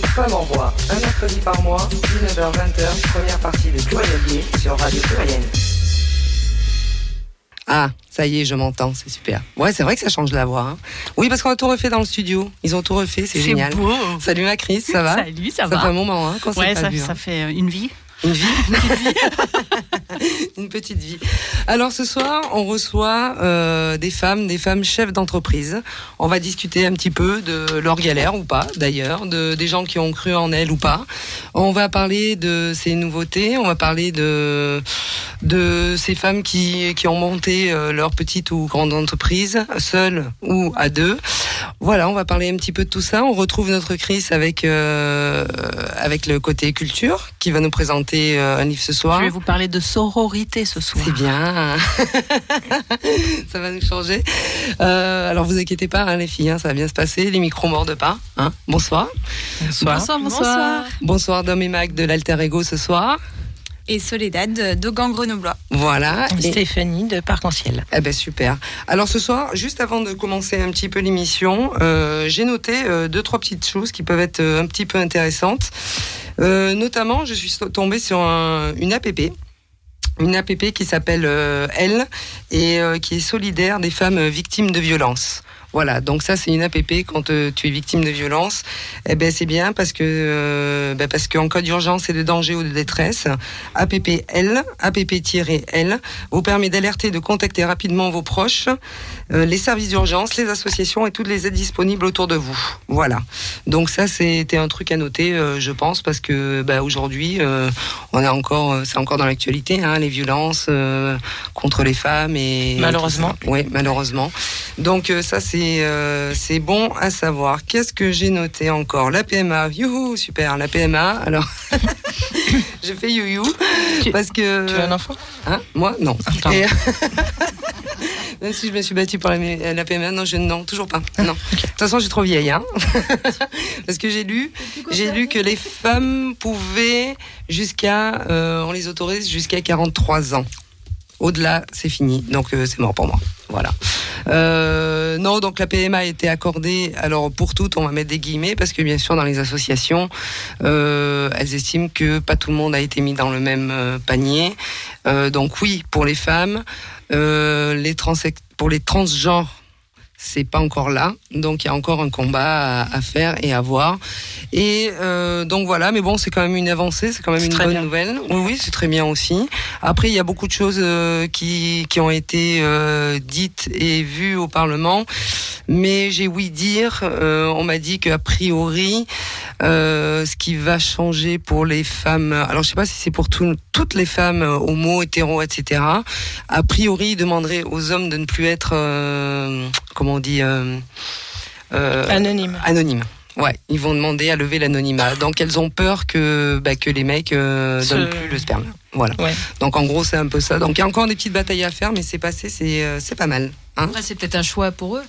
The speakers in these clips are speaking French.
Femme en voix, un mercredi par mois, 19h-20h, première partie de Cloyelier sur Radio Plurienne. Ah, ça y est, je m'entends, c'est super. Ouais, c'est vrai que ça change la voix. hein. Oui, parce qu'on a tout refait dans le studio. Ils ont tout refait, c'est génial. beau. Salut ma Chris, ça va? Salut, ça, Ça va fait un moment hein, qu'on Ouais, pas ça, vu, hein. ça fait une vie. Une vie Une petite vie. Alors ce soir, on reçoit euh, des femmes, des femmes chefs d'entreprise. On va discuter un petit peu de leur galère ou pas, d'ailleurs, de des gens qui ont cru en elles ou pas. On va parler de ces nouveautés. On va parler de de ces femmes qui qui ont monté euh, leur petite ou grande entreprise, seules ou à deux. Voilà, on va parler un petit peu de tout ça. On retrouve notre Chris avec euh, avec le côté culture qui va nous présenter euh, un livre ce soir. Je vais vous parler de sororité ce soir. C'est bien. ça va nous changer. Euh, alors vous inquiétez pas, hein, les filles, hein, ça va bien se passer. Les micros mordent pas. Hein. Bonsoir. Bonsoir. Bonsoir, bonsoir. Bonsoir Dom et Mac de l'Alter Ego ce soir. Et Soledad d'Augan Grenoblois. Voilà. Et- Stéphanie de Parc en Ciel. Eh ben super. Alors ce soir, juste avant de commencer un petit peu l'émission, euh, j'ai noté euh, deux trois petites choses qui peuvent être euh, un petit peu intéressantes. Euh, notamment, je suis tombée sur un- une app, une app qui s'appelle euh, Elle et euh, qui est solidaire des femmes victimes de violences. Voilà, donc ça c'est une app quand euh, tu es victime de violence. Eh ben c'est bien parce que euh, ben, parce qu'en cas d'urgence et de danger ou de détresse, APPL, APP-L vous permet d'alerter de contacter rapidement vos proches, les services d'urgence, les associations et toutes les aides disponibles autour de vous. Voilà. Donc ça c'était un truc à noter, euh, je pense, parce que bah, aujourd'hui euh, on est encore, euh, c'est encore dans l'actualité, hein, les violences euh, contre les femmes et Malheureusement. Oui, malheureusement. Donc euh, ça c'est euh, c'est bon à savoir. Qu'est-ce que j'ai noté encore? La PMA, youhou, super. La PMA. Alors, je fais youhou Tu- parce que Tu as un enfant Hein? Moi, non. Et- Même si je me suis battue pour la, la PMA, non, je, non, toujours pas. Non. De toute façon, je suis trop vieille, hein. Parce que j'ai lu, j'ai lu que les femmes pouvaient jusqu'à, euh, on les autorise jusqu'à 43 ans. Au-delà, c'est fini. Donc, euh, c'est mort pour moi. Voilà. Euh, non, donc la PMA a été accordée. Alors pour toutes, on va mettre des guillemets parce que bien sûr dans les associations, euh, elles estiment que pas tout le monde a été mis dans le même panier. Euh, donc oui, pour les femmes, les trans pour les transgenres, c'est pas encore là. Donc il y a encore un combat à, à faire et à voir. Et euh, donc voilà, mais bon, c'est quand même une avancée, c'est quand même une très bonne bien. nouvelle. Oui, oui, c'est très bien aussi. Après, il y a beaucoup de choses euh, qui, qui ont été euh, dites et vues au Parlement, mais j'ai ouï dire, euh, on m'a dit qu'a priori, euh, ce qui va changer pour les femmes, alors je sais pas si c'est pour tout- toutes les femmes euh, homo, hétéro, etc. A priori, ils demanderaient aux hommes de ne plus être, euh, comment on dit, euh, euh, Anonyme. anonymes. Ouais, ils vont demander à lever l'anonymat. Donc elles ont peur que bah, que les mecs euh, donnent plus le sperme. Voilà. Ouais. Donc en gros c'est un peu ça. Donc il y a encore des petites batailles à faire, mais c'est passé, c'est euh, c'est pas mal. Hein Après, c'est peut-être un choix pour eux.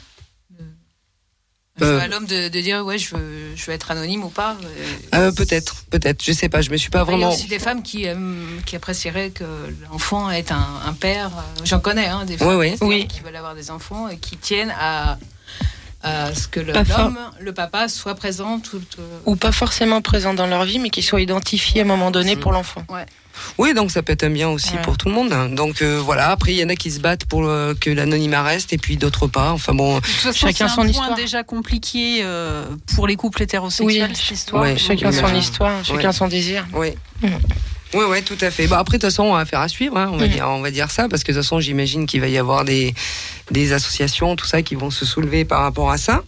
Un Euh. à l'homme de, de dire ouais, je veux, je veux être anonyme ou pas. Euh, Euh, peut-être, peut-être. Je sais pas. Je me suis pas Après, Il y a vraiment. aussi des femmes qui, aiment- qui apprécieraient que l'enfant ait un, un père. euh, J'en connais, hein, des femmes Ouais, ouais. lesbiennes Oui. qui veulent avoir des enfants et qui tiennent à, à ce que for- l'homme, le papa, soit présent tout. euh, Ou pas forcément présent dans leur vie, mais qui soient identifiés à un moment donné pour l'enfant. Oui, donc ça peut être un bien aussi Ouais. pour tout le monde. Donc euh, voilà. Après il y en a qui se battent pour euh, que l'anonymat reste et puis d'autres pas. Enfin bon. Façon, Chacun c'est son un histoire. point déjà compliqué euh, pour les couples hétérosexuels, Oui. cette histoire. Ouais. Chacun son histoire, chacun Ouais. son désir. Oui. Mm. Oui, ouais, tout à fait. Bah après, de toute façon, on va faire à suivre. hein, on va Mm. dire, on va dire ça, parce que de toute façon, j'imagine qu'il va y avoir des des associations, tout ça, qui vont se soulever par rapport à ça.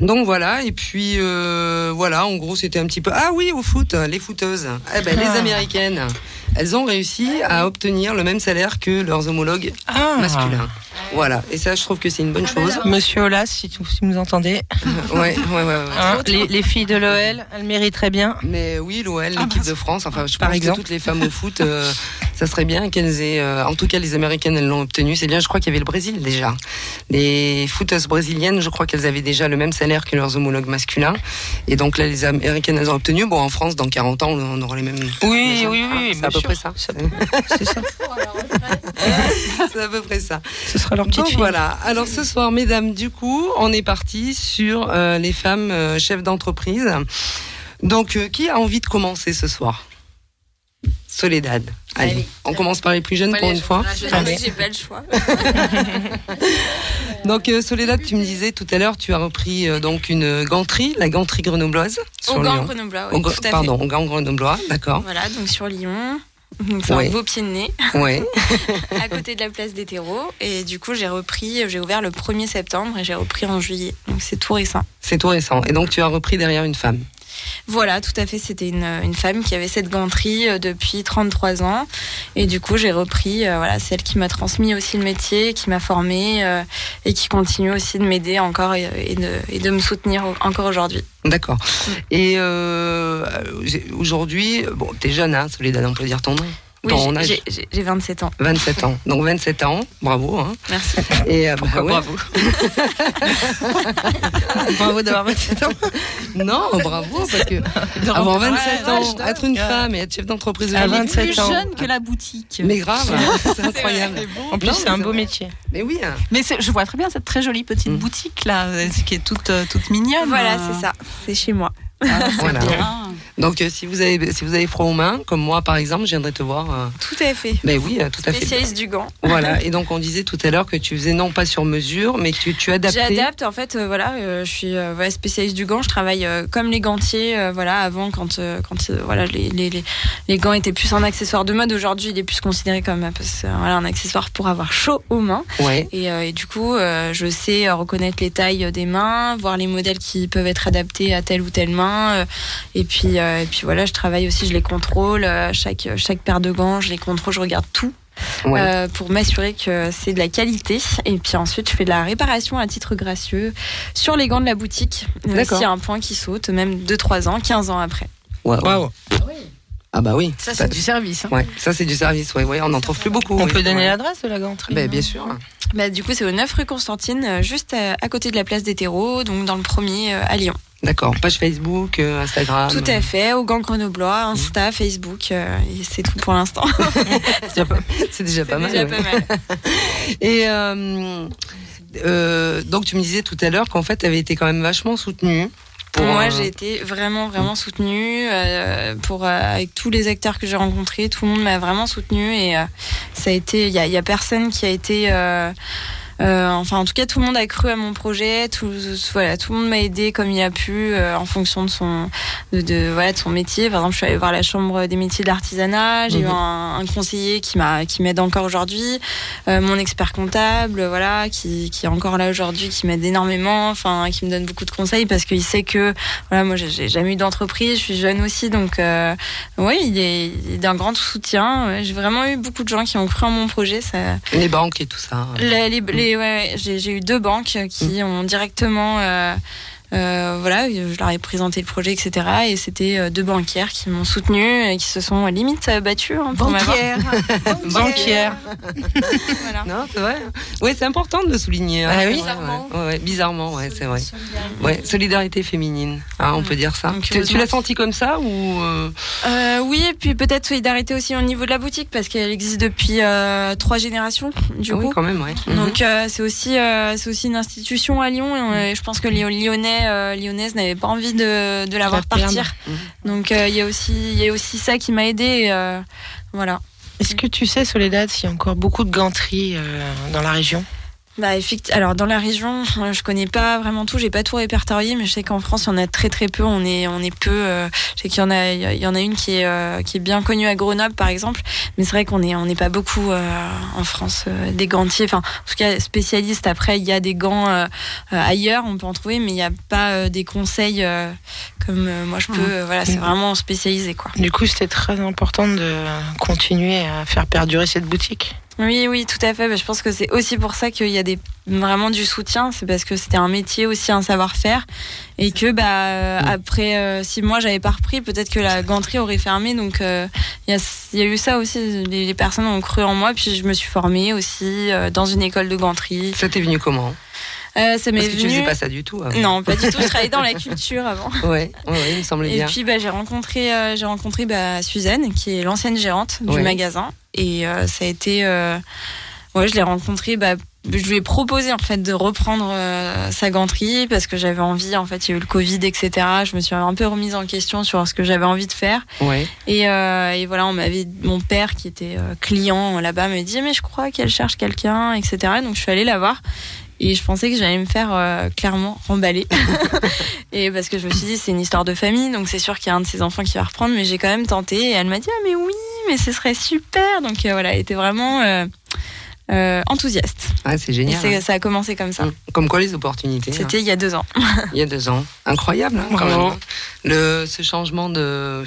Donc voilà, et puis euh, voilà, en gros c'était un petit peu... Ah oui, au foot, les footeuses, eh ben, les Ah. américaines, elles ont réussi à obtenir le même salaire que leurs homologues Ah, masculins. Voilà, et ça je trouve que c'est une bonne chose. Monsieur Olas, si, tu- si vous nous entendez, Ouais, ouais, ouais. ouais. hein, les, les filles de l'OL, elles mériteraient bien. Mais oui, l'OL, l'équipe de France, enfin, je Par pense exemple. que toutes les femmes au foot, euh, ça serait bien qu'elles aient, euh, en tout cas les Américaines, elles l'ont obtenu. C'est bien, je crois qu'il y avait le Brésil déjà. Les footeuses brésiliennes, je crois qu'elles avaient déjà le même salaire que leurs homologues masculins. Et donc là, les Américaines, elles ont obtenu. Bon, en France, dans 40 ans, on aura les mêmes. Oui, oui, oui. Peu près ça. C'est ça. C'est à peu près ça. Ce sera leur petite Donc fille. voilà. Alors ce soir, mesdames, du coup, on est parti sur euh, les femmes euh, chefs d'entreprise. Donc, euh, qui a envie de commencer ce soir? Soledad. Allez, Allez. on commence par les plus jeunes pour une fois. J'ai pas le choix. Donc euh, Soledad, tu me disais tout à l'heure, tu as repris euh, donc une ganterie, la ganterie grenobloise sur Au Lyon. Grenoblois, Au oui, Gr- tout à pardon, au Gand grenoblois, d'accord. Voilà, donc sur Lyon. Donc c'est Ouais. un beau pied de nez, Ouais. à côté de la place des terreaux. Et du coup, j'ai repris, j'ai ouvert le 1er septembre et j'ai repris en juillet. Donc c'est tout récent. C'est tout récent. Et donc tu as repris derrière une femme. Voilà, tout à fait. C'était une, une femme qui avait cette ganterie euh, depuis 33 ans. Et du coup, j'ai repris euh, voilà, celle qui m'a transmis aussi le métier, qui m'a formée euh, et qui continue aussi de m'aider encore et, et de, et de me soutenir encore aujourd'hui. D'accord. Et euh, aujourd'hui, bon, t'es jeune, hein, Soledad, on peut dire ton nom. Oui, j'ai- âge. j'ai- j'ai j'ai 27 ans. 27 ans. Donc 27 ans, bravo. Hein. Merci. Et euh, bah, ouais. Bravo. Bravo d'avoir 27 ans. Non, bravo parce que avoir 27 ans, être une femme et être chef d'entreprise de À Elle est 27 plus 27 ans. jeune que la boutique. Mais grave, c'est incroyable. En plus, c'est un beau métier. Mais oui. hein. Mais c'est- je vois très bien cette très jolie petite Mm. boutique là, euh, qui est toute, euh, toute mignonne. Voilà, Euh, c'est ça. C'est chez moi. Ah, c'est Voilà. bien. Donc euh, si vous avez si vous avez froid aux mains, comme moi par exemple, je viendrai te voir. euh, Tout à fait. Ben oui, euh, tout à fait. Spécialiste du gant. Voilà. Et donc on disait tout à l'heure que tu faisais non pas sur mesure, mais que tu, tu adaptais. J'adapte en fait, voilà, je suis voilà, spécialiste du gant. Je travaille comme les gantiers, voilà, avant quand quand voilà les, les, les, les gants étaient plus un accessoire de mode. Aujourd'hui, il est plus considéré comme parce, voilà un accessoire pour avoir chaud aux mains. Ouais. Et, et du coup, je sais reconnaître les tailles des mains, voir les modèles qui peuvent être adaptés à telle ou telle main. Euh, et puis euh, et puis voilà, je travaille aussi, je les contrôle. euh, chaque chaque paire de gants, je les contrôle, je regarde tout. Ouais. euh, pour m'assurer que c'est de la qualité. Et puis ensuite, je fais de la réparation à titre gracieux sur les gants de la boutique. D'accord. S'il y a un point qui saute, même 2-3 ans, 15 ans après. Ouais, ouais. Ah bah oui. Ça, c'est du service. hein. Ouais, ça c'est du service. Ouais, ouais, on n'en trouve plus beaucoup. On oui, peut donner l'adresse de la ganterie. Ben, non bien sûr. Bah, du coup, c'est au 9 rue Constantine, juste à, à côté de la place des terreaux, donc dans le premier à Lyon. D'accord. Page Facebook, euh, Instagram. Tout à fait, au Gant Grenoblois, Insta, Facebook, euh, et c'est tout pour l'instant. C'est déjà pas, c'est déjà pas mal. déjà ouais. pas mal. Et euh, donc tu me disais tout à l'heure qu'en fait tu avais été quand même vachement soutenue. Pour, Moi, j'ai été vraiment, vraiment soutenue pour avec tous les acteurs que j'ai rencontrés. Tout le monde m'a vraiment soutenue et ça a été. Il y a, il y a personne qui a été. Euh, enfin, en tout cas, tout le monde a cru à mon projet. Tout, voilà, tout le monde m'a aidé comme il a pu euh, en fonction de son, de, de, voilà, de son métier. Par exemple, je suis allée voir la chambre des métiers de l'artisanat. J'ai eu Mhm. un, un conseiller qui m'a, qui m'aide encore aujourd'hui. Euh, mon expert comptable, voilà, qui, qui est encore là aujourd'hui, qui m'aide énormément. Enfin, qui me donne beaucoup de conseils parce qu'il sait que, voilà, moi, j'ai- jamais eu d'entreprise. Je suis jeune aussi, donc, euh, oui, il est, d'un grand soutien. J'ai vraiment eu beaucoup de gens qui ont cru en mon projet. Ça, les banques et tout ça. les, les- les- ouais, ouais, j'ai j'ai eu deux banques qui ont directement, euh, voilà, je leur ai présenté le projet, etc. Et c'était euh, deux banquières qui m'ont soutenu et qui se sont limite euh, battues hein, pour m'avoir. Banquière. Banquière. Voilà. Non, c'est vrai. Oui, c'est important de le souligner. hein. Ah oui. Bizarrement. Ouais, ouais, bizarrement, ouais, c'est vrai. Ouais, solidarité féminine, hein, on peut dire ça. Donc, Tu, l'as senti comme ça ou euh, Euh, oui, et puis peut-être solidarité aussi au niveau de la boutique parce qu'elle existe depuis trois générations du ah oui, coup. quand même, ouais. Mhm. Donc euh, c'est aussi c'est aussi une institution à Lyon et euh, je pense que les Lyonnais euh, Lyonnaises n'avaient pas envie de, de la voir partir. Mhm. Donc euh, il y a aussi il y a aussi ça qui m'a aidé euh, voilà. Est-ce que tu sais, Soledad, s'il y a encore beaucoup de ganteries dans la région? Bah effectivement. Alors dans la région, euh, je connais pas vraiment tout, j'ai pas tout répertorié, mais je sais qu'en France, il y en a très très peu. On est on est peu. euh, je sais qu'il y en a il y en a une qui est euh, qui est bien connue à Grenoble par exemple, mais c'est vrai qu'on est on n'est pas beaucoup euh, en France euh, des gantiers. Enfin en tout cas spécialistes. Après il y a des gants ailleurs, on peut en trouver, mais il n'y a pas euh, des conseils euh, comme euh, moi je peux. voilà, c'est Mhm. vraiment spécialisé quoi. Du coup, c'était très important de continuer à faire perdurer cette boutique. Oui, oui, tout à fait. Bah, je pense que c'est aussi pour ça qu'il y a des, vraiment du soutien. C'est parce que c'était un métier aussi, un savoir-faire. Et que, bah, euh, après, euh, si moi j'avais pas repris, peut-être que la ganterie aurait fermé. Donc, euh, il y, a, y, a, eu ça aussi. Les, les, personnes ont cru en moi. Puis, je me suis formée aussi dans une école de ganterie. Ça t'est venu comment? Euh, ça m'est Parce que venu... tu faisais pas ça du tout. Avant. Non, pas du tout. Je travaillais dans la culture avant. Ouais, ouais, ouais il me semblait et bien. Et puis bah, j'ai rencontré, euh, j'ai rencontré bah, Suzanne, qui est l'ancienne gérante du magasin, et euh, ça a été, ouais, je l'ai rencontrée. Bah, je lui ai proposé en fait de reprendre sa ganterie parce que j'avais envie. En fait, il y a eu le Covid, etc. Je me suis un peu remise en question sur ce que j'avais envie de faire. Ouais. Et, et, voilà, on m'avait, mon père qui était client là-bas me dit mais je crois qu'elle cherche quelqu'un, etc. Donc je suis allée la voir. Et je pensais que j'allais me faire euh, clairement remballer. et parce que je me suis dit, c'est une histoire de famille, donc c'est sûr qu'il y a un de ses enfants qui va reprendre, mais j'ai quand même tenté. Et elle m'a dit, ah, mais oui, mais ce serait super. Donc euh, voilà, elle était vraiment euh, enthousiaste. Ah, c'est génial. Et ça a commencé comme ça. Comme quoi les opportunités. C'était hein. il y a deux ans. il y a deux ans. Incroyable, hein, quand même. Le, ce changement de.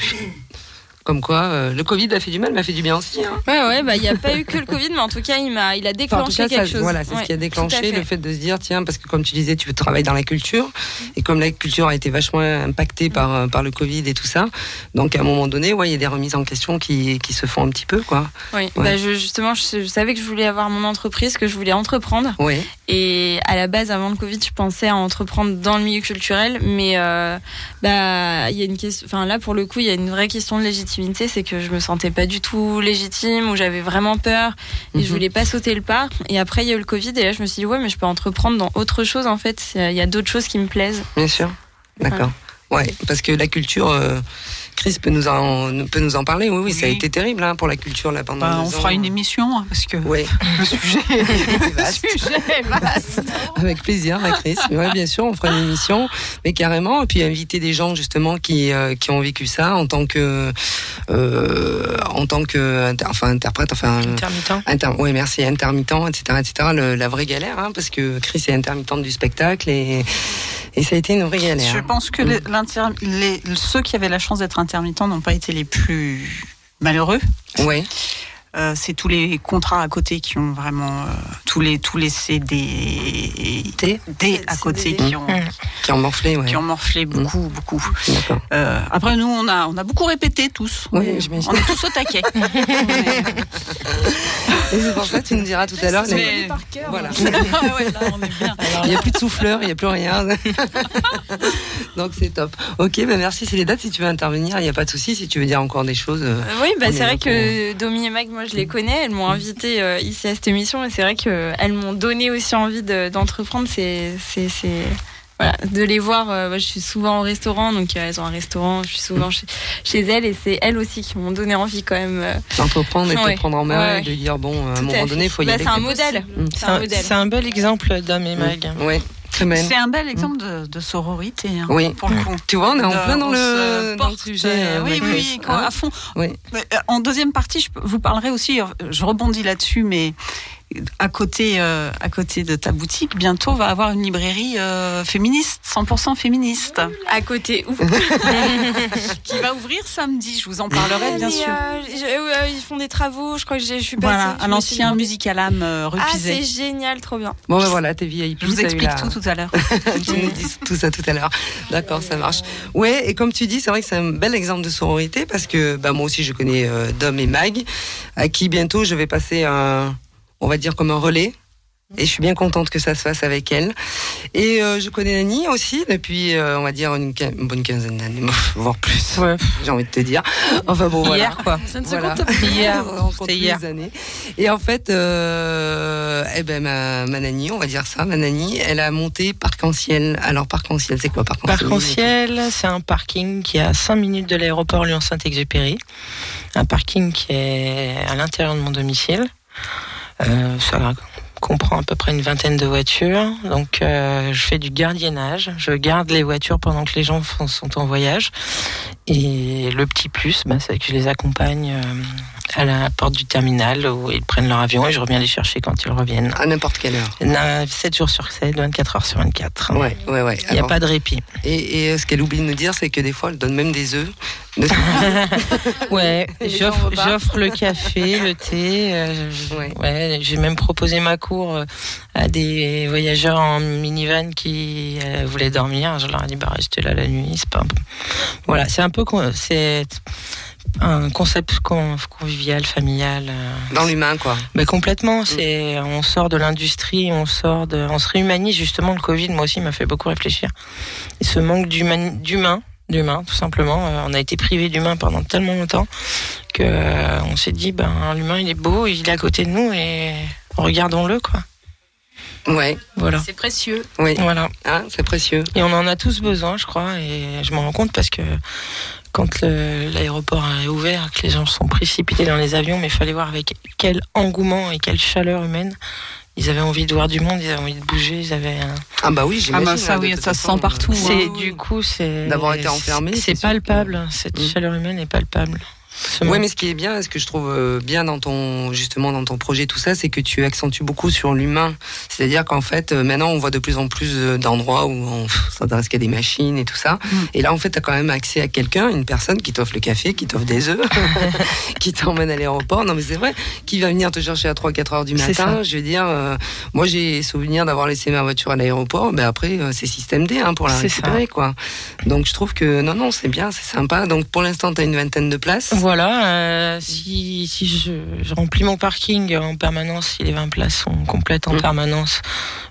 Comme quoi, euh, le Covid a fait du mal, mais a fait du bien aussi. Hein. Ouais, ouais, bah il n'y a pas eu que le Covid, mais en tout cas, il m'a, il a déclenché enfin, en tout cas, quelque ça, chose. Voilà, c'est ouais, ce qui a déclenché fait. le fait de se dire, tiens, parce que comme tu disais, tu travailles dans la culture, et comme la culture a été vachement impactée par par le Covid et tout ça, donc à un moment donné, ouais, il y a des remises en question qui qui se font un petit peu, quoi. Oui, ouais. bah je, justement, je, je, savais que je voulais avoir mon entreprise, que je voulais entreprendre. Oui. Et à la base, avant le Covid, je pensais à entreprendre dans le milieu culturel, mais euh, bah il y a une question, enfin là pour le coup, il y a une vraie question de légitimité, c'est que je me sentais pas du tout légitime, où j'avais vraiment peur et Mhm. je voulais pas sauter le pas. Et après, il y a eu le Covid et là, je me suis dit, ouais, mais je peux entreprendre dans autre chose en fait. Il y a d'autres choses qui me plaisent. Bien sûr. D'accord. Ouais. ouais, parce que la culture. Euh... Chris peut nous en peut nous en parler. Oui, oui, oui. ça a été terrible hein, pour la culture là pendant. Bah, on ans. fera une émission hein, parce que ouais. le sujet, vaste. le sujet est vaste. Avec plaisir, ma Chris. Ouais, bien sûr, on fera une émission, mais carrément, et puis inviter des gens justement qui euh, qui ont vécu ça en tant que euh, en tant que inter, enfin interprète, enfin intermittent. Inter, oui, merci, intermittent, etc., etc. Le, la vraie galère, hein, parce que Chris est intermittente du spectacle et et ça a été une vraie galère. Je pense que Mm. les, les, ceux qui avaient la chance d'être intermittents n'ont pas été les plus malheureux. Euh, c'est tous les contrats à côté qui ont vraiment euh, tous les tous les CD D, D à côté qui ont mmh. qui ont morflé ouais. qui ont morflé beaucoup mmh. beaucoup. Euh, après nous on a on a beaucoup répété tous. Oui, on, on est tous au taquet. Et c'est pour ça que tu nous diras tout à l'heure. Mais... Voilà. ah ouais, là, on est bien. Il n'y a plus de souffleur, il n'y a plus rien. Donc c'est top. Ok, ben merci. C'est les dates. Si tu veux intervenir, il n'y a pas de souci. Si tu veux dire encore des choses. Euh, oui, bah, c'est vrai que Domi et Mag, moi je les connais. Elles m'ont invité euh, ici à cette émission et c'est vrai qu'elles m'ont donné aussi envie d'entreprendre. De, c'est voilà, de les voir. Euh, je suis souvent au restaurant, donc euh, elles ont un restaurant. Je suis souvent chez, chez elles et c'est elles aussi qui m'ont donné envie quand même. euh, D'entreprendre et de ouais. prendre en main ouais. et de dire bon, à un moment donné, il faut y bah, aller. C'est un modèle. Mmh. C'est un, un, un, bel exemple d'homme et mag. Mmh. Ouais. C'est un bel exemple de, de sororité. Hein, oui. Pour le coup. Tu vois, on est en plein dans, le, dans le sujet. Euh, oui, oui, oui, quand, à fond. Oui. En deuxième partie, je vous parlerai aussi. Je rebondis là-dessus, mais à côté, euh, à côté de ta boutique, bientôt va avoir une librairie euh, féministe, 100% féministe. À côté où Qui va ouvrir samedi. Je vous en parlerai, ah, bien sûr. Euh, je, ils font des travaux. Je crois que je suis passée. Voilà, un ancien Musicalame rue Ah, c'est génial, trop bien. Bon, ben voilà, t'es VIP. Je vous explique tout tout à l'heure. tu nous dis tout ça tout à l'heure. D'accord, ça marche. Ouais, et comme tu dis, c'est vrai que c'est un bel exemple de sororité parce que bah, moi aussi, je connais euh, Dom et Mag, à qui bientôt je vais passer un on va dire comme un relais. Et je suis bien contente que ça se fasse avec elle. Et euh, je connais Annie aussi depuis, euh, on va dire, une, une bonne quinzaine d'années, voire plus. Ouais. J'ai envie de te dire. Enfin bon, voilà. Hier, quoi. Ça ne se compte pas. Hier. C'était hier. Années. Et en fait, euh, eh ben, ma, ma Nani, on va dire ça, ma Nani, elle a monté Parc-en-Ciel. Alors, Parc-en-Ciel, c'est quoi Parc-en-Ciel Parc-en-Ciel, c'est un parking qui est à 5 minutes de l'aéroport Lyon-Saint-Exupéry. Un parking qui est à l'intérieur de mon domicile. Euh, ça comprend à peu près une vingtaine de voitures. Donc, euh, je fais du gardiennage. Je garde les voitures pendant que les gens sont en voyage. Et le petit plus, bah, c'est que je les accompagne euh, à la porte du terminal où ils prennent leur avion et je reviens les chercher quand ils reviennent. À n'importe quelle heure. 7 jours sur 7, 24 heures sur 24. Ouais, ouais, ouais. Il n'y a pas de répit. Et, et ce qu'elle oublie de nous dire, c'est que des fois, elle donne même des œufs. ouais, j'offre le café, le thé. euh, Ouais. ouais, j'ai même proposé ma cour euh, à des voyageurs en minivan qui euh, voulaient dormir. Je leur ai dit bah restez là la nuit. C'est pas voilà, c'est un peu c'est un concept con- convivial, familial. euh, Dans l'humain, quoi. mais complètement, c'est on sort de l'industrie, on sort de, on se réhumanise justement. Le Covid, moi aussi, m'a fait beaucoup réfléchir. Et ce manque d'humain, d'humain, d'humain, tout simplement. Euh, on a été privé d'humain pendant tellement longtemps que euh, on s'est dit, ben l'humain, il est beau, il est à côté de nous et regardons-le, quoi. Ouais, Voilà, C'est précieux. oui. voilà. Hein, c'est précieux. Et on en a tous besoin, je crois, et je m'en rends compte parce que quand l'aéroport est ouvert, que les gens sont précipités dans les avions, mais il fallait voir avec quel engouement et quelle chaleur humaine. Ils avaient envie de voir du monde, ils avaient envie de bouger, ils avaient un... Ah bah oui, Ah bah ça oui, se sent partout. euh, C'est hein. du coup, c'est D'avoir été enfermé, C'est c'est palpable, cette Mm. chaleur humaine est palpable. Manque. mais ce qui est bien, ce que je trouve euh, bien dans ton justement dans ton projet tout ça, c'est que tu accentues beaucoup sur l'humain. C'est-à-dire qu'en fait, euh, maintenant, on voit de plus en plus euh, d'endroits où on s'adresse qu'à des machines et tout ça. Mm. Et là, en fait, tu as quand même accès à quelqu'un, une personne qui t'offre le café, qui t'offre des œufs, qui t'emmène à l'aéroport. Non, mais c'est vrai, qui va venir te chercher à 3-4 heures du matin. Je veux dire, euh, moi, j'ai souvenir d'avoir laissé ma voiture à l'aéroport. Mais après, euh, c'est système D hein, pour la C'est ça. récupérer, quoi. Donc, je trouve que non, non, c'est bien, c'est sympa. Donc, pour l'instant, tu as une vingtaine de places. Voilà, euh, si, si je, je remplis mon parking en permanence, si les 20 places sont complètes en Mm. permanence,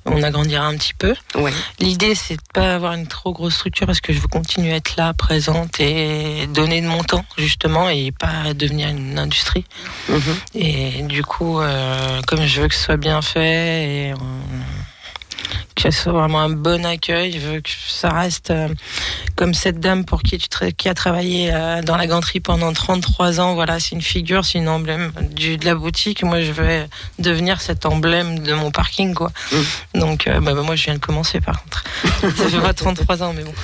on agrandira un petit peu. Ouais. L'idée, c'est de pas avoir une trop grosse structure parce que je veux continuer à être là, présente et donner de mon temps, justement, et pas devenir une industrie. Mhm. Et du coup, euh, comme je veux que ce soit bien fait et euh, que ce soit vraiment un bon accueil, je veux que ça reste euh, comme cette dame pour qui tu qui a travaillé euh, dans la ganterie pendant 33 ans. Voilà, c'est une figure, c'est une emblème du, de la boutique. Moi, je vais devenir cet emblème de mon parking, quoi. Donc, euh, bah, bah, moi, je viens de commencer, par contre. ça fait pas 33 ans, mais bon.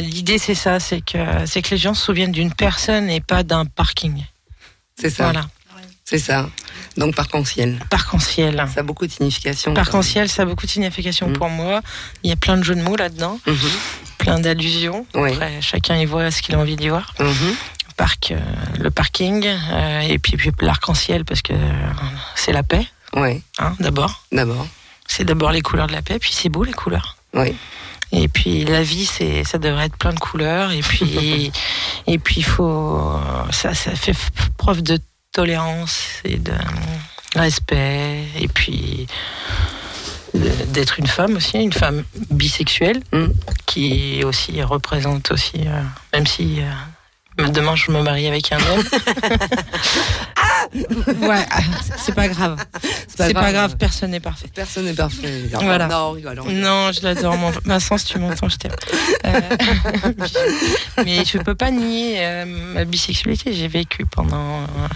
L'idée, c'est ça, c'est que c'est que les gens se souviennent d'une personne et pas d'un parking. C'est ça. Voilà, C'est ça. Donc parc-en-ciel. parc-en-ciel. Ça a beaucoup de signification. Parc-en-ciel, ça a beaucoup de signification Mm. pour moi. Il y a plein de jeux de mots là-dedans, Mhm. plein d'allusions. Oui. Après, chacun y voit ce qu'il a envie d'y voir. Parc, euh, le parking, euh, et puis, puis l'arc-en-ciel parce que euh, c'est la paix, Ouais, hein, d'abord. d'abord. C'est d'abord les couleurs de la paix, puis c'est beau les couleurs. Oui. Et puis la vie, c'est, ça devrait être plein de couleurs. Et puis, et puis il faut, ça, ça fait preuve de tolérance et de respect. Et puis d'être une femme aussi, une femme bisexuelle, Mm. qui aussi représente aussi, euh, même si euh, demain je me marie avec un homme. ouais, c'est pas grave. C'est pas, grave, personne n'est parfait. Personne n'est parfait. Voilà. Non, on rigole. on rigole. Non, je l'adore. Mon... Vincent, si tu m'entends, je t'aime. Euh, mais je peux pas nier euh, ma bisexualité. J'ai vécu pendant euh,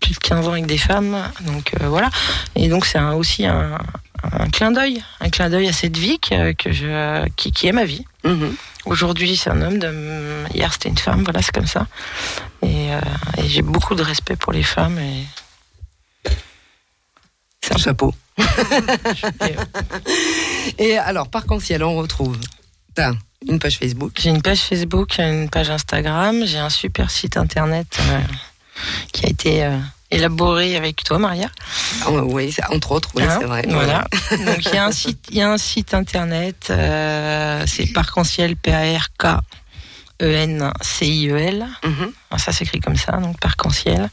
plus de 15 ans avec des femmes. Donc euh, voilà. Et donc c'est un- aussi un, un clin d'œil. Un clin d'œil à cette vie que, que je, qui, qui est ma vie. Mhm. Aujourd'hui, c'est un homme. De... Hier, c'était une femme. Voilà, c'est comme ça. Et, euh, et j'ai beaucoup de respect pour les femmes. Et... C'est un chapeau. et, euh, Et alors, parc-en-ciel, on retrouve. T'as une page Facebook. J'ai une page Facebook, une page Instagram, j'ai un super site internet euh, qui a été euh, élaboré avec toi, Maria. Ah, oui, entre autres, oui, Hein, c'est vrai. Voilà. Donc il y a un site, il y a un site internet, euh, c'est Parc-en-Ciel, P A R K E N C I E L. Mhm. Ça s'écrit comme ça, donc Parc-en-Ciel.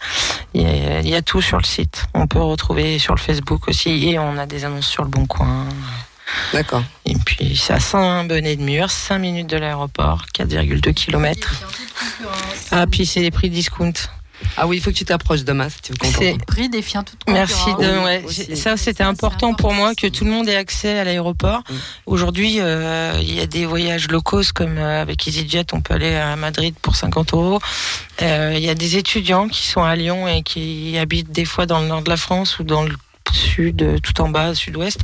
Il y, a, il y a tout sur le site. On peut retrouver sur le Facebook aussi et on a des annonces sur le Bon Coin. D'accord. Et puis c'est à 101 bonnets de mur, 5 minutes de l'aéroport, 4,2 km. Ah, puis c'est les prix discount. Ah oui, il faut que tu t'approches demain si tu veux t'entende. Prix défiant toute Merci de. Ouais, ça, c'était important pour moi que tout le monde ait accès à l'aéroport. Mm. Aujourd'hui, euh, il y a des voyages low cost comme euh, avec EasyJet, on peut aller à Madrid pour 50 euros. Euh, Il y a des étudiants qui sont à Lyon et qui habitent des fois dans le nord de la France ou dans le sud, tout en bas, sud-ouest,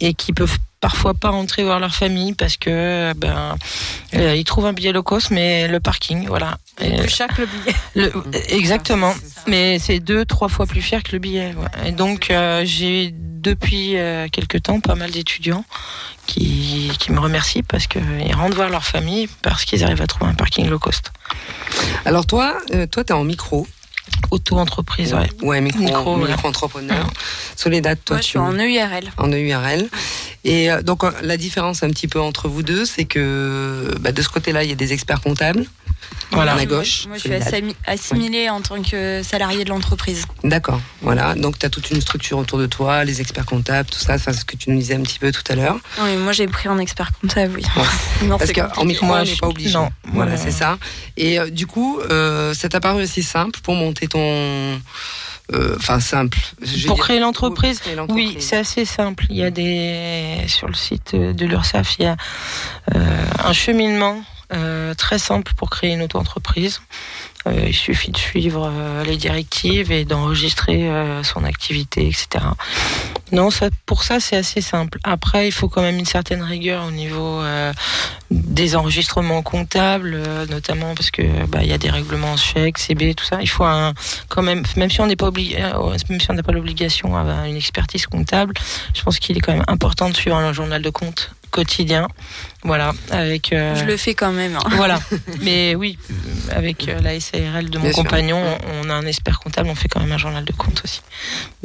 et qui peuvent parfois pas rentrer voir leur famille parce que ben euh, ils trouvent un billet low cost, mais le parking, voilà. Et Et, plus cher que le billet. le- exactement. Mais c'est deux, trois fois plus cher que le billet. ouais. Et donc euh, j'ai depuis euh, quelques temps pas mal d'étudiants qui, qui me remercient parce qu'ils rentrent voir leur famille parce qu'ils arrivent à trouver un parking low cost. Alors toi, euh, toi, t'es en micro. Auto-entreprise, ouais. Ouais, micro, Micro, ouais. entrepreneur. Soledad, toi, Moi, je tu suis en E EURL. en EURL. Et euh, donc euh, la différence un petit peu entre vous deux, c'est que bah, de ce côté-là, il y a des experts comptables. Voilà. À Moi, gauche. Moi, je suis assimilée en tant que salariée de l'entreprise. D'accord. Voilà. Donc tu as toute une structure autour de toi, les experts comptables, tout ça, c'est ce que tu nous disais un petit peu tout à l'heure. Non, mais moi, j'ai pris en expert comptable, oui. Non, Parce c'est qu'en micro, Moi, on n'est pas obligé. non. Voilà, Euh, c'est ça. Et euh, du coup, euh, ça t'a paru aussi simple pour monter ton. euh, Enfin, simple. Je Pour créer l'entreprise, Oui, c'est assez simple. Il y a des sur le site de l'URSSAF, il y a euh, un cheminement euh, très simple pour créer une auto-entreprise. Euh, il suffit de suivre euh, les directives et d'enregistrer son activité, etc. Non, pour ça, c'est assez simple. Après, il faut quand même une certaine rigueur au niveau des enregistrements comptables, notamment parce que bah, il y a des règlements chèques, CB, tout ça. Il faut quand même, même si on n'a pas l'obligation à une expertise comptable, je pense qu'il est quand même important de suivre un journal de compte quotidien. Voilà, avec. euh, Je le fais quand même. hein. voilà, mais oui, avec euh, la SARL de mon Bien compagnon, on on a un expert comptable, on fait quand même un journal de compte aussi.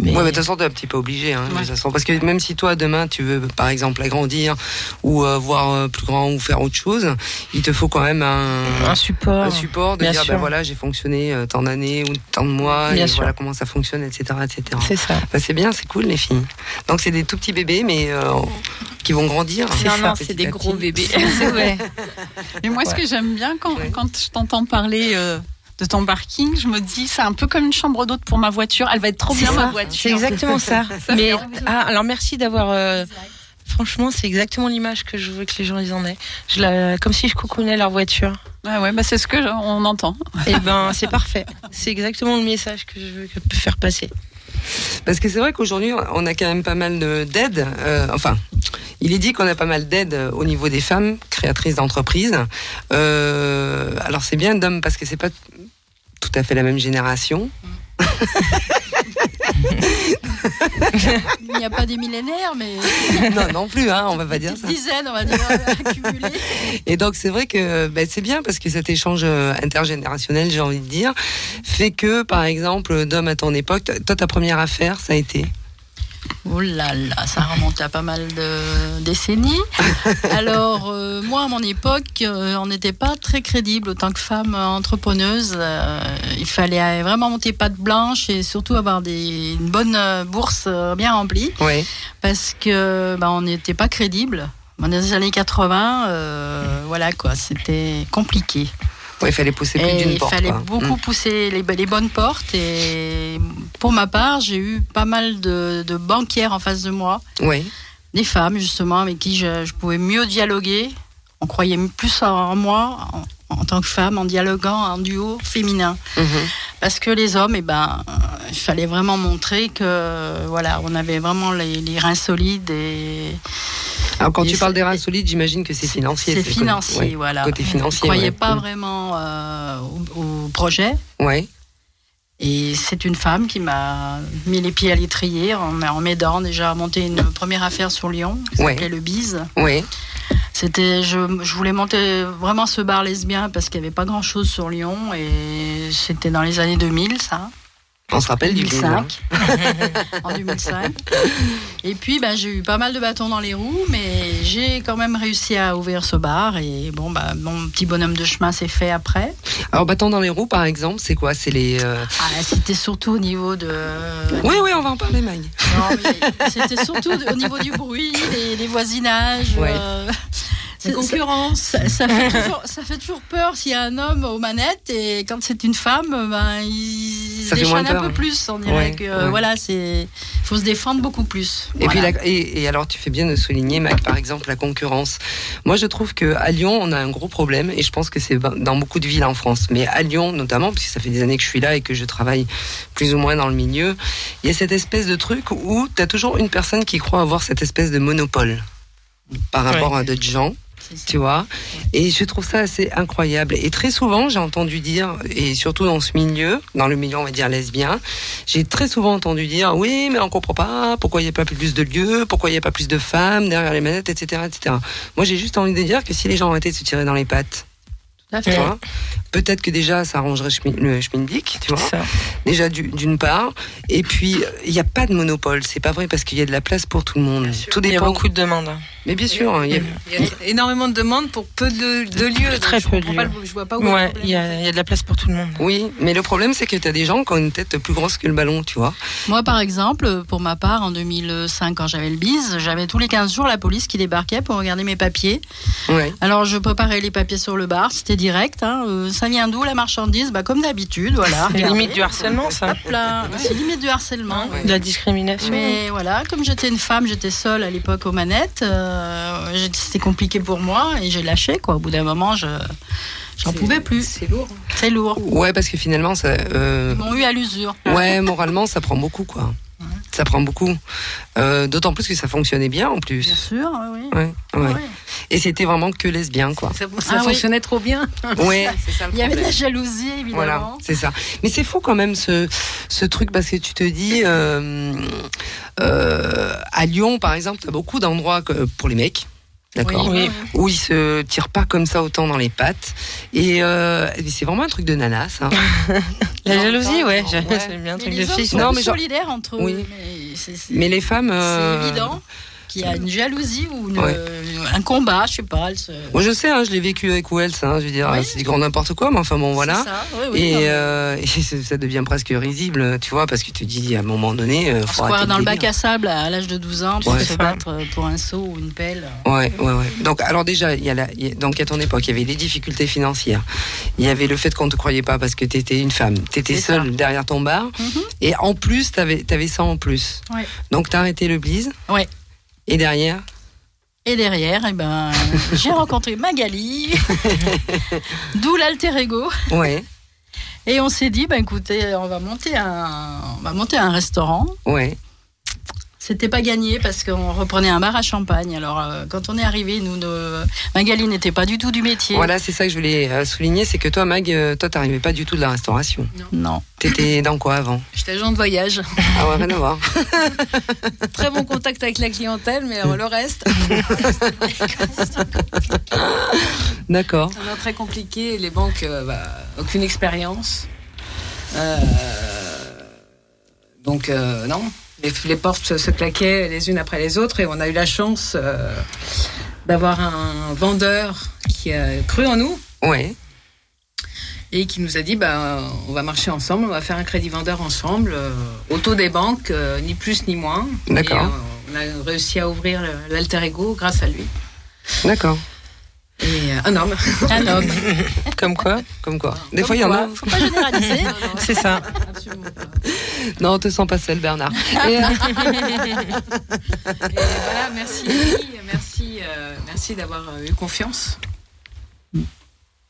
Mais, Ouais, mais de toute façon, t'es un petit peu obligé. Hein, de toute façon. Parce que même si toi, demain, tu veux, par exemple, agrandir ou euh, voir plus grand ou faire autre chose, il te faut quand même un, un support. un support de bien dire, sûr. ben voilà, j'ai fonctionné euh, tant d'années ou tant de mois, Bien et sûr. voilà comment ça fonctionne, etc. etc. C'est ça. Bah, c'est bien, c'est cool, les filles. Donc, c'est des tout petits bébés, mais euh, qui vont grandir. Non, non, c'est des gros bébés. C'est vrai. Mais moi, ce que j'aime bien quand, Ouais. quand je t'entends parler euh, de ton parking, je me dis, c'est un peu comme une chambre d'hôte pour ma voiture. Elle va être trop C'est bien, ça. ma C'est voiture. exactement ça. Ça mais ah, alors merci d'avoir. euh, franchement, c'est exactement l'image que je veux que les gens ils en aient. Je la, comme si je coucounais leur voiture. Ouais, ouais, bah c'est ce que on entend. Et ben, c'est parfait. C'est exactement le message que je veux faire passer. Parce que c'est vrai qu'aujourd'hui, on a quand même pas mal de- d'aides. euh, enfin, il est dit qu'on a pas mal d'aides euh, au niveau des femmes créatrices d'entreprises. Euh, alors c'est bien d'hommes parce que c'est pas tout à fait la même génération. Il n'y a pas des millénaires, mais non, non plus, hein, on va pas dire ça. dizaines, on va dire, accumulées. Et donc c'est vrai que ben, c'est bien parce que cet échange euh, intergénérationnel, j'ai envie de dire, fait que par exemple, d'hommes à ton époque, toi ta première affaire, ça a été? Oh là là, ça remonte à pas mal de décennies. Alors, euh, moi, à mon époque, euh, on n'était pas très crédible autant que femme entrepreneuse. Euh, il fallait vraiment monter patte blanche et surtout avoir des, une bonne bourse bien remplie Ouais. parce que bah, on n'était pas crédible. Dans les années 80, euh, voilà quoi, c'était compliqué. Ouais, il fallait pousser plus d'une il porte. fallait quoi. beaucoup Mm. pousser les, les bonnes portes. Et pour ma part, j'ai eu pas mal de, de banquières en face de moi, Ouais. des femmes justement avec qui je, je pouvais mieux dialoguer. On croyait plus en moi en, tant que femme, en dialoguant en duo féminin. Mhm. Parce que les hommes, eh ben, il fallait vraiment montrer que voilà, on avait vraiment les, les reins solides et Alors quand Et tu parles des reins solides, j'imagine que c'est financier. C'est côté- financier, ouais, voilà. Côté financier. Je ne croyais ouais. pas Mm. vraiment euh, au, au projet. Ouais. Et c'est une femme qui m'a mis les pieds à l'étrier en, en m'aidant déjà à monter une première affaire sur Lyon, qui Ouais. s'appelait le Bise. Ouais. C'était, je, je voulais monter vraiment ce bar lesbien parce qu'il n'y avait pas grand chose sur Lyon et c'était dans les années 2000, ça. On se rappelle du. 2005. en 2005. Et puis, ben, j'ai eu pas mal de bâtons dans les roues, mais j'ai quand même réussi à ouvrir ce bar. Et bon, bah, mon petit bonhomme de chemin s'est fait après. Alors bâton dans les roues, par exemple, c'est quoi? C'est les. euh, Ah, c'était surtout au niveau de. Oui, oui, on va en parler, mais c'était surtout au niveau du bruit, des, des voisinages. Ouais. euh, c'est- concurrence. Ça, ça fait toujours, ça fait toujours peur s'il y a un homme aux manettes et quand c'est une femme, ben, il Ça déchaîne un peu plus. On dirait Ouais, que ouais. voilà, c'est faut se défendre beaucoup plus. Et Voilà. puis la- et, et alors tu fais bien de souligner, Mac, par exemple, la concurrence. Moi, je trouve que à Lyon, on a un gros problème, et je pense que c'est dans beaucoup de villes en France, mais à Lyon notamment, puisque ça fait des années que je suis là et que je travaille plus ou moins dans le milieu, il y a cette espèce de truc où tu as toujours une personne qui croit avoir cette espèce de monopole. par rapport à d'autres gens. Tu vois. Et je trouve ça assez incroyable. Et très souvent, j'ai entendu dire, et surtout dans ce milieu, dans le milieu, on va dire lesbien, j'ai très souvent entendu dire, oui, mais on comprend pas, pourquoi il n'y a pas plus de lieux, pourquoi il n'y a pas plus de femmes derrière les manettes, etc., etc. Moi, j'ai juste envie de dire que si les gens arrêtaient de se tirer dans les pattes, peut-être que déjà, ça arrangerait le schmindic, tu vois. Ça. Déjà, du- d'une part. Et puis, il n'y a pas de monopole. C'est pas vrai parce qu'il y a de la place pour tout le monde. Tout Il y a dépend. beaucoup de demandes. Mais bien sûr, il y a- Il y a énormément de demandes pour peu de, de lieux. Très peu de pas lieux. je vois pas où Ouais, il y, a il y a de la place pour tout le monde. Oui, mais le problème, c'est que tu as des gens qui ont une tête plus grosse que le ballon, tu vois. Moi, par exemple, pour ma part, en 2005, quand j'avais le bise, j'avais tous les 15 jours la police qui débarquait pour regarder mes papiers. Ouais. Alors, je préparais les papiers sur le bar, c'était direct. hein. Euh, ça vient d'où la marchandise? Bah, Comme d'habitude, voilà. C'est limite du harcèlement, ça. C'est limite du harcèlement. De la discrimination. Mais voilà, comme j'étais une femme, j'étais seule à l'époque aux manettes, euh, j'ai- c'était compliqué pour moi et j'ai lâché quoi. Au bout d'un moment, je j'en pouvais plus. C'est lourd. C'est lourd. Ouais, parce que finalement, ça. euh, Ils m'ont eu à l'usure. Ouais, moralement, ça prend beaucoup, quoi. Ça prend beaucoup. Euh, D'autant plus que ça fonctionnait bien, en Bien plus. sûr, oui. oui. Ouais, ouais. Ouais. Et c'était vraiment que lesbien, quoi. Ça, ça Ah oui. fonctionnait trop bien. Ouais, c'est ça le Il y avait de la jalousie, évidemment. Voilà, c'est ça. Mais c'est fou quand même ce, ce truc parce que tu te dis euh, euh, à Lyon par exemple, tu as beaucoup d'endroits que- pour les mecs. D'accord. Oui. Où ils se tirent pas comme ça autant dans les pattes. Et euh, c'est vraiment un truc de nana, ça. La Non, jalousie, non, ouais, ouais. c'est bien un Mais truc de les fille. Non, mais genre- solidaires entre eux. Oui. Mais les femmes. euh, C'est évident qu'il y a une jalousie ou une- Ouais. un combat, je sais pas. se- Moi je sais, hein, je l'ai vécu avec Wells, hein, je veux dire, Oui. c'est du grand n'importe quoi, mais enfin bon voilà. C'est ça, oui, oui, Et, euh, ça devient presque risible, tu vois, parce que tu te dis à un moment donné, euh, se arrêter dans le bac à sable à l'âge de 12 ans pour Ouais. se ça. battre pour un seau ou une pelle. Ouais, ouais, ouais. Donc, alors déjà, il y a la, il y a- donc à ton époque, il y avait les difficultés financières. Il y avait le fait qu'on te croyait pas parce que tu étais une femme. Tu étais seule ça. derrière ton bar. Mhm. Et en plus, tu avais, ça en plus. Ouais. Donc, tu as arrêté le blise. Ouais. Et derrière Et derrière, eh ben, j'ai rencontré Magali, d'où l'alter ego. Ouais, Et on s'est dit, ben écoutez, on va monter un, on va monter un restaurant. ouais. C'était pas gagné parce qu'on reprenait un bar à Champagne. Alors euh, quand on est arrivé, nous. Magali n'était pas du tout du métier. Voilà, c'est ça que je voulais euh, souligner, c'est que toi, Mag, euh, toi, t'arrivais pas du tout de la restauration. Non. T'étais dans quoi avant? J'étais agent de voyage. Ah ouais, rien à voir. Très bon contact avec la clientèle, mais le reste, D'accord. non, très compliqué. Les banques, euh, bah, aucune expérience. Euh, donc, euh, non. Les, les portes se, se claquaient les unes après les autres et on a eu la chance euh, d'avoir un vendeur qui a cru en nous Ouais, et qui nous a dit bah, on va marcher ensemble, on va faire un crédit vendeur ensemble, euh, au taux des banques, euh, ni plus ni moins. D'accord. Et, euh, on a réussi à ouvrir l'alter ego grâce à lui. d'accord. Et un homme. Un homme. Comme quoi Comme quoi Des fois, il y en a. Faut pas généraliser. C'est ça. Absolument pas. Non, te sens pas seul, Bernard. Et, euh, Et voilà, merci merci, euh, merci d'avoir euh, eu confiance.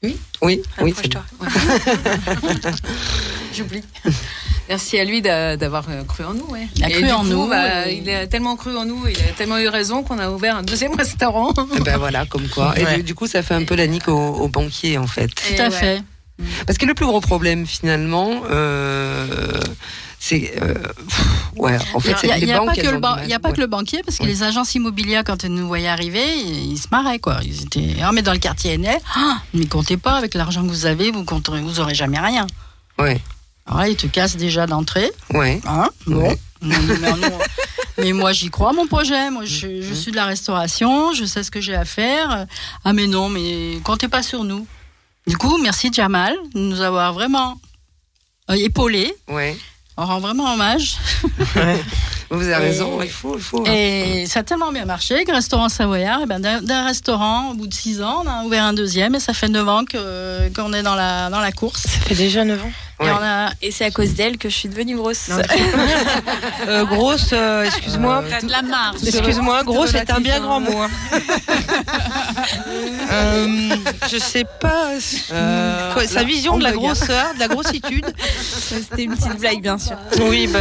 oui, oui, Rapproche-toi. J'oublie. Merci à lui d'a- d'avoir euh, cru en nous. Ouais. Il a Et cru en coup, nous, bah, et- Il a tellement cru en nous, il a tellement eu raison qu'on a ouvert un deuxième restaurant. Eh Ben voilà, comme quoi. Et Ouais. du, du coup, ça fait un peu la nique aux, aux banquiers, en fait. Tout Et à ouais. fait. Parce que le plus gros problème, finalement, euh, c'est. euh, ouais, en fait, Il n'y a, pas, que elles le, a pas que banquier, parce que Ouais. les agences immobilières, quand ils nous voyaient arriver, ils, ils se marraient. Quoi. Ils étaient, ah, mais dans le quartier Hennet, ah, mais comptez pas avec l'argent que vous avez, vous compterez, vous aurez jamais rien. Ouais, Alors là, ils te cassent déjà d'entrée. ouais. Hein bon. Ouais. Mais, mais non. Mais moi, j'y crois, mon projet. Moi, je, je suis de la restauration, je sais ce que j'ai à faire. Ah, mais non, mais comptez pas sur nous. Du coup, merci Jamal de nous avoir vraiment euh, épaulés. ouais. On rend vraiment hommage. Vous avez Et- raison, il faut. Il faut hein. Et ça a tellement bien marché que Restaurant Savoyard, eh ben, d'un restaurant, au bout de six ans, on a ouvert un deuxième et ça fait neuf ans que- qu'on est dans la, dans la course. Ça fait déjà 9 ans. Et on a, Et c'est à cause d'elle que je suis devenue grosse. Euh, grosse, euh, excuse-moi. Euh, la marge. Excuse-moi, grosse est un bien grand mot. hein. Euh, je sais pas. Euh, quoi, sa vision de la grosseur, de la grossitude. C'était une petite blague, bien sûr. Oui, bah,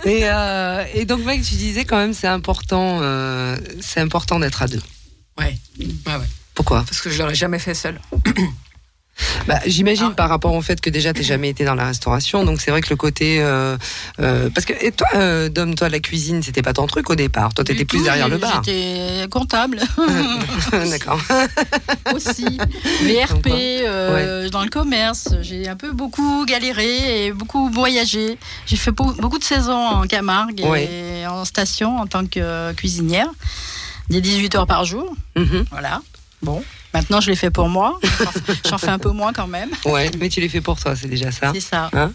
Et, euh, et donc, mec, tu disais quand même, c'est important, euh, c'est important d'être à deux. Ouais. Ouais, ouais. Pourquoi? Parce que je l'aurais jamais fait seule. bah, J'imagine par rapport au fait que déjà t'es jamais été dans la restauration, donc c'est vrai que le côté euh, euh, parce que et toi, euh, Dom, toi la cuisine c'était pas ton truc au départ. Toi t'étais plus tout, derrière le bar. J'étais comptable D'accord. aussi. VRP euh, dans le commerce. J'ai un peu beaucoup galéré et beaucoup voyagé. J'ai fait beau- beaucoup de saisons en Camargue et Ouais. en station en tant que cuisinière. Des 18 heures par jour. Mhm. Voilà. Bon. Maintenant, je l'ai fait pour moi. J'en fais un peu moins quand même. Ouais, mais tu l'as fait pour toi, c'est déjà ça. C'est ça. Hein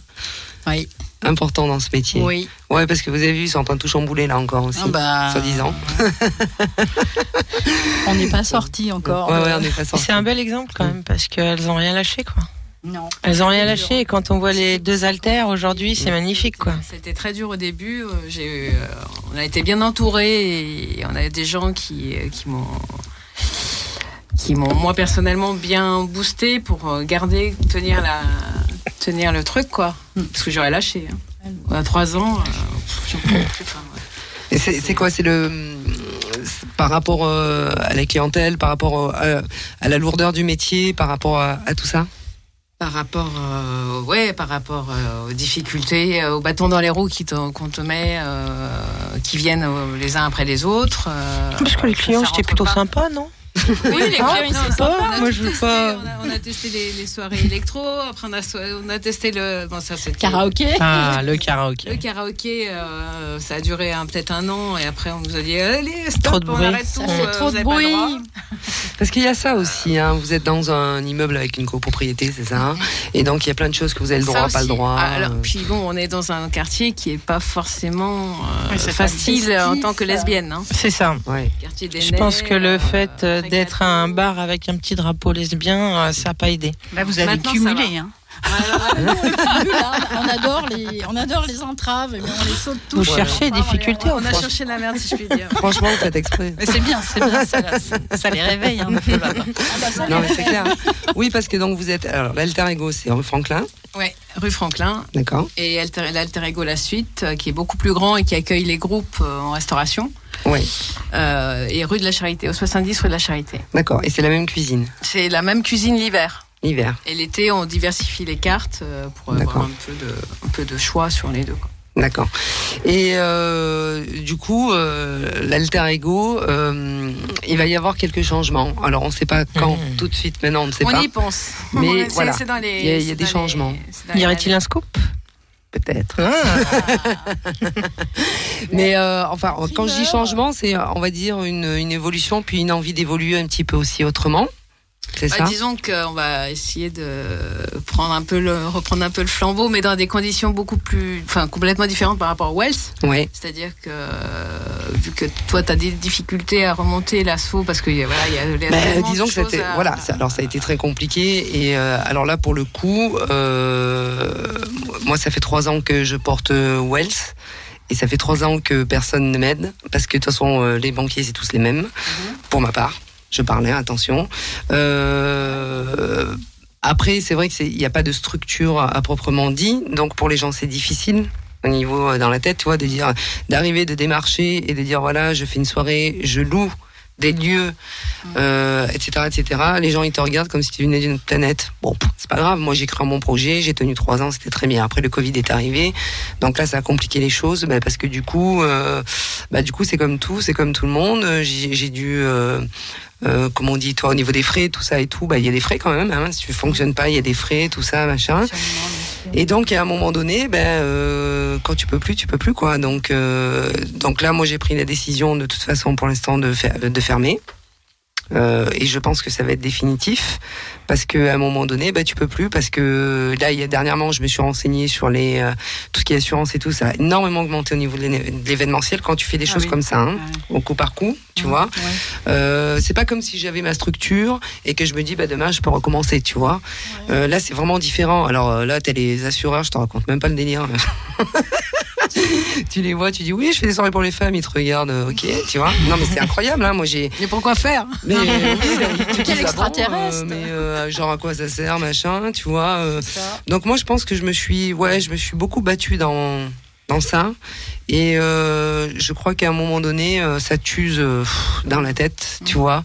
oui. Important dans ce métier. Oui. Ouais, parce que vous avez vu, ils sont en train de tout chambouler là encore aussi. Ah bah, Soi-disant. On n'est pas sorti encore. Ouais, ouais, on est pas Et sorti. C'est un bel exemple quand même parce qu'elles ont rien lâché quoi. Non. Elles ont rien lâché et quand on voit les deux haltères aujourd'hui, c'est magnifique quoi. C'était très dur au début. euh, J'ai, eu, euh, on a été bien entourés et on a des gens qui, euh, qui m'ont qui m'ont moi personnellement bien boosté pour euh, garder tenir la tenir le truc quoi parce que j'aurais lâché hein. à trois ans euh, pff, j'en pouvais plus, enfin, ouais. Et c'est quoi C'est le par rapport euh, à la clientèle, par rapport au- à, à la lourdeur du métier, par rapport à, à tout ça? par rapport euh, ouais par rapport euh, aux difficultés euh, aux bâtons dans les roues qui te- qu'on te met euh, qui viennent euh, les uns après les autres euh, Parce que les clients c'était plutôt pas. sympa, non? Oui, les Ah, clients, ils non, sont sympas. va. On a Moi, je veux testé. pas- On a, on a testé les, les soirées électro. Après, on a, so- on a testé le. Bon, ça, c'était- Karaoké. Ah, le Le karaoké. karaoké, euh, ça a duré peut-être un an. Et après, on nous a dit Allez, stop, Trop de on bruit. arrête tout. Euh, trop de bruit. Parce qu'il y a ça aussi. Hein. Vous êtes dans un immeuble avec une copropriété, c'est ça. hein Et donc il y a plein de choses que vous avez le droit, pas le droit. Alors, euh. puis bon, on est dans un quartier qui est pas forcément euh, Oui, c'est pas facile en tant que lesbienne. Hein. C'est ça. Ouais. Quartier des Je pense que le fait euh, d'être à un bar avec un petit drapeau lesbien, euh, ça n'a pas aidé. Là, vous avez Maintenant, cumulé. Hein. On adore les, on adore les entraves, mais on les saute tous. Vous cherchez des difficultés, On a cherché la merde, si je puis dire. Franchement, vous faites exprès. Mais c'est bien, c'est bien. Ça, ça les réveille peu là-bas. Non, mais c'est clair. Oui, parce que donc vous êtes. Alors, l'alter ego, c'est rue Franklin, Ouais, rue Franklin. d'accord. et Alter, l'Alter Ego La Suite, euh, qui est beaucoup plus grand et qui accueille les groupes euh, en restauration. Oui, Euh, et rue de la Charité, au 70 rue de la Charité. d'accord. Et c'est la même cuisine, C'est la même cuisine l'hiver. l'hiver. Et l'été, on diversifie les cartes euh, pour avoir un peu, de, un peu de choix sur les deux. quoi. D'accord. Et euh, du coup, euh, l'alter ego, euh, il va y avoir quelques changements. Alors, on ne sait pas quand, Mhm. tout de suite, maintenant, on ne sait on pas. y pense. Mais C'est- voilà, il y a- y des changements. les- Y aurait-il un scoop? Peut-être. Ah. Mais euh, enfin, quand je dis changement, c'est, on va dire, une, une évolution, puis une envie d'évoluer un petit peu aussi autrement. C'est Bah, ça disons qu'on va essayer de prendre un peu le, reprendre un peu le flambeau, mais dans des conditions beaucoup plus, enfin, complètement différentes par rapport à Wells. Oui. C'est-à-dire que euh, vu que toi tu as des difficultés à remonter l'assaut parce que voilà, il y a les tellement disons que c'était à- voilà ça- alors ça a été très compliqué et euh, alors là pour le coup euh, moi ça fait trois ans que je porte euh, Wells et ça fait trois ans que personne ne m'aide parce que de toute façon euh, les banquiers c'est tous les mêmes pour ma part je parlais attention euh, après c'est vrai que c'est il n'y a pas de structure à, proprement dit donc pour les gens c'est difficile au niveau euh, dans la tête tu vois de dire d'arriver de démarcher et de dire voilà je fais une soirée je loue des lieux euh, etc., etc. Les gens, ils te regardent comme si tu venais d'une autre planète. Bon, c'est pas grave. Moi, j'ai créé mon projet, j'ai tenu trois ans, c'était très bien. Après, le Covid est arrivé, donc là, ça a compliqué les choses, bah, parce que du coup, bah, du coup, c'est comme tout, c'est comme tout le monde. J'ai dû, euh, comment on dit, toi, au niveau des frais, tout ça et tout, bah, il y a des frais quand même. Hein, si tu fonctionnes pas, il y a des frais, tout ça, machin. Et donc, à un moment donné, ben, euh, quand tu peux plus, tu peux plus, quoi. Donc, euh, donc là, moi, j'ai pris la décision, de toute façon, pour l'instant, de, fer- de fermer. Euh, et je pense que ça va être définitif parce que à un moment donné, bah tu peux plus parce que là, il y a dernièrement, je me suis renseigné sur les euh, tout ce qui est assurance et tout, ça a énormément augmenté au niveau de l'événementiel quand tu fais des Ah choses oui. comme ça, hein, Ouais. au coup par coup, tu Ouais, vois. ouais. Euh, c'est pas comme si j'avais ma structure et que je me dis bah demain je peux recommencer, tu vois. Euh, là c'est vraiment différent. Alors là t'as les assureurs, je te raconte même pas le délire. tu les vois, tu dis oui je fais des soirées pour les femmes, ils te regardent, euh, ok, tu vois. Non mais c'est incroyable, hein. moi j'ai. Mais pourquoi faire? Mais euh, oui, te Quel bon, extraterrestre. euh, Mais euh, genre à quoi ça sert, machin, tu vois. euh. Donc moi je pense que je me suis, ouais, je me suis beaucoup battue dans dans ça. Et euh, je crois qu'à un moment donné, euh, ça t'use euh, dans la tête, tu vois.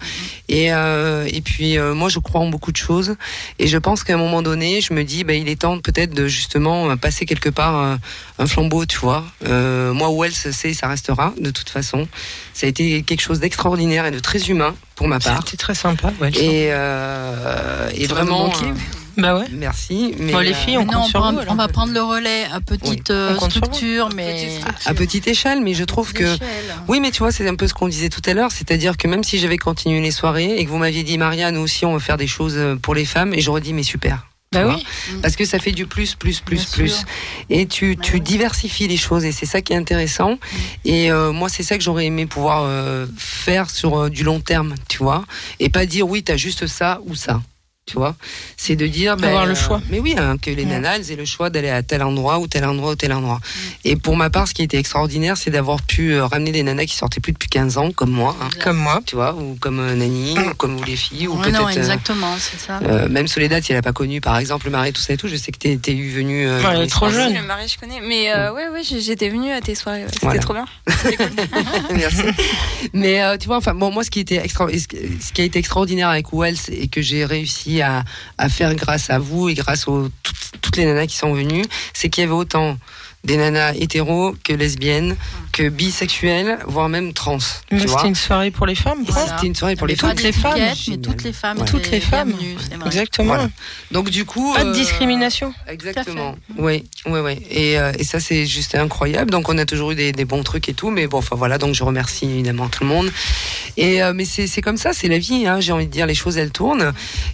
Et, euh, et puis euh, moi, je crois en beaucoup de choses. Et je pense qu'à un moment donné, je me dis, bah, il est temps peut-être de justement passer quelque part un, un flambeau, tu vois. Moi, Wells, c'est, ça restera de toute façon. Ça a été quelque chose d'extraordinaire et de très humain pour ma part. C'était très sympa. Ouais, Et, et vraiment. Bah ouais. Merci. Mais Bon, les euh, filles, on Non, on, sur prend- vous. on alors. va prendre le relais à petite Oui, euh, structure, mais à petite échelle, mais je trouve que oui, mais tu vois, c'est un peu ce qu'on disait tout à l'heure, c'est-à-dire que même si j'avais continué les soirées et que vous m'aviez dit Maria, nous aussi on veut faire des choses euh, pour les femmes, et j'aurais dit mais super. Bah oui. Parce que ça fait du plus, plus, plus, Bien plus. sûr. Et tu, Bah tu ouais. diversifies les choses et c'est ça qui est intéressant. Et euh, moi, c'est ça que j'aurais aimé pouvoir euh, faire sur euh, du long terme, tu vois. Et pas dire oui, t'as juste ça ou ça. Tu vois, c'est de dire ben, Avoir le euh, choix. mais oui, hein, que les nanas elles aient le choix d'aller à tel endroit ou tel endroit ou tel endroit. Et pour ma part, ce qui était extraordinaire, c'est d'avoir pu euh, ramener des nanas qui sortaient plus depuis 15 ans, comme moi, hein, Comme moi. tu vois, ou comme euh, Nani, ou comme vous les filles, ou Ouais, non, peut-être. euh, exactement, c'est ça. euh, même Soledad, si elle a pas connu, par exemple, le mari, tout ça et tout, je sais que t'es, t'es venue. euh, Ouais, elle est trop soirées. jeune. Le mari, je connais. Mais euh, ouais, ouais, j'étais venue à tes soirées. ouais. C'était Voilà. trop bien. Merci. Mais euh, tu vois, enfin, bon, moi, ce qui était extra, ce qui a été extraordinaire avec Wells et que j'ai réussi à, faire grâce à vous et grâce aux toutes, toutes les nanas qui sont venues, c'est qu'il y avait autant des nanas hétéros que lesbiennes, que bisexuelles, voire même trans. Mais. C'était une soirée pour les femmes. C'était une soirée pour les Pas femmes. toutes les femmes. Mais toutes les femmes. Ouais. Toutes les femmes. Exactement. Voilà. Donc du coup, Pas de euh, discrimination. Exactement. Oui, oui, oui. Et, euh, et ça, c'est juste incroyable. Donc, on a toujours eu des, des bons trucs et tout. Mais bon, enfin voilà. Donc, je remercie évidemment tout le monde. Et euh, mais c'est c'est comme ça, c'est la vie. Hein, J'ai envie de dire, les choses elles tournent.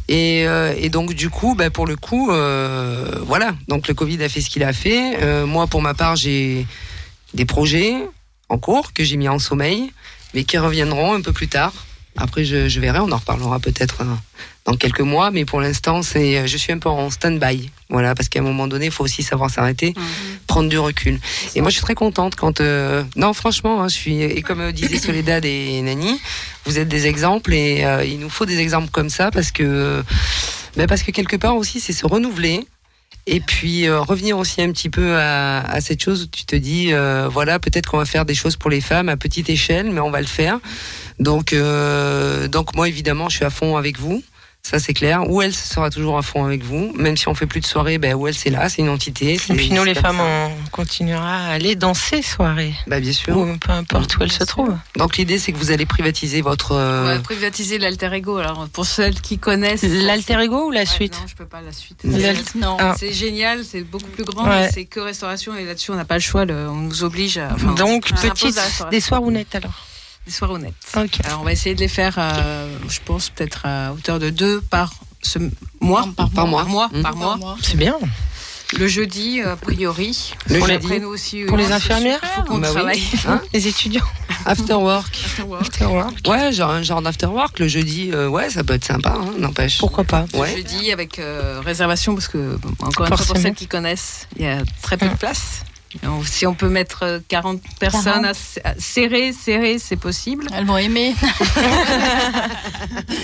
Et, euh, et donc du coup, bah, pour le coup, euh, voilà. Donc le Covid a fait ce qu'il a fait. Euh, moi, pour ma part, j'ai des projets en cours que j'ai mis en sommeil, mais qui reviendront un peu plus tard. Après, je, je verrai. On en reparlera peut-être. euh, dans quelques mois, mais pour l'instant, c'est, je suis un peu en stand-by. Voilà, parce qu'à un moment donné, il faut aussi savoir s'arrêter, prendre du recul. Et moi, je suis très contente quand, euh, non, franchement, hein, je suis, et comme euh, disaient Soledad et Nani, vous êtes des exemples et euh, il nous faut des exemples comme ça parce que, ben parce que quelque part aussi, c'est se renouveler. Et puis euh, revenir aussi un petit peu à, cette chose où tu te dis, euh, voilà, peut-être qu'on va faire des choses pour les femmes à petite échelle, mais on va le faire. Donc, euh, donc moi évidemment, je suis à fond avec vous. Ça c'est clair. Wells sera toujours à fond avec vous, même si on fait plus de soirées. Ben Wells est là, c'est une entité. Et c'est- puis nous, c'est les femmes, ça. on continuera à aller dans ces soirées. Bah bien sûr. Ou peu importe où elles se trouvent. Donc l'idée c'est que vous allez privatiser votre. On euh, va privatiser l'alter ego. Alors pour celles qui connaissent. L'alter ego ou la Ouais, suite Non, je peux pas la suite. Non. Ah. C'est génial, c'est beaucoup plus grand, Ouais. c'est que restauration et là-dessus on n'a pas le choix, le- on nous oblige. À, enfin, Donc, petite, des soirs honnêtes alors. Des soirs honnêtes. Ok. Alors on va essayer de les faire, euh, je pense peut-être à hauteur de deux par ce mois, Par Par mois. par mois, Mmh. par mois. C'est bien. Le jeudi, a priori. Le Pour jeudi. Après nous aussi. Pour euh, les infirmières faut qu'on Bah oui. travaille. Hein Les étudiants. After work. After work. Ouais, genre un genre d'after work le jeudi. euh, ouais, ça peut être sympa, hein, n'empêche. Pourquoi pas Le jeudi avec euh, réservation parce que bon, encore une fois pour celles qui connaissent, il y a très peu de Mm. place. Si on peut mettre euh, 40 personnes à, s- à serrer, serrer, c'est possible. Elles vont aimer.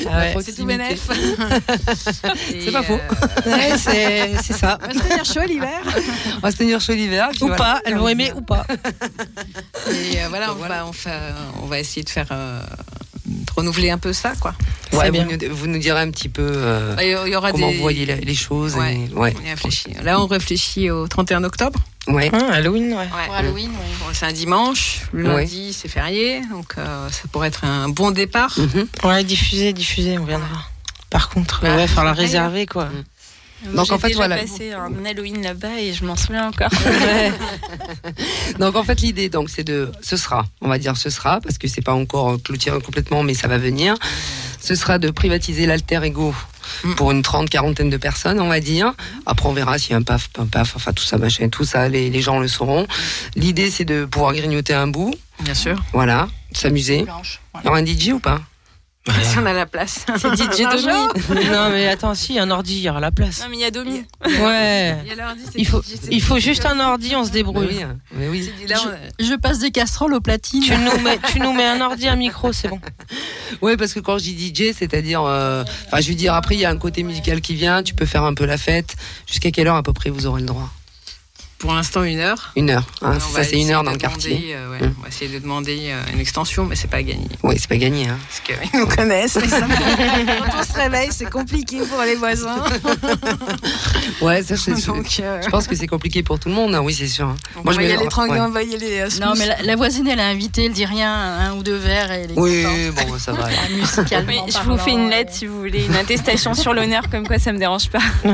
Ah ouais. C'est tout bénef. C'est pas faux. Ouais, c'est ça. On va se tenir chaud l'hiver. On va se tenir chaud l'hiver. Ou voilà. pas, elles vont aimer ou pas. Et euh, voilà, on, Voilà. Va, on, fait, on va essayer de faire euh, de renouveler un peu ça, quoi. Ouais, vous, nous, vous nous direz un petit peu euh, Il y aura comment des. vous voyez les choses. Ouais. et- ouais. On y réfléchit. Là, on réfléchit au 31 octobre. Ouais. Hein, Halloween, ouais. Pour Halloween, oui. Bon, c'est un dimanche. Le Ouais. lundi, c'est férié. Donc, euh, ça pourrait être un bon départ. Mhm. Ouais, diffuser, diffuser, on viendra. Par contre, Ah, ouais, il va falloir c'est vrai. réserver quoi. Donc, J'ai en fait, déjà voilà. passé un Halloween là-bas et je m'en souviens encore. Donc en fait l'idée donc c'est de ce sera, on va dire ce sera parce que c'est pas encore clôturé complètement mais ça va venir. Ce sera de privatiser l'alter ego pour une trente quarantaine de personnes on va dire. Après on verra s'il y a un paf, pas un paf, enfin tout ça machin, tout ça les, les gens le sauront. L'idée c'est de pouvoir grignoter un bout, Bien sûr. voilà, s'amuser. Il y aura un DJ ou pas? Si on a la place. C'est DJ Domi. non mais attends, si, un ordi, il y aura la place. Non, mais il y a Domi. Ouais. Il y a l'ordi, c'est Il faut, DJ, il faut juste un ordi, on se Mais débrouille. oui, mais oui. Là, on- Je passe des casseroles aux platines. Tu nous, mets, tu nous mets un ordi, un micro, c'est bon. Ouais, parce que quand je dis DJ, c'est-à-dire, euh, enfin, je veux dire, après, il y a un côté musical qui vient, tu peux faire un peu la fête. Jusqu'à quelle heure à peu près vous aurez le droit? Pour l'instant, une heure. Une heure. hein, On c'est va ça, c'est une heure dans le demander, quartier. euh, ouais, Mm. On va essayer de demander euh, une extension, mais c'est pas gagné. Oui, c'est pas gagné. Hein. Parce qu'ils nous connaissent. les. Quand on se réveille, c'est compliqué pour les voisins. Ouais, ça, c'est euh, Je pense que c'est compliqué pour tout le monde, hein, oui, c'est sûr. hein. on va y mets- aller tranquille, ouais. on va y aller. euh, Non, mais la, la voisine, elle a invité, elle dit rien, un ou deux verres et elle est Oui, contente. bon, ça va. Musicalement Oui, je parlant, vous fais une lettre si vous voulez, une attestation sur l'honneur, comme quoi ça me dérange pas. Bon,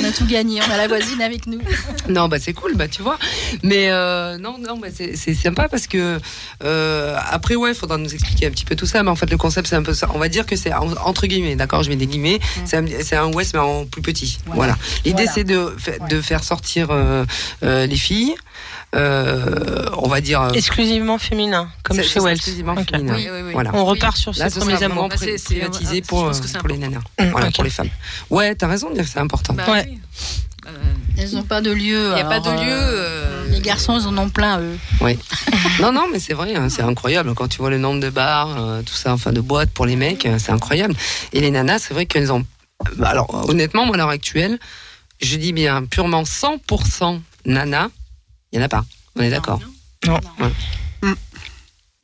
on a tout gagné, on a la voisine avec nous. Non, bah c'est cool, bah tu vois. Mais euh, non, non, bah, c'est c'est sympa parce que euh, après, ouais, il faudra nous expliquer un petit peu tout ça. Mais en fait, le concept, c'est un peu ça. On va dire que c'est en- entre guillemets, d'accord Je mets des guillemets. C'est un, un West, mais en plus petit. Voilà. L'idée, Voilà. c'est de, de faire sortir euh, euh, les filles. Euh, on va dire. euh, Exclusivement féminin, comme chez Wells. exclusivement féminin. Oui, oui, oui. Voilà. On repart sur premiers sera vraiment amours. Privatisé pour, pour les nanas. Voilà, pour les femmes. Ouais, t'as raison de dire que c'est important. Bah Ouais. Oui. Euh, Elles n'ont pas de lieu. Il n'y a pas de lieu. euh, euh, Les garçons, ils en ont plein, eux. Non, non, mais c'est vrai, hein, c'est incroyable. Quand tu vois le nombre de bars, euh, tout ça, enfin de boîtes pour les mecs, euh, c'est incroyable. Et les nanas, c'est vrai qu'elles ont. bah, Alors, honnêtement, moi, à l'heure actuelle, je dis bien purement 100% nana, il n'y en a pas. On est d'accord. Non. Ouais.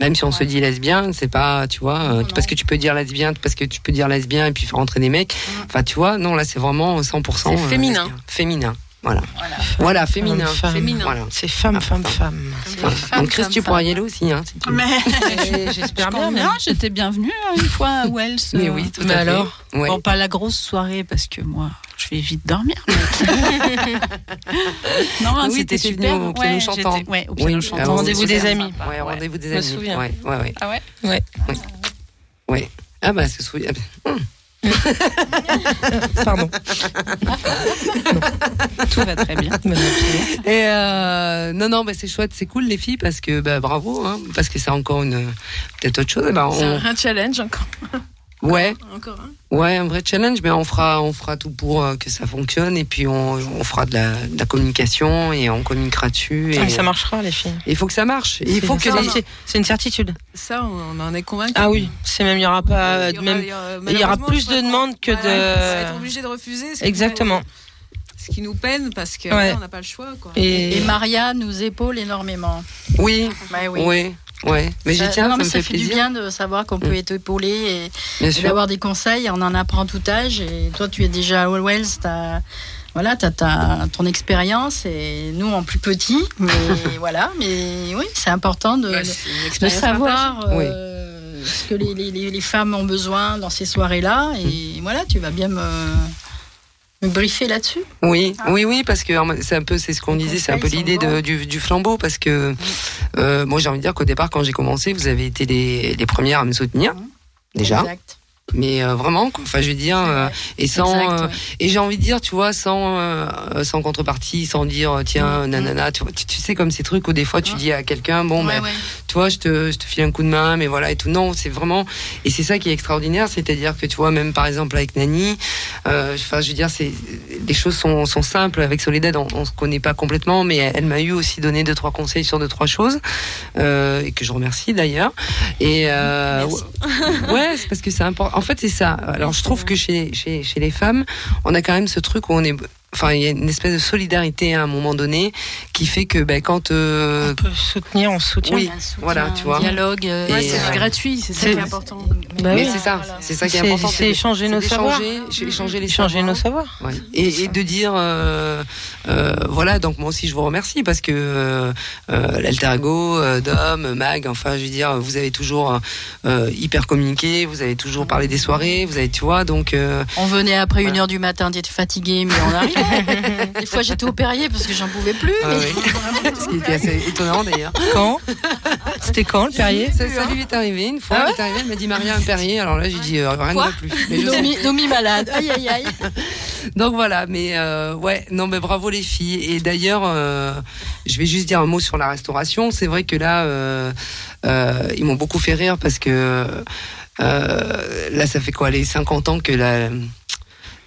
Même si on se dit lesbien, c'est pas, tu vois, euh, Non, parce non. que tu peux dire lesbien, parce que tu peux dire lesbien et puis faire rentrer des mecs. Enfin, tu vois, non, là, c'est vraiment 100%. C'est féminin. lesbien. Féminin. Voilà. Voilà. Voilà, féminin. Femme, Féminin. Voilà. C'est femme, femme, femme. Femme, Donc, Chris, femme, tu pourras y aller aussi, hein, si. Mais J'espère je bien. mais- bien, j'étais bienvenue hein, une fois à Wells. Mais oui, tout Mais à fait. alors Ouais. Bon, pas la grosse soirée parce que moi, je vais vite dormir. non, Oui, c'était super. au piano ouais, chantant. Ouais, au Oui, piano ah, chantant. rendez-vous c'était des amis. Ouais, rendez-vous des Je me amis. souviens. Ouais, ouais, ouais. Ah ouais Ouais. ouais. Ah bah, se souvient. Pardon. Tout va très bien. Et euh, non, non, bah, c'est chouette, c'est cool les filles parce que bah, bravo, hein, parce que c'est encore une peut-être autre chose. Bah, C'est un challenge encore. Ouais, encore un. ouais, un vrai challenge, mais on fera, on fera tout pour euh, que ça fonctionne et puis on, on fera de la, de la communication et on communiquera dessus. Et Ah, ça marchera, les filles. Il faut que ça marche. Et il faut que C'est- les... c'est- C'est une certitude. Ça, on en est convaincu. Ah oui, c'est même, il y aura pas, Il y aura- même, il y aura- il y aura malheureusement, plus de demandes que voilà, de- être obligé de refuser. exactement. Ce qui nous peine parce que Ouais. là, on n'a pas le choix. Quoi. Et, Et Maria nous épaule énormément. Oui, Bah oui. oui, ouais. Mais j'y tiens, non, ça mais me ça fait fait du bien de savoir qu'on peut Mm. être épaulé et, et d'avoir des conseils. On en apprend tout âge. Et toi, tu es déjà à Wells, t'as voilà, t'as t'as ton expérience et nous en plus petit. Mais voilà, mais oui, c'est important de, Bah, de- savoir euh, ce que les, les- femmes ont besoin dans ces soirées-là. Et voilà, tu vas bien me, me briefer là-dessus. Oui, oui, oui, parce que c'est un peu, c'est ce qu'on disait, c'est un peu l'idée du, du flambeau, parce que euh, moi j'ai envie de dire qu'au départ, quand j'ai commencé, vous avez été les, les premières à me soutenir, déjà, Exact. Mais euh, vraiment, quoi. enfin, je veux dire, euh, et sans, Exact, euh, et j'ai envie de dire, tu vois, sans, sans contrepartie, sans dire, tiens, Mm, nanana, tu, vois, tu, tu sais, comme ces trucs où des fois tu dis à quelqu'un, bon, Ouais, ben, vois, je te, je te file un coup de main, mais voilà et tout. Non, c'est vraiment, et c'est ça qui est extraordinaire, c'est-à-dire que tu vois, même par exemple avec Nani, enfin, je veux dire, c'est, les choses sont, sont simples. Avec Soledad, on, on se connaît pas complètement, mais elle, elle m'a eu aussi donné deux trois conseils sur deux trois choses, et que je remercie d'ailleurs. Et ouais, c'est parce que c'est important. En fait, c'est ça. Alors, je trouve que chez, les femmes, on a quand même ce truc où on est Enfin, il y a une espèce de solidarité à un moment donné qui fait que ben, quand euh, on peut soutenir, on soutient. oui, Un soutien, voilà, tu vois. Dialogue. euh, Ouais, c'est euh, gratuit, c'est ça qui est important. Bah mais oui. c'est ça, voilà. c'est ça qui est important. c'est échanger nos savoirs. échanger les Changer savoirs. nos savoirs. Ouais. Et, et de dire euh, euh, voilà donc moi aussi je vous remercie parce que l'alter ego euh, Dom Mag enfin je veux dire vous avez toujours euh, hyper communiqué vous avez toujours parlé des soirées vous avez tu vois donc euh, On venait après une Voilà. heure du matin, d'être fatigué, mais on arrivait. Des fois, j'étais au Perrier parce que j'en pouvais plus. ah mais- ouais. ce qui était assez étonnant d'ailleurs Quand? C'était quand le Perrier? Ça, ça lui est arrivé une fois elle est arrivée elle m'a dit Maria un Perrier alors là j'ai dit euh, rien ne va plus mais je. Nomi, Nomi malade. Aïe, aïe, aïe. Donc voilà, mais euh, ouais, non, mais bravo les filles. Et d'ailleurs, euh, je vais juste dire un mot sur la restauration. C'est vrai que là, euh, euh, ils m'ont beaucoup fait rire parce que euh, là, ça fait quoi, les 50 ans que la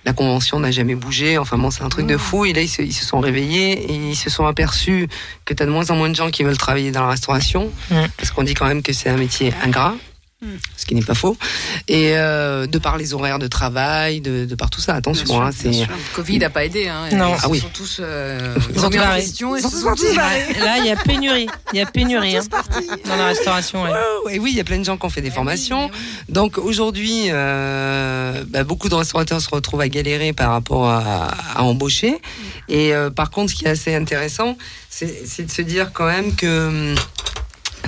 la convention n'a jamais bougé. Enfin bon, c'est un truc de fou. Et là, ils se, ils se sont réveillés et ils se sont aperçus que tu as de moins en moins de gens qui veulent travailler dans la restauration Mm. parce qu'on dit quand même que c'est un métier ingrat. Ce qui n'est pas faux. Et euh, de par les horaires de travail, de, de par tout ça, attention, hein, c'est. Covid n'a pas aidé. Hein. Non. Ils Ah oui. sont tous euh, Ils ont en question et Ils sont tous. Là, il y a pénurie. Il y a pénurie hein, dans la restauration. ouais. Oh, et oui, il y a plein de gens qui ont fait des formations. Donc aujourd'hui, euh, bah, beaucoup de restaurateurs se retrouvent à galérer par rapport à, à embaucher. Et euh, par contre, ce qui est assez intéressant, c'est c'est de se dire quand même que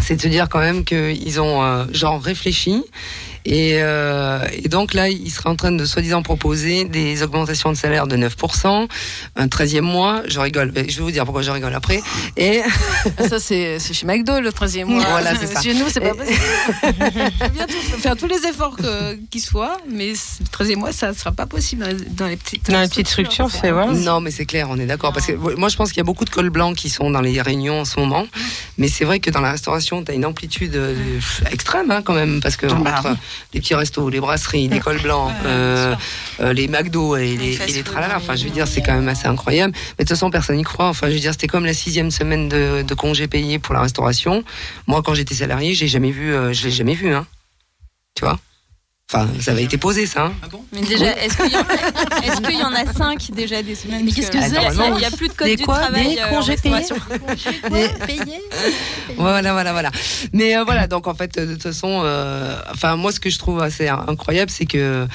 c'est de se dire quand même qu'ils ont euh, genre réfléchi. Et, euh, et donc là, ils seraient en train de soi-disant proposer des augmentations de salaire de 9%, un 13e mois. Je rigole, mais je vais vous dire pourquoi je rigole après. Et Ça, c'est chez McDo le 13e mois. Voilà, c'est ça. Chez nous, c'est pas possible. Je veux bien tout- faire tous les efforts qui soient, mais le 13e mois, ça ne sera pas possible dans les, petites Dans les petites structures, c'est voilà. Non, mais c'est clair, on est d'accord. Parce que moi, je pense qu'il y a beaucoup de cols blancs qui sont dans les réunions en ce moment. Mais c'est vrai que dans la restauration, tu as une amplitude euh, extrême hein, quand même. Parce que Ah bah entre oui. Les petits restos, les brasseries, les cols blancs, euh, euh, les McDo et les, et fast-food, les tralala, enfin, je veux dire, c'est quand même assez incroyable. Mais de toute façon, personne n'y croit. Enfin, je veux dire, c'était comme la sixième semaine de, de congé payé pour la restauration. Moi, quand j'étais salarié, j'ai jamais vu, euh, je l'ai jamais vu, hein. Tu vois? Enfin, ça avait été posé, ça. Hein. Mais déjà, est-ce qu'il y, en- y a cinq déjà des semaines Mais qu'est-ce que c'est il y a- Attends, Il n'y a plus de code Des du quoi travail. Des euh, congés payés Voilà, voilà, voilà. Mais euh, voilà, donc en fait, de toute façon, euh, enfin moi, ce que je trouve assez incroyable, c'est que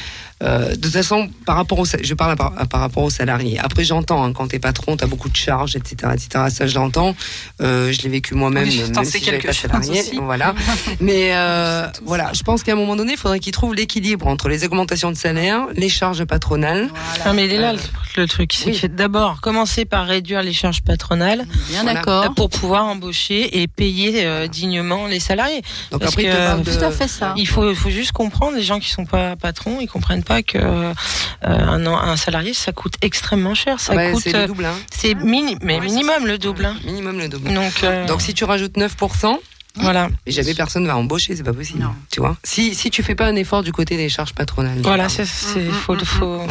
euh, de toute façon, par rapport au, je parle par, par rapport aux salariés. Après, j'entends hein, quand t'es patron, t'as beaucoup de charges, etc., etc. Ça, je l'entends. Euh, je l'ai vécu moi-même, Oui, même si j'avais pas salarié. aussi. Voilà. Mais euh, voilà, je pense qu'à un moment donné, il faudrait qu'ils trouvent l'équilibre entre les augmentations de salaire, les charges patronales. Non, mais il est là le, le truc. C'est oui. que d'abord, commencer par réduire les charges patronales Bien Voilà. d'accord. pour pouvoir embaucher et payer euh, dignement les salariés. Donc Parce après, que- Tout à fait ça. Il faut, faut juste comprendre, les gens qui sont pas patrons, ils comprennent pas que euh, un, un salarié, ça coûte extrêmement cher. Ça Ouais, coûte, c'est le euh, double, hein. c'est mini, mais minimum le double. hein. minimum le double. Donc, euh, Donc si tu rajoutes 9%, voilà, et jamais personne va embaucher, c'est pas possible. Non. Tu vois Si si tu fais pas un effort du côté des charges patronales. voilà, c'est, c'est, Mm, faut, faut,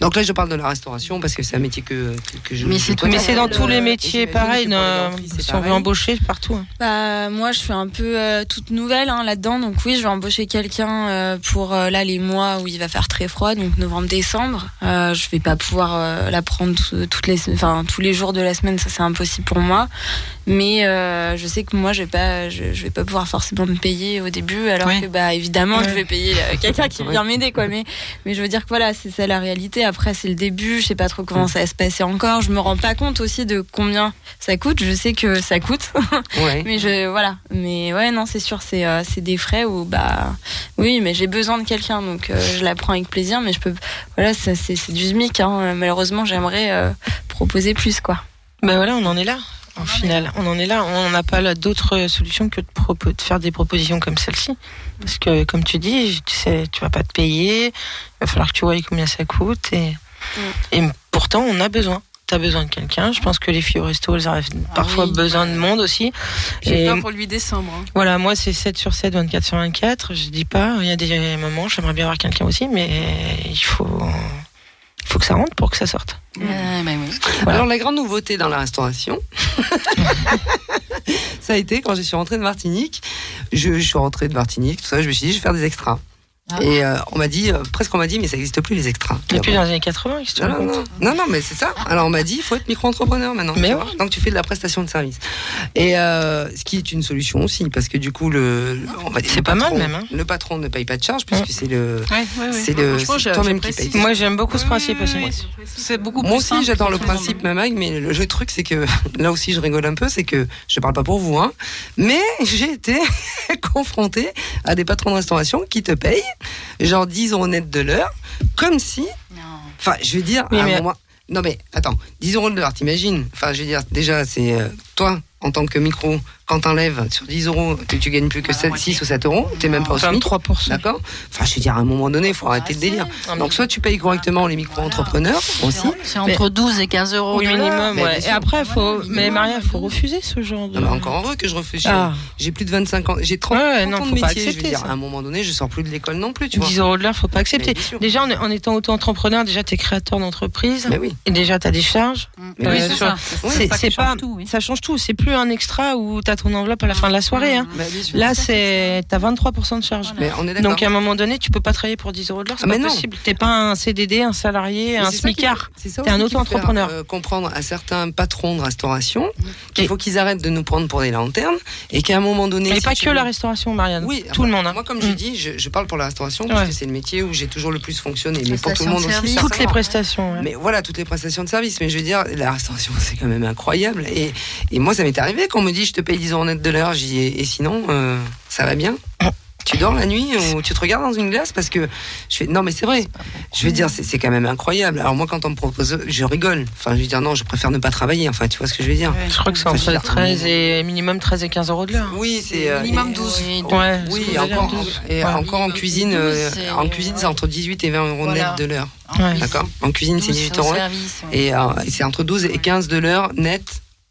Donc là, je parle de la restauration parce que c'est un métier que, que, que je. Mais c'est dans le- tous les métiers pareil. si on veut embaucher partout. hein. Bah, moi, je suis un peu euh, toute nouvelle hein, là-dedans. Donc oui, je vais embaucher quelqu'un euh, pour euh, là les mois où il va faire très froid, donc novembre-décembre. Euh, je vais pas pouvoir euh, la prendre tout- toutes les, enfin tous les jours de la semaine, ça c'est impossible pour moi. Mais euh, je sais que moi, je vais pas, je, je vais pas pouvoir forcément me payer au début, alors que bah évidemment, Ouais. je vais payer euh, quelqu'un qui vient m'aider quoi. Mais mais je veux dire que voilà, c'est ça la réalité. Après, c'est le début. Je sais pas trop comment ça va se passer encore. Je me rends pas compte aussi de combien ça coûte. Je sais que ça coûte. Ouais. Mais je voilà, mais ouais non, c'est sûr, c'est euh, c'est des frais où bah oui, mais j'ai besoin de quelqu'un donc euh, je la prends avec plaisir, mais je peux voilà, c'est c'est du SMIC hein. Malheureusement, j'aimerais proposer plus quoi. Ben voilà, on en est là. En final, on en est là. On n'a pas d'autre solution que de, faire des propositions comme celle-ci. Parce que, comme tu dis, tu sais, tu vas pas te payer. Il va falloir que tu vois combien ça coûte. Et, et pourtant, on a besoin. Tu as besoin de quelqu'un. Je pense que les filles au resto, elles ont parfois oui. besoin de monde aussi. J'ai peur pour lui décembre. hein. voilà, moi, c'est 7 sur 7, 24 sur 24. Je dis pas, il y a des moments, j'aimerais bien avoir quelqu'un aussi, mais il faut, faut que ça rentre pour que ça sorte. Bah oui. Voilà. Alors la grande nouveauté dans la restauration, ça a été quand je suis rentrée de Martinique. Je, je suis rentrée de Martinique, tout ça. Je me suis dit, je vais faire des extras. Ah. Et euh, on m'a dit, euh, presque on m'a dit, mais ça n'existe plus les extras. Depuis dans les années 80, qu'est-ce que tu Non, non, non, non, non, mais c'est ça. Alors on m'a dit, il faut être micro-entrepreneur maintenant. Mais ouais. Donc tu fais de la prestation de service. Et euh, ce qui est une solution aussi, parce que du coup, le, le- on va dire, C'est le pas mal, patron- même, hein. Le patron ne paye pas de charge puisque c'est le, Ouais, ouais, ouais. c'est le, Franchement, c'est j'ai- toi-même qui paye. Moi, j'aime beaucoup ce principe aussi. Oui, C'est beaucoup Moi aussi, j'adore le principe Mamag, mais le, le truc, c'est que là aussi, je rigole un peu, c'est que je parle pas pour vous, hein, mais j'ai été confronté à des patrons de restauration qui te payent genre 10 euros net de l'heure, comme si, Non. enfin, je veux dire, Oui, à un moment. Non mais attends, 10 euros de l'heure, t'imagines? Enfin, je veux dire, déjà, c'est euh, toi en tant que micro, quand t'enlèves sur 10 euros, tu, tu gagnes plus que 7, 6 ou 7 euros, t'es même pas au SMIC. 23%. D'accord? Enfin, je veux dire, à un moment donné, il faut arrêter le délire. Donc, soit tu payes correctement les micro-entrepreneurs aussi. C'est entre 12 et 15 euros Oui, minimum, ouais. Et après, faut, mais Maria, il faut refuser ce genre de. Non, mais encore heureux que je refuse. Ah. J'ai plus de 25 ans. J'ai 30, Ouais, ouais, 30 non, ans de faut pas métier. je veux accepter dire, à un moment donné, je sors plus de l'école non plus, tu vois. 10 euros de l'heure, faut pas accepter. Déjà, en, en étant auto-entrepreneur, déjà, t'es créateur d'entreprise. Mais oui. Et déjà, t'as des charges. Mais Euh, oui, c'est ça. Ça oui. ça change tout. C'est plus un extra où t'as ton enveloppe à la fin de la soirée. Hein. Bah. Là, c'est t'as 23% de charge. Mais on est. Donc à un moment donné, tu peux pas travailler pour 10 euros de l'heure, c'est Ah, mais pas non. possible. T'es pas un CDD, un salarié, Mais un smicard. T'es un auto-entrepreneur. euh, comprendre à certains patrons de restauration qu'il faut qu'ils arrêtent de nous prendre pour des lanternes et qu'à un moment donné. Et si pas que veux- la restauration, Marianne. Oui, tout le monde. hein. Moi, comme je Mm. dis, je, je parle pour la restauration parce que c'est le métier où j'ai toujours le plus fonctionné. Mais pour tout le monde de aussi. Toutes les prestations. Mais voilà, toutes les prestations de service. Mais je veux dire, la restauration, c'est quand même incroyable. Et, et moi, ça m'est arrivé qu'on me dit, je te paye 10 euros net de l'heure. J'y et, sinon, euh, ça va bien tu dors la nuit ou tu te regardes dans une glace parce que je fais non mais c'est vrai je veux dire c'est quand même incroyable alors moi quand on me propose je rigole enfin je veux dire non je préfère ne pas travailler enfin tu vois ce que je veux dire Je crois que c'est entre dire, 13 et minimum 13 et 15 euros de l'heure. oui c'est euh, Minimum et- 12. Oui, Ouais, et encore dire. et Ouais. encore en cuisine 12, euh, en cuisine c'est entre 18 et 20 euros Voilà. net de l'heure d'accord? En cuisine c'est 18 euros et euh, et c'est entre 12 et 15 de l'heure net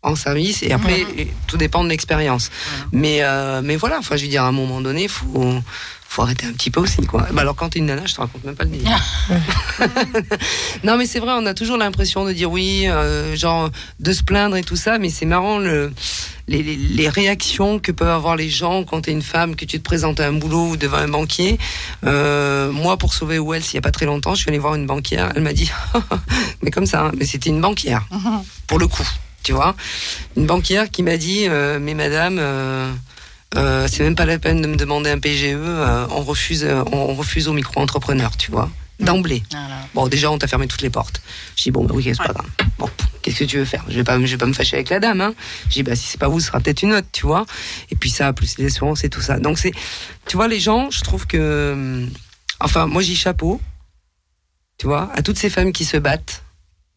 en service et après tout dépend de l'expérience. Mais euh, mais voilà enfin je veux dire à un moment donné faut faut arrêter un petit peu aussi quoi. Bah alors quand t'es une nana je te raconte même pas le délire. Non mais c'est vrai on a toujours l'impression de dire oui euh, genre de se plaindre et tout ça mais c'est marrant le les, les, les réactions que peuvent avoir les gens quand t'es une femme, que tu te présentes à un boulot ou devant un banquier. Euh, moi, pour sauver Wells, il y a pas très longtemps, je suis allée voir une banquière. Elle m'a dit, mais comme ça, hein, mais c'était une banquière, pour le coup, tu vois, une banquière qui m'a dit, euh, mais madame. Euh, euh, c'est même pas la peine de me demander un PGE. on refuse, on refuse aux micro-entrepreneurs, tu vois, d'emblée. Voilà. Bon, déjà, on t'a fermé toutes les portes. Je dis, bon, bah oui, c'est pas grave. Bon, qu'est-ce que tu veux faire? Je vais pas, je vais pas me fâcher avec la dame, hein. Je dis, bah, si c'est pas vous, ce sera peut-être une autre, tu vois. Et puis ça, plus les assurances et tout ça. Donc, c'est, tu vois, les gens, je trouve que, hum, enfin, moi, j'ai chapeau, tu vois, à toutes ces femmes qui se battent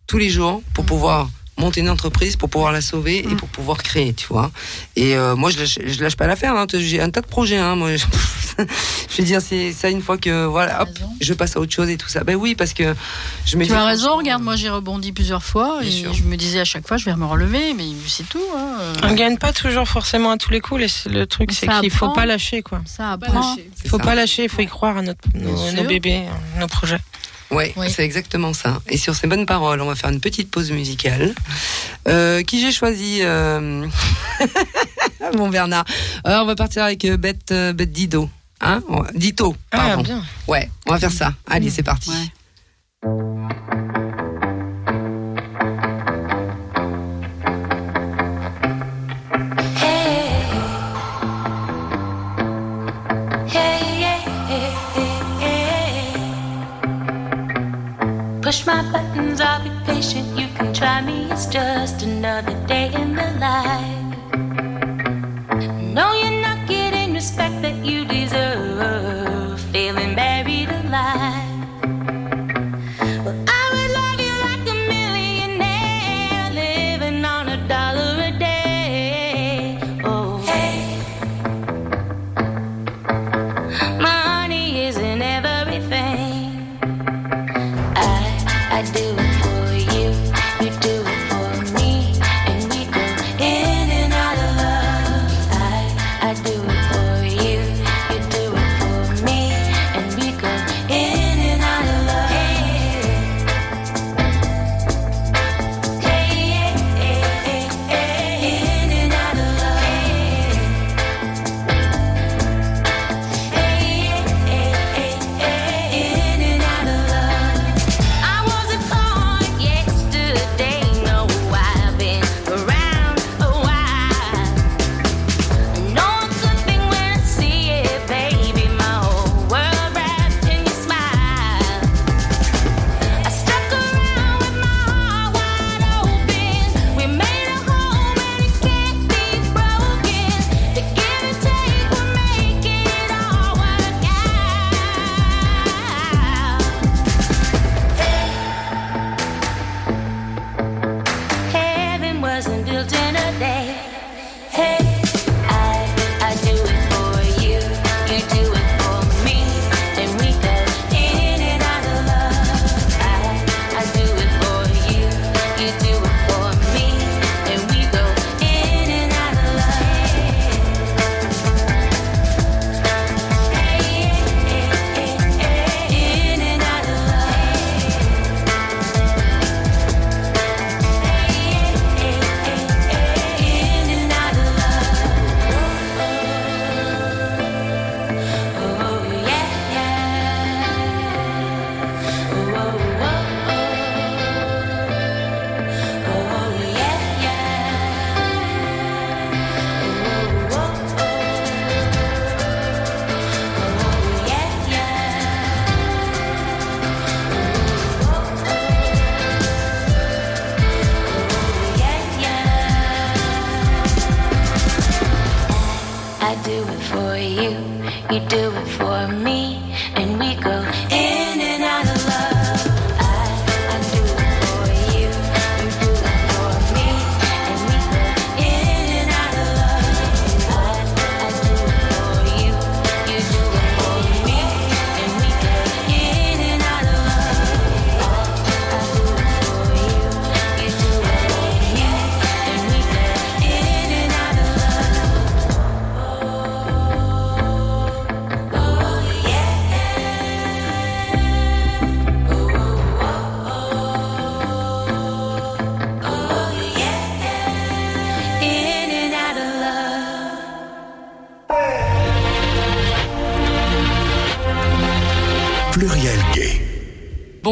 tous les jours pour pouvoir monter une entreprise, pour pouvoir la sauver et pour pouvoir créer, tu vois. Et euh, moi, je lâche, je lâche pas l'affaire. Hein. J'ai un tas de projets. Hein. Moi, je, je veux dire, c'est ça une fois que voilà, hop, raison. je passe à autre chose et tout ça. Ben oui, parce que je me Tu dis, as raison, regarde, moi j'ai rebondi plusieurs fois Bien et sûr. je me disais à chaque fois je vais me relever, mais c'est tout. Hein. On gagne pas toujours forcément à tous les coups. les- Le truc, c'est qu'il faut pas lâcher, quoi. Ça apprend. Faut pas lâcher, il faut y croire à notre, nos, bébés, nos projets. Ouais, Oui. c'est exactement ça. Et sur ces bonnes paroles, on va faire une petite pause musicale. Euh, qui j'ai choisi euh... Bon Bernard. Euh, on va partir avec Bête, euh, Bête Dido. Hein Dito, Ah, pardon. bien. ouais, on va faire ça. Allez, c'est parti. Ouais. Push my buttons, I'll be patient. You can try me, it's just another day in the life.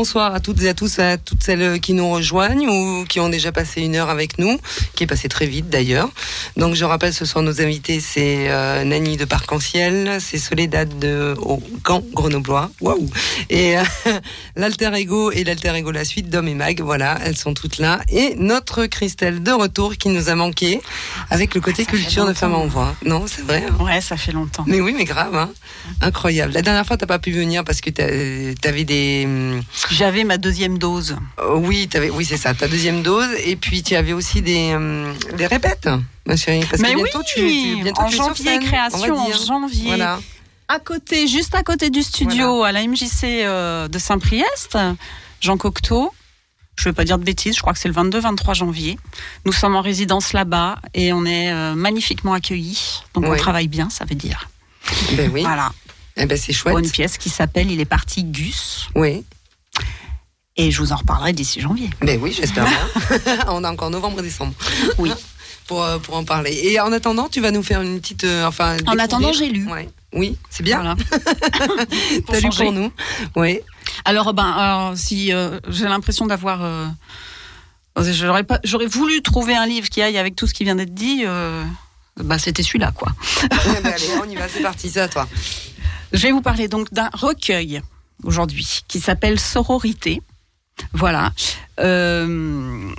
Bonsoir à toutes et à tous, à toutes celles qui nous rejoignent ou qui ont déjà passé une heure avec nous, qui est passée très vite d'ailleurs. Donc je rappelle ce soir nos invités, c'est euh, Nani de Parc-en-Ciel, c'est Soledad de au Camp Grenoblois, waouh, et euh, l'alter ego et l'alter ego la suite d'Homme et Mag, voilà, elles sont toutes là, et notre Christelle de retour qui nous a manqué avec le côté fait culture de Femme en. Voix. Non, c'est vrai. hein. Ouais, ça fait longtemps. Mais oui, mais grave, hein. incroyable. La dernière fois, t'as pas pu venir parce que t'avais des. hum, J'avais ma deuxième dose. euh, oui, t'avais, oui, c'est ça, ta deuxième dose. Et puis tu avais aussi des, hum, des répètes, ma chérie. Parce Mais que bientôt, oui, tu, tu- bientôt en tu janvier, scène, création en janvier. Voilà. À côté, juste à côté du studio, à la MJC euh, de Saint-Priest, Jean Cocteau. Je ne vais pas dire de bêtises, je crois que c'est le 22-23 janvier. Nous sommes en résidence là-bas et on est euh, magnifiquement accueillis. Donc on travaille bien, ça veut dire. Ben oui. Voilà. Eh ben c'est Pour une chouette. pièce qui s'appelle Il est parti Gus. Oui. Et je vous en reparlerai d'ici janvier. Ben oui, j'espère bien. on a encore novembre et décembre. Oui. pour, euh, pour en parler. Et en attendant, tu vas nous faire une petite. euh, enfin. En découvrir- attendant, j'ai lu. Ouais. Oui, c'est bien. Voilà. Pour changer. pour nous. Oui. Alors, ben, alors, si euh, j'ai l'impression d'avoir, euh, j'aurais pas, j'aurais voulu trouver un livre qui aille avec tout ce qui vient d'être dit. euh, bah, c'était celui-là, quoi. Allez, on y va, c'est parti, à toi. Je vais vous parler donc d'un recueil aujourd'hui qui s'appelle Sororité. Voilà. Euh,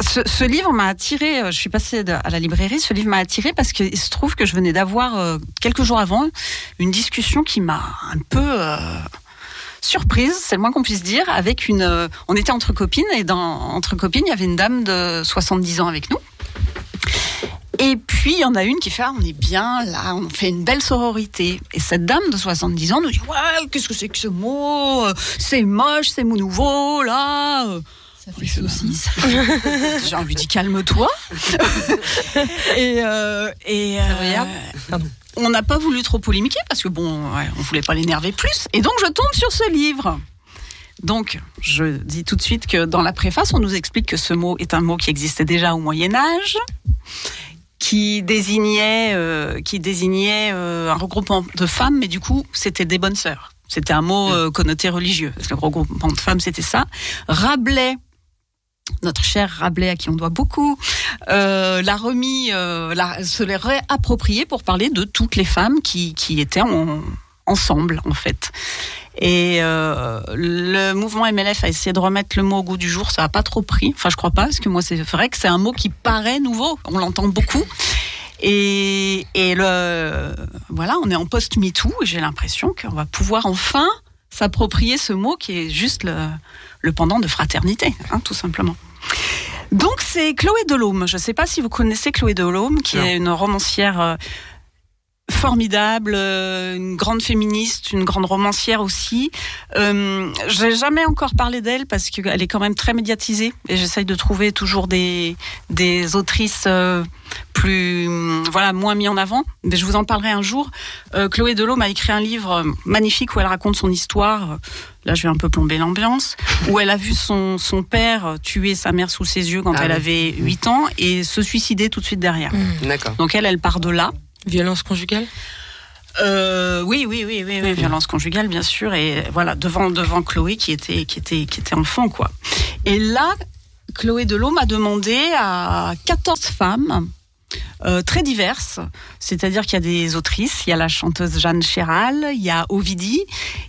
ce, livre m'a attiré. euh, Je suis passée à la librairie. Ce livre m'a attiré parce qu'il se trouve que je venais d'avoir euh, quelques jours avant une discussion qui m'a un peu euh, surprise, c'est le moins qu'on puisse dire, avec une. on était entre copines et dans entre copines, il y avait une dame de 70 ans avec nous. Et puis, il y en a une qui fait, ah, on est bien là, on fait une belle sororité. Et cette dame de 70 ans nous dit, ouais, qu'est-ce que c'est que ce mot? C'est moche, c'est mou nouveau, là. Ça fait saucisse. J'ai envie dit, calme-toi. et euh, et euh, on n'a pas voulu trop polémiquer parce que bon, ouais, on voulait pas l'énerver plus. Et donc, je tombe sur ce livre. Donc, je dis tout de suite que dans la préface, on nous explique que ce mot est un mot qui existait déjà au Moyen Âge, qui désignait, euh, qui désignait un regroupement de femmes, mais du coup, c'était des bonnes sœurs. C'était un mot euh, connoté religieux. Parce que le regroupement de femmes, c'était ça. Rabelais, notre cher Rabelais, à qui on doit beaucoup, euh, l'a remis, euh, l'a- se l'est réapproprié pour parler de toutes les femmes qui, étaient en- ensemble, en fait. Et euh, le mouvement MLF a essayé de remettre le mot au goût du jour. Ça n'a pas trop pris. Enfin, je crois pas, parce que moi, c'est vrai que c'est un mot qui paraît nouveau. On l'entend beaucoup. Et, voilà, on est en post-MeToo et j'ai l'impression qu'on va pouvoir enfin s'approprier ce mot qui est juste le, le pendant de fraternité, hein, tout simplement. Donc c'est Chloé Delhomme. Je ne sais pas si vous connaissez Chloé Delhomme, qui Non. est une romancière euh, formidable, euh, une grande féministe, une grande romancière aussi. Euh, j'ai jamais encore parlé d'elle parce qu'elle est quand même très médiatisée et j'essaye de trouver toujours des des autrices euh, plus voilà moins mis en avant. Mais je vous en parlerai un jour. Euh, Chloé Delhomme a écrit un livre magnifique où elle raconte son histoire. Là, je vais un peu plomber l'ambiance. Où elle a vu son son père tuer sa mère sous ses yeux quand Ah elle oui. avait 8 ans et se suicider tout de suite derrière. D'accord. Donc elle, elle part de là. Violence conjugale Euh, oui, oui, oui, oui, oui, violence conjugale, bien sûr, et voilà devant devant Chloé qui était qui était qui était enfant, quoi. Et là, Chloé Delhomme a demandé à 14 femmes. euh, très diverses, c'est-à-dire qu'il y a des autrices, il y a la chanteuse Jeanne Chéral, il y a Ovidie,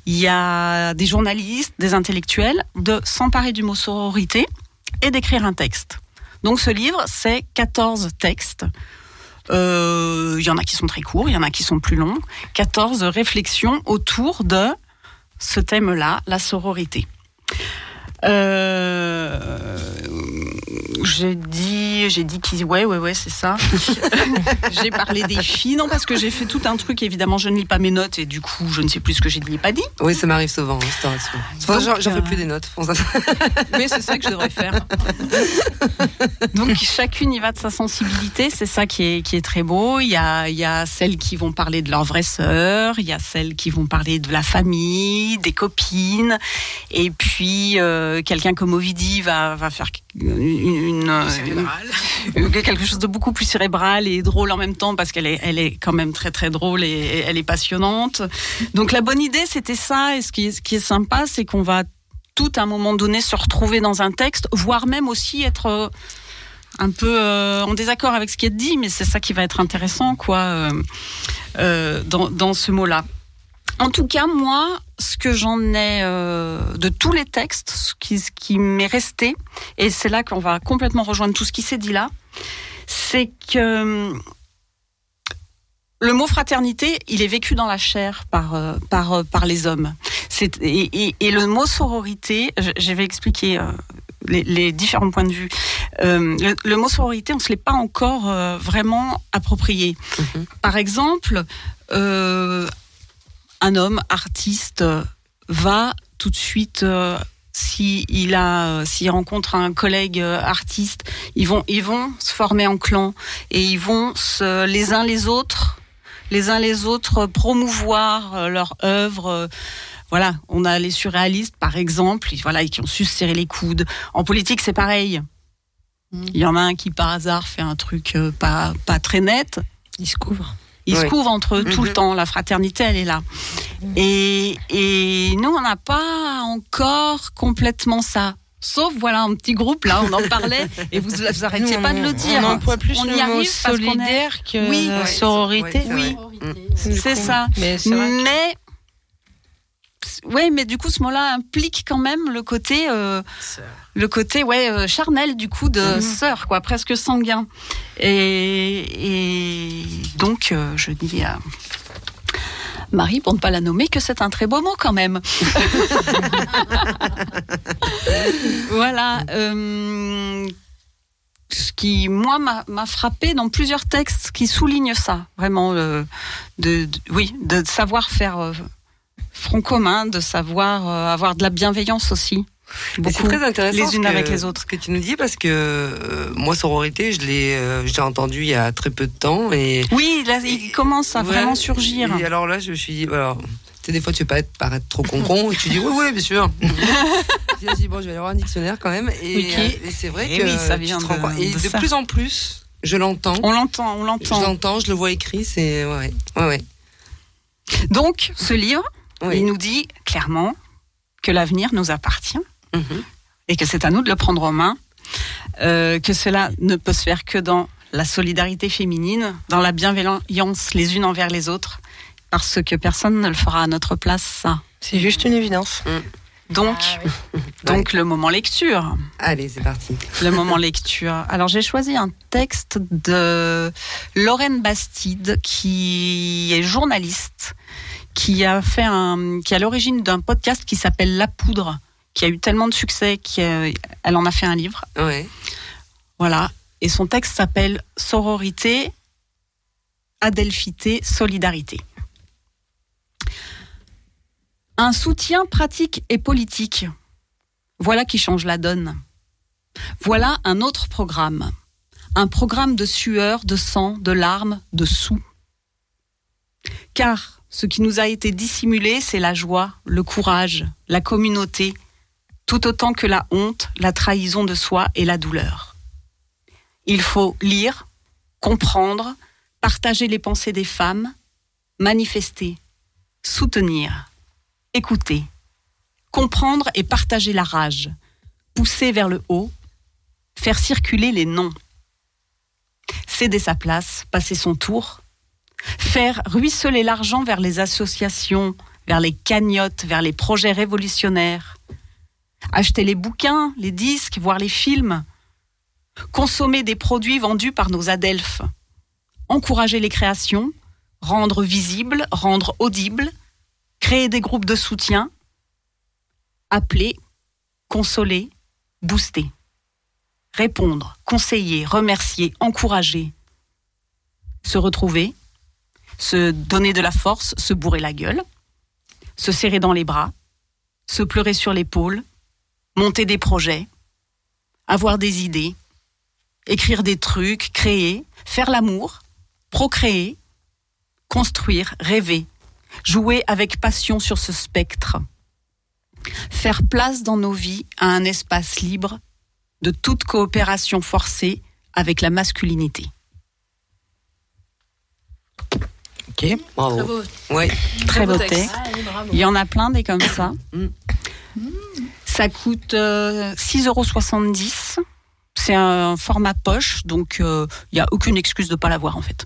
il y a des journalistes, des intellectuels, de s'emparer du mot sororité et d'écrire un texte. Donc ce livre, c'est 14 textes Euh, y en a qui sont très courts, il y en a qui sont plus longs. 14 réflexions autour de ce thème-là, la sororité. Euh, j'ai dit, j'ai dit qu'ils, ouais, ouais, ouais, c'est ça. j'ai parlé des filles, non, parce que j'ai fait tout un truc. Évidemment, je ne lis pas mes notes et du coup, je ne sais plus ce que j'ai dit et pas dit. Oui, ça m'arrive souvent, hein, que j'en- fais euh, plus des notes. pour ça. Oui, c'est ça que je devrais faire. Donc chacune y va de sa sensibilité, c'est ça qui est, qui est très beau. Il y, a, il y a celles qui vont parler de leur vraie sœur, il y a celles qui vont parler de la famille, des copines, et puis euh, quelqu'un comme Ovidie va, va faire une, une- une- quelque chose de beaucoup plus cérébral et drôle en même temps parce qu'elle est, elle est quand même très très drôle et, elle est passionnante. Donc la bonne idée c'était ça et ce qui est, ce qui est sympa c'est qu'on va tout à un moment donné se retrouver dans un texte, voire même aussi être euh, un peu euh, en désaccord avec ce qui est dit, mais c'est ça qui va être intéressant, quoi, euh, euh, dans, dans ce mot-là. En tout cas, moi, ce que j'en ai euh, de tous les textes, ce qui, ce qui m'est resté, et c'est là qu'on va complètement rejoindre tout ce qui s'est dit là, c'est que le mot fraternité, il est vécu dans la chair par, euh, par, euh, par les hommes. C'est- Et, et- et le mot sororité, je, je vais expliquer euh, les, les différents points de vue. Euh, le, le mot sororité, on ne se l'est pas encore euh, vraiment approprié. Par exemple, euh, un homme artiste euh, va tout de suite. euh, si il a, s'il rencontre un collègue euh, artiste, ils vont, ils vont se former en clan et ils vont se, les uns les autres, les uns les autres promouvoir euh, leur œuvre. euh, Voilà, on a les surréalistes, par exemple, voilà, qui ont su se serrer les coudes. En politique, c'est pareil. Il y en a un qui, par hasard, fait un truc euh, pas, pas très net. Il se couvre. Ils se couvrent entre eux tout le Mhm. temps. La fraternité, elle est là. Et, et nous, on n'a pas encore complètement ça. Sauf, voilà, un petit groupe, là, on en parlait, et vous vous arrêtiez Nous, pas de le dire. On emploie plus On le y mot arrive est- solidaire que Oui. Ouais, sororité. c'est. Oui, c'est ça. Mais c'est vrai que- Mais, ouais, mais du coup, ce mot-là implique quand même le côté, euh, le côté, ouais, euh, charnel du coup de sœur, quoi, presque sanguin. Et, et donc, euh, je dis à Marie, pour ne pas la nommer, que c'est un très beau mot quand même. voilà. euh, ce qui, moi, m'a m'a frappé dans plusieurs textes qui soulignent ça, vraiment, euh, de, de- oui, de savoir faire euh, front commun, de savoir euh, avoir de la bienveillance aussi. C'est très intéressant les unes que- avec les autres. Ce que tu nous dis parce que euh, moi sororité, je l'ai, euh, je entendu il y a très peu de temps et Oui, là, il commence à Ouais, vraiment surgir. Et alors là, je me suis dit, alors, tu sais, des fois, tu veux pas être, paraître trop concon et tu dis, oui, oui, bien sûr. je me dis, bon, je vais aller voir un dictionnaire quand même. Et, Ok. euh, et c'est vrai Et que oui, ça tu vient de- compte- Et de de, ça. plus en plus, je l'entends. On l'entend, on Je l'entend. l'entends, je le vois écrit, c'est, ouais, ouais, ouais. Donc, ce livre, Oui. il nous dit clairement que l'avenir nous appartient Mhm. et que c'est à nous de le prendre en main, euh, que cela ne peut se faire que dans la solidarité féminine, dans la bienveillance les unes envers les autres, parce que personne ne le fera à notre place, ça. C'est juste une évidence. Donc, Ah donc le moment lecture. Allez, c'est parti. Le moment lecture. Alors j'ai choisi un texte de Lorraine Bastide, qui est journaliste, qui a fait un, qui est à l'origine d'un podcast qui s'appelle La Poudre, qui a eu tellement de succès qu'elle en a fait un livre. Ouais. Voilà. Et son texte s'appelle Sororité, Adelphité, Solidarité. Un soutien pratique et politique. Voilà qui change la donne. Voilà un autre programme. Un programme de sueur, de sang, de larmes, de sous. Car ce qui nous a été dissimulé, c'est la joie, le courage, la communauté, tout autant que la honte, la trahison de soi et la douleur. Il faut lire, comprendre, partager les pensées des femmes, manifester, soutenir, écouter, comprendre et partager la rage, pousser vers le haut, faire circuler les noms, céder sa place, passer son tour, faire ruisseler l'argent vers les associations, vers les cagnottes, vers les projets révolutionnaires, acheter les bouquins, les disques, voir les films, consommer des produits vendus par nos adelphes, encourager les créations, rendre visible, rendre audible, créer des groupes de soutien, appeler, consoler, booster, répondre, conseiller, remercier, encourager, se retrouver, se donner de la force, se bourrer la gueule, se serrer dans les bras, se pleurer sur l'épaule, monter des projets, avoir des idées, écrire des trucs, créer, faire l'amour, procréer, construire, rêver, jouer avec passion sur ce spectre, faire place dans nos vies à un espace libre de toute coopération forcée avec la masculinité. Ok, bravo. Très beau. Ouais. Très beau texte. texte. Ah, allez, bravo. Il y en a plein des comme ça. Mm. Ça coûte euh, 6,70 euros. C'est un format poche, donc euh, il n'y a aucune excuse de ne pas l'avoir en fait.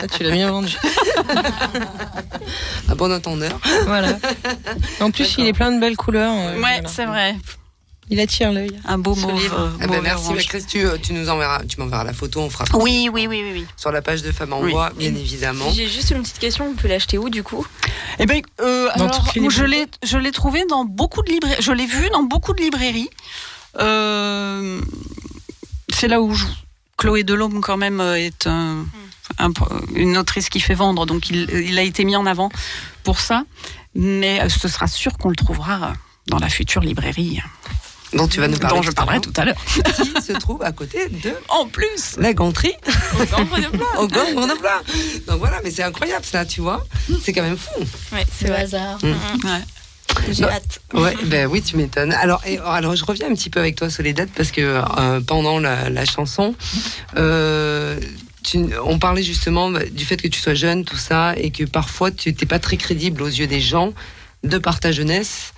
Ça, tu l'as bien vendu. À bon entendeur. Voilà. En plus, il est plein de belles couleurs. euh, voilà. c'est vrai. Il attire l'œil. Un beau livre. euh, Ah mauve merci, bah, Chris, tu, tu nous enverras, tu m'enverras la photo, on fera Oui, oui, oui, oui. oui. sur la page de Femmes en Oui. Bois, bien évidemment. J'ai juste une petite question, on peut l'acheter où du coup? Eh ben, euh, alors, je l'ai, je l'ai trouvé dans beaucoup de librairies. Je l'ai vu dans beaucoup de librairies. Euh, c'est là où je- Chloé Delhomme quand même euh, est un- un- une autrice qui fait vendre, donc il, il a été mis en avant pour ça. Mais euh, ce sera sûr qu'on le trouvera dans la future librairie dont tu vas nous parler. dont je parlerai tout à l'heure. Qui se trouve à côté de En plus, la ganterie Au au Grand Grenoble. Donc voilà, mais c'est incroyable ça, tu vois. C'est quand même fou. Ouais, c'est le hasard. ouais. J'ai hâte. Ouais, ben oui, tu m'étonnes. Alors, et, alors, je reviens un petit peu avec toi, Soledad, parce que euh, pendant la, la chanson, euh, tu- on parlait justement du fait que tu sois jeune, tout ça, et que parfois tu n'étais pas très crédible aux yeux des gens de par ta jeunesse,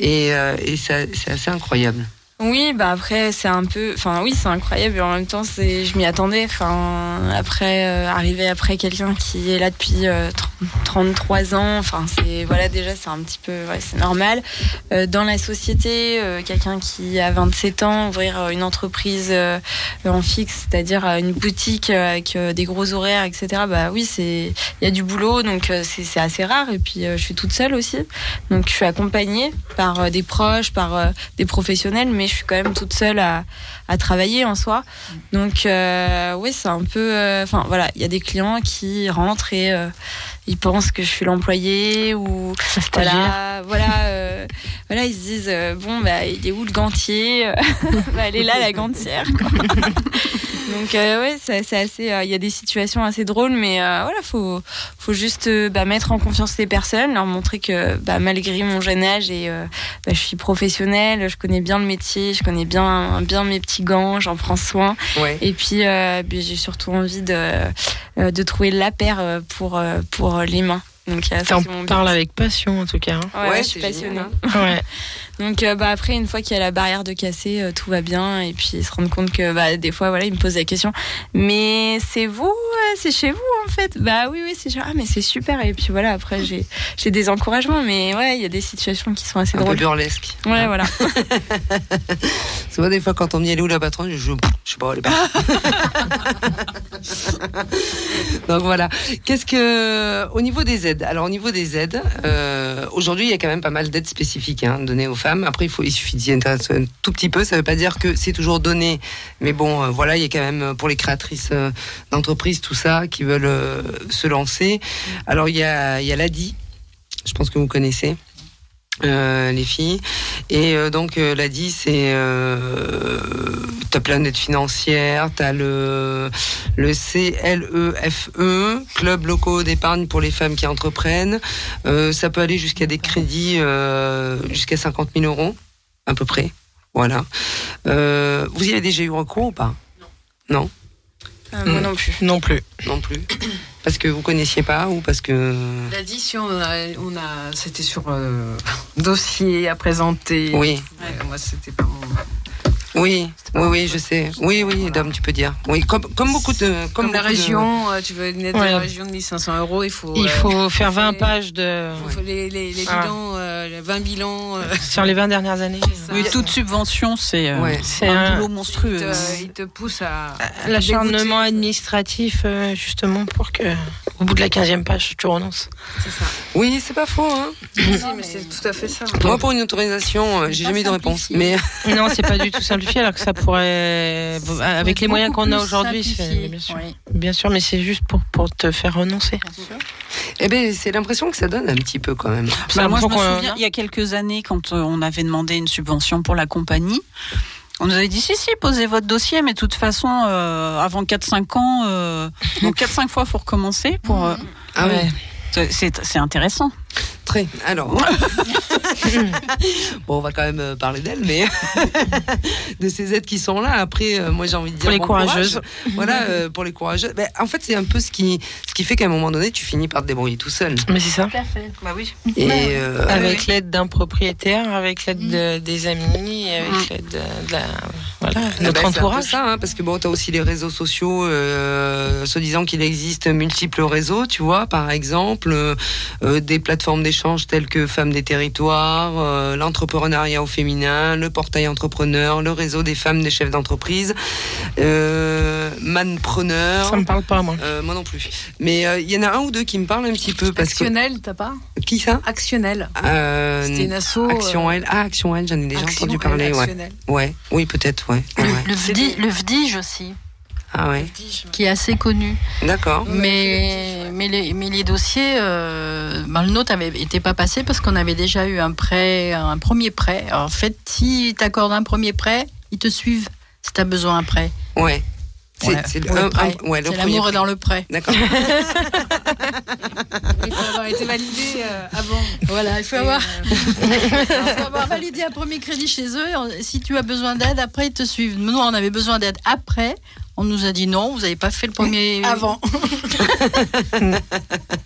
et, euh, et ça- c'est assez incroyable. Oui, bah après c'est un peu, enfin oui c'est incroyable et en même temps c'est, je m'y attendais. Enfin après euh, arriver après quelqu'un qui est là depuis euh, 30 33 ans, enfin c'est voilà déjà c'est un petit peu, ouais, c'est normal. Euh, dans la société, euh, quelqu'un qui a 27 ans ouvrir euh, une entreprise euh, en fixe, c'est-à-dire une boutique avec des gros horaires, etc. Bah oui c'est, il y a du boulot donc c'est, assez rare et puis je suis toute seule aussi, donc je suis accompagnée par des proches, par des professionnels, mais je suis quand même toute seule à, à travailler en soi. Donc euh, oui, c'est un peu. euh, Enfin voilà, il y a des clients qui rentrent et euh, ils pensent que je suis l'employé ou voilà, voilà, voilà, ils se disent euh, bon bah il est où le gantier Bah, Elle est là la gantière. quoi. Donc euh, ouais, c'est assez. euh, Il y a des situations assez drôles, mais euh, voilà, faut faut juste euh, bah, mettre en confiance les personnes, leur montrer que bah, malgré mon jeune âge et euh, bah, je suis professionnelle, je connais bien le métier, je connais bien bien mes petits gants, j'en prends soin. Ouais. Et puis, euh, puis j'ai surtout envie de euh, de trouver la paire euh, pour euh, pour les mains. Donc euh, ça, T'en c'est mon but. parles avec passion en tout cas. hein. Ouais, Ouais, je suis passionnée. génial, Ouais. Donc euh, bah après une fois qu'il y a la barrière de casser, euh, tout va bien et puis ils se rendent compte que bah des fois voilà ils me posent la question, mais c'est vous, euh, c'est chez vous en fait? Bah oui oui c'est chez ah mais c'est super et puis voilà après j'ai des encouragements mais ouais il y a des situations qui sont assez Un peu drôles. burlesque. Ouais voilà. C'est vrai, des fois, quand on dit elle est où la patronne, je, je sais pas, elle est pas. Donc voilà. Qu'est-ce que, au niveau des aides, alors au niveau des aides, euh, aujourd'hui, il y a quand même pas mal d'aides spécifiques hein, données aux femmes. Après, il faut, suffit d'y intéresser un tout petit peu. Ça veut pas dire que c'est toujours donné, mais bon, euh, voilà, il y a quand même euh, pour les créatrices euh, d'entreprises tout ça qui veulent se lancer. Alors il y a, il y a l'ADI. Je pense que vous connaissez. Euh, les filles. Et euh, donc euh, l'ADI c'est euh, t'as plein d'aides financières t'as le le CLEFE E, club locaux d'épargne pour les femmes qui entreprennent. Euh, ça peut aller jusqu'à des crédits euh, jusqu'à 50 000 euros à peu près. Voilà. Euh, vous y avez déjà eu recours ou pas? Non? Euh, moi non plus. Non plus. non plus parce que vous connaissiez pas ou parce que L'addition, on a, on a- c'était sur euh, dossier à présenter. Oui. Ouais, moi, c'était pas mon. Oui oui oui je sais oui oui Dom tu peux dire oui comme comme beaucoup de Comme, la beaucoup de- région, euh, tu veux une aide de Ouais. la région de 1500 euros, il faut. Il euh, faut faire 20 faut- pages de. faut les, les, les Ah. bilans, euh, euh, 20 bilans. euh, Sur les 20 dernières années. Oui, toute subvention, c'est euh, Ouais. un, boulot il, monstrueux. te, il te pousse à. L'acharnement administratif, euh, justement, pour que, au bout de la 15e page, tu renonces. C'est ça. Oui, c'est pas faux. Hein. Mais c'est tout à fait ça. Moi, pour une autorisation, j'ai jamais eu de réponse. Mais Non, c'est pas du tout alors que ça pourrait, avec les moyens qu'on a aujourd'hui, c'est bien sûr. Oui. Bien sûr, mais c'est juste pour, pour te faire renoncer. eh ben, c'est l'impression que ça donne un petit peu quand même. Bah, moi, je me souviens, il y a quelques années, quand euh, on avait demandé une subvention pour la compagnie, on nous avait dit si, si, posez votre dossier, mais de toute façon, euh, avant 4-5 ans, euh, donc 4-5 fois, il faut recommencer. Pour, euh, Ah Ouais. C'est- intéressant. Très. Alors. bon, on va quand même euh, parler d'elle, mais de ces aides qui sont là. Après, euh, moi, j'ai envie de dire Pour les bon courageuses. courage. Voilà, euh, pour les courageuses. Ben, en fait, c'est un peu ce qui, ce qui fait qu'à un moment donné, tu finis par te débrouiller tout seul. Mais c'est ça. Bah oui. Et euh, Avec l'aide d'un propriétaire, avec l'aide de- des amis, avec Mm. l'aide de, de la, voilà, Ah notre c'est un peu entourage. ça, hein, parce que bon, t'as aussi les réseaux sociaux, euh, se disant qu'il existe multiples réseaux, tu vois, par exemple, euh, euh, des plateformes d'échange telles que Femmes des Territoires, euh, l'entrepreneuriat au féminin, le portail entrepreneur, le réseau des femmes des chefs d'entreprise, euh, Manpreneur. Ça me parle pas, moi. Euh, moi non plus. Mais euh, il y en a un ou deux qui me parlent un petit peu parce Actionnel, t'as pas qui ça? Actionnel. euh, C'était une asso. Action L. Ah, Action L, j'en ai déjà Action entendu L, parler. Ouais. Actionnel. ouais, oui, peut-être, ouais. Le, ouais. le, VDI le VDIGE aussi, Ah ouais, qui est assez connu. d'accord. Mais, mais, les, mais les dossiers, euh, ben, le nôtre avait été pas passé parce qu'on avait déjà eu un prêt, un premier prêt. Alors, en fait, si t'accordes un premier prêt, ils te suivent si t'as besoin prêt. Ouais. C'est Ouais, un- prêt. ouais, C'est l'amour dans le prêt. D'accord. Il faut avoir été validé euh, avant. Voilà, il faut Et, avoir, euh, il faut avoir validé un premier crédit chez eux. Si tu as besoin d'aide, après ils te suivent. Nous, on avait besoin d'aide après. On nous a dit non, vous n'avez pas fait le premier. avant.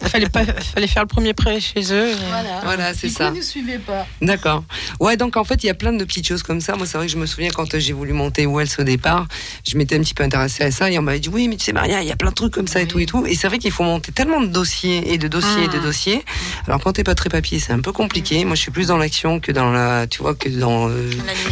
Fallait pas, fallait faire le premier prêt chez eux. Voilà. Voilà, c'est coup, ça. ils nous suivaient pas. D'accord. Ouais, donc en fait, il y a plein de petites choses comme ça. Moi, c'est vrai que je me souviens quand j'ai voulu monter Wells au départ, je m'étais un petit peu intéressée à ça et on m'avait dit oui, mais tu sais Maria, il y a plein de trucs comme ça et tout et tout. Et c'est vrai qu'il faut monter tellement de dossiers et de dossiers et de dossiers. Alors quand t'es pas très papier, c'est un peu compliqué. Moi, je suis plus dans l'action que dans la, tu vois, que dans euh,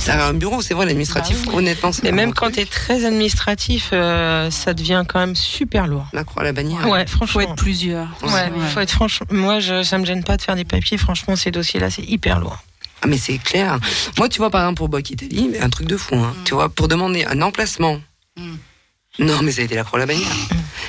un bureau. C'est vrai, l'administratif. Honnêtement, c'est Et pas même quand t'es très administratif, euh, ça devient quand même super lourd. la croix à la bannière. Ouais, Faut franchement. être plusieurs. Ouais, faut être franchement. Moi, je, ça me gêne pas de faire des papiers. Franchement, ces dossiers-là, c'est hyper lourd. Ah mais c'est clair. Moi, tu vois, par exemple, pour Boc Italie, mais un truc de fou, hein. Tu vois, pour demander un emplacement. Mm. Non, mais ça a été la croix à la bannière.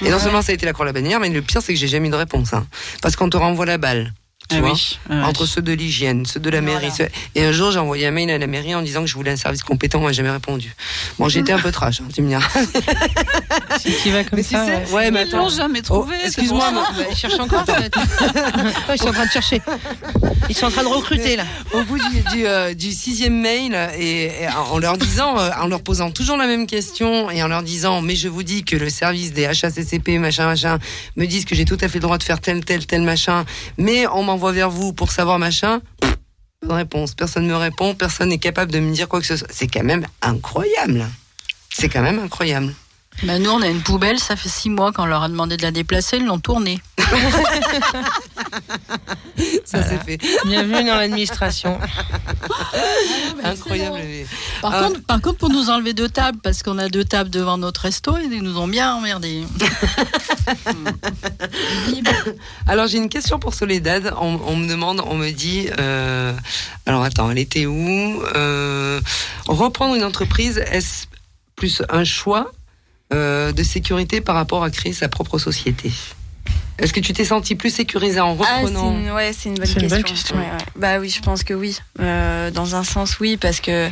Et non seulement ça a été la croix à la bannière, mais le pire, c'est que j'ai jamais eu de réponse. Hein. Parce qu'on te renvoie la balle. Tu Ah vois oui. Ah entre oui. ceux de l'hygiène, ceux de la mairie. ceux- Et un jour, j'ai envoyé un mail à la mairie en disant que je voulais un service compétent, on m'a jamais répondu. Bon, été un peu trash, hein, tu me diras. Si tu vas comme Mais tu ça. ouais. ouais, mais Ils l'ont jamais Oh, trouvé. excuse-moi, Bah, ils cherchent encore ils sont en train de chercher. Ils sont en train de recruter là. au bout du, du, euh, du sixième mail et, et en leur disant, euh, en leur posant toujours la même question et en leur disant, mais je vous dis que le service des HACCP, machin, machin, me disent que j'ai tout à fait le droit de faire tel, tel, tel, machin, mais on m'envoie vers vous pour savoir machin. Pas réponse. Personne me répond, personne n'est capable de me dire quoi que ce soit. C'est quand même incroyable. C'est quand même incroyable. Bah, nous, on a une poubelle, ça fait six mois qu'on leur a demandé de la déplacer, ils l'ont tournée. Ça c'est fait. Bienvenue dans l'administration. Incroyable. Par, Ah. contre, par contre, pour nous enlever deux tables, parce qu'on a deux tables devant notre resto, ils nous ont bien emmerdés. Alors j'ai une question pour Soledad. On, on me demande, on me dit, euh, alors attends, elle était où Euh, Reprendre une entreprise, est-ce plus un choix euh, de sécurité par rapport à créer sa propre société Est-ce que tu t'es senti plus sécurisé en Ah, c'est reprenant une, ouais, c'est une bonne C'est question. une bonne question. Ouais, ouais. Bah oui, je pense que oui. Euh, dans un sens, oui, parce que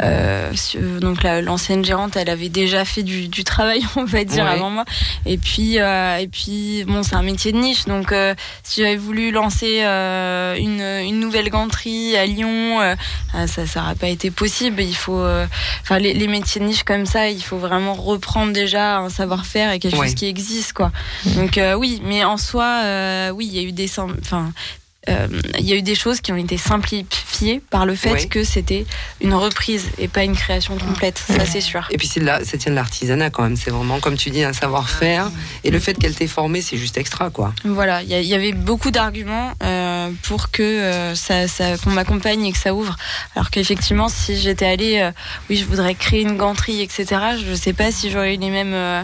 euh, donc la- l'ancienne gérante, elle avait déjà fait du, du travail, on va dire, Ouais. avant moi. Et puis, euh, et puis, bon, c'est un métier de niche, donc euh, si j'avais voulu lancer euh, une, une nouvelle ganterie à Lyon, euh, ah, ça, ça aurait pas été possible. Il faut, euh, enfin, les, les métiers de niche comme ça, il faut vraiment reprendre déjà un savoir-faire et quelque Ouais. chose qui existe, quoi. Donc euh, oui, mais en soi, euh, oui, il y a eu des, enfin, euh, il y a eu des choses qui ont été simplifiées par le fait que c'était une reprise et pas une création complète. Ça, c'est sûr. Et puis c'est de la, ça tient de l'artisanat quand même. C'est vraiment, comme tu dis, un savoir-faire. Et le fait qu'elle t'ait formé, c'est juste extra, quoi. Voilà, il y, avait beaucoup d'arguments euh, pour que euh, ça, ça- qu'on m'accompagne et que ça ouvre. Alors qu'effectivement, si j'étais allée, euh, oui, je voudrais créer une ganterie, etc. Je sais pas si j'aurais eu les mêmes euh,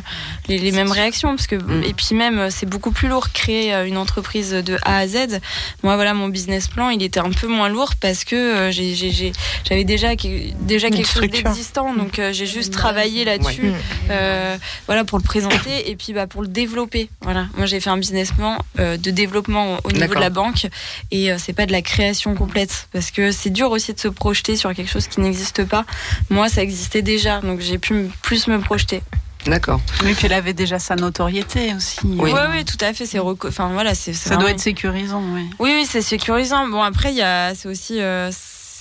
les, les mêmes réactions parce que Mm. et puis même c'est beaucoup plus lourd créer une entreprise de A à Z. Moi, voilà, mon business plan, il était un peu moins lourd parce que euh, j'ai- j'ai- j'ai- j'avais déjà déjà quelque chose d'existant, donc euh, j'ai juste travaillé là-dessus, Ouais. euh, voilà, pour le présenter et puis bah pour le développer. Voilà, moi j'ai fait un business plan euh, de développement au niveau de la banque et euh, c'est pas de la création complète parce que c'est dur aussi de se projeter sur quelque chose qui n'existe pas. Moi, ça existait déjà, donc j'ai pu plus me projeter. D'accord. Oui, puis elle avait déjà sa notoriété aussi. Oui. Oui, oui, tout à fait. C'est enfin voilà, c'est Ça doit être sécurisant, oui. Oui, oui, c'est sécurisant. Bon, après, il y a, c'est aussi, euh,